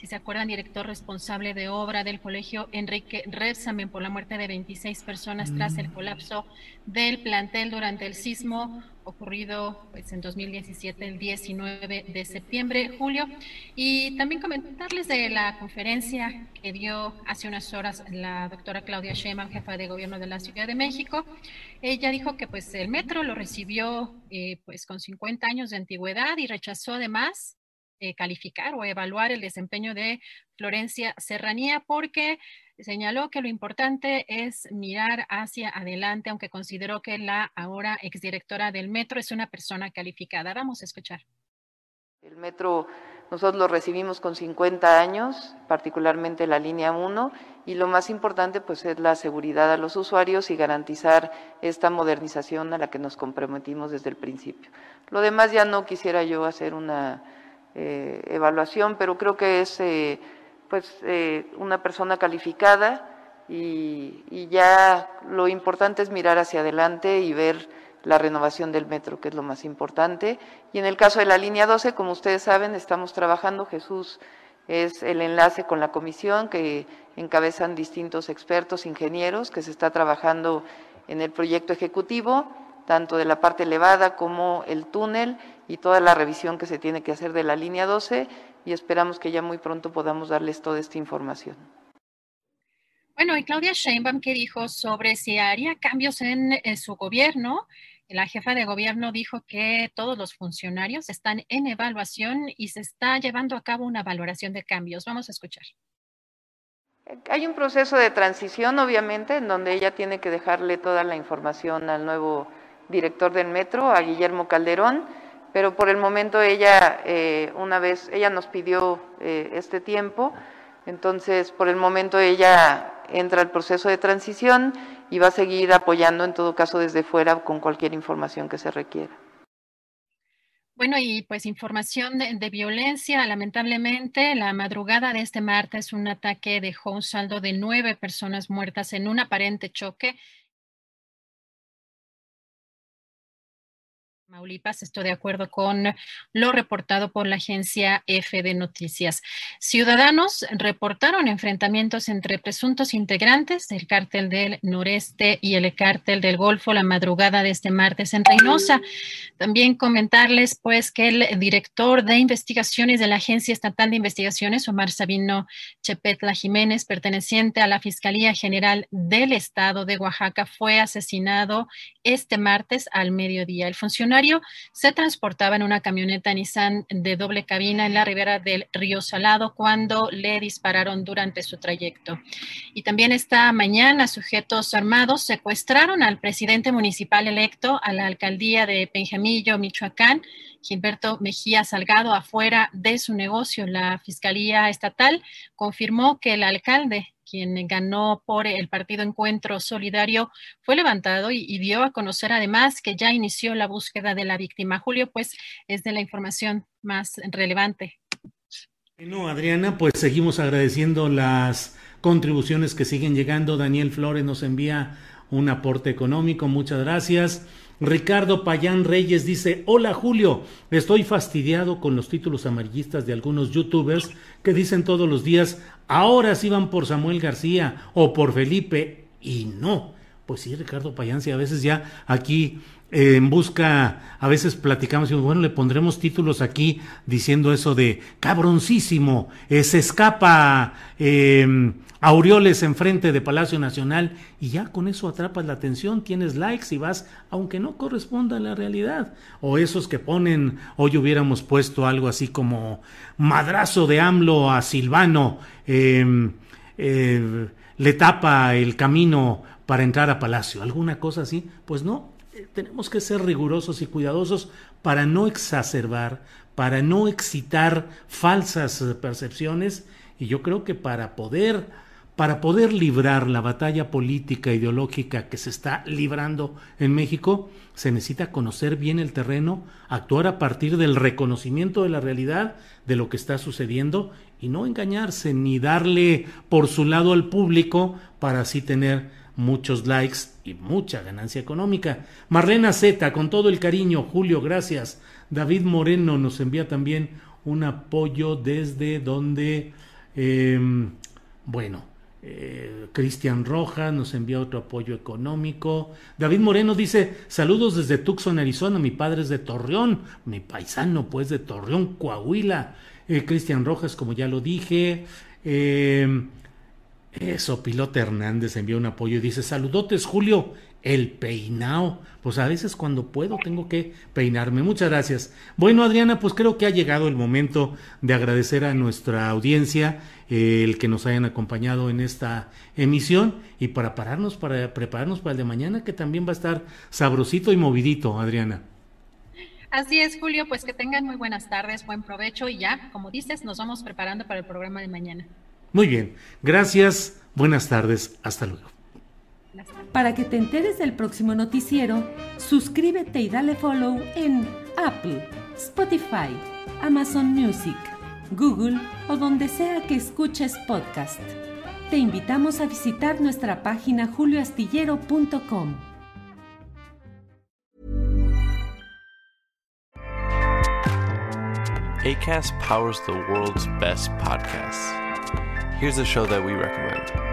si se acuerdan, director responsable de obra del colegio Enrique Repsamen por la muerte de 26 personas tras el mm. colapso del plantel durante el sismo ocurrido pues, en 2017, el 19 de septiembre, julio. Y también comentarles de la conferencia que dio hace unas horas la doctora Claudia Sheinbaum, jefa de gobierno de la Ciudad de México. Ella dijo que pues el metro lo recibió eh, pues con 50 años de antigüedad y rechazó además eh, calificar o evaluar el desempeño de Florencia Serranía porque señaló que lo importante es mirar hacia adelante, aunque consideró que la ahora exdirectora del metro es una persona calificada. Vamos a escuchar. El metro nosotros lo recibimos con 50 años, particularmente la línea 1, y lo más importante pues es la seguridad a los usuarios y garantizar esta modernización a la que nos comprometimos desde el principio. Lo demás ya no quisiera yo hacer una eh, evaluación, pero creo que es eh, pues eh, una persona calificada y, y, ya lo importante es mirar hacia adelante y ver la renovación del metro, que es lo más importante. Y en el caso de la línea 12, como ustedes saben, estamos trabajando, Jesús es el enlace con la comisión que encabezan distintos expertos, ingenieros, que se está trabajando en el proyecto ejecutivo tanto de la parte elevada como el túnel y toda la revisión que se tiene que hacer de la línea 12 y esperamos que ya muy pronto podamos darles toda esta información. Bueno, y Claudia Sheinbaum, ¿qué dijo sobre si haría cambios en, su gobierno? La jefa de gobierno dijo que todos los funcionarios están en evaluación y se está llevando a cabo una valoración de cambios. Vamos a escuchar. Hay un proceso de transición, obviamente, en donde ella tiene que dejarle toda la información al nuevo director del metro, a Guillermo Calderón, pero por el momento ella, eh, una vez, ella nos pidió eh, este tiempo, entonces por el momento ella entra al proceso de transición y va a seguir apoyando en todo caso desde fuera con cualquier información que se requiera. Bueno, y pues información de, violencia. Lamentablemente, la madrugada de este martes, un ataque dejó un saldo de nueve personas muertas en un aparente choque Maulipas, estoy de acuerdo con lo reportado por la agencia F de Noticias. Ciudadanos reportaron enfrentamientos entre presuntos integrantes del cártel del noreste y el cártel del Golfo la madrugada de este martes en Reynosa. También comentarles pues que el director de investigaciones de la Agencia Estatal de Investigaciones, Omar Sabino Chepetla Jiménez, perteneciente a la Fiscalía General del Estado de Oaxaca, fue asesinado este martes al mediodía. El funcionario se transportaba en una camioneta Nissan de doble cabina en la ribera del río Salado cuando le dispararon durante su trayecto. Y también esta mañana sujetos armados secuestraron al presidente municipal electo a la alcaldía de Penjamillo, Michoacán, Gilberto Mejía Salgado, afuera de su negocio. La Fiscalía Estatal confirmó que el alcalde quien ganó por el partido Encuentro Solidario, fue levantado y, dio a conocer además que ya inició la búsqueda de la víctima. Julio, pues es de la información más relevante. Bueno, Adriana, pues seguimos agradeciendo las contribuciones que siguen llegando. Daniel Flores nos envía un aporte económico, muchas gracias. Ricardo Payán Reyes dice, hola Julio, estoy fastidiado con los títulos amarillistas de algunos youtubers que dicen todos los días, ahora sí van por Samuel García o por Felipe y no. Pues sí, Ricardo Payán, sí, a veces ya aquí eh, en busca, a veces platicamos y bueno, le pondremos títulos aquí diciendo eso de cabroncísimo, eh, se escapa eh, Aureoles enfrente de Palacio Nacional y ya con eso atrapas la atención, tienes likes y vas, aunque no corresponda a la realidad. O esos que ponen, hoy hubiéramos puesto algo así como madrazo de AMLO a Silvano, em, eh, le tapa el camino para entrar a Palacio, alguna cosa así. Pues no, eh, tenemos que ser rigurosos y cuidadosos para no exacerbar, para no excitar falsas percepciones y yo creo que para poder para poder librar la batalla política ideológica que se está librando en México, se necesita conocer bien el terreno, actuar a partir del reconocimiento de la realidad de lo que está sucediendo y no engañarse ni darle por su lado al público para así tener muchos likes y mucha ganancia económica. Marlena Z, con todo el cariño, Julio, gracias. David Moreno nos envía también un apoyo desde donde, eh, bueno, eh, Cristian Rojas nos envía otro apoyo económico. David Moreno dice, saludos desde Tucson, Arizona, mi padre es de Torreón, mi paisano pues de Torreón, Coahuila. Eh, Cristian Rojas, como ya lo dije. Eh, eso, Pilote Hernández envía un apoyo y dice, saludotes Julio, el peinao. Pues a veces cuando puedo tengo que peinarme. Muchas gracias. Bueno, Adriana, pues creo que ha llegado el momento de agradecer a nuestra audiencia eh, el que nos hayan acompañado en esta emisión y para pararnos, para prepararnos para el de mañana, que también va a estar sabrosito y movidito, Adriana. Así es, Julio, pues que tengan muy buenas tardes, buen provecho y ya, como dices, nos vamos preparando para el programa de mañana. Muy bien, gracias, buenas tardes, hasta luego. Para que te enteres del próximo noticiero, suscríbete y dale follow en Apple, Spotify, Amazon Music, Google o donde sea que escuches podcast. Te invitamos a visitar nuestra página julioastillero.com. ACAST powers the world's best podcasts. Here's a show that we recommend.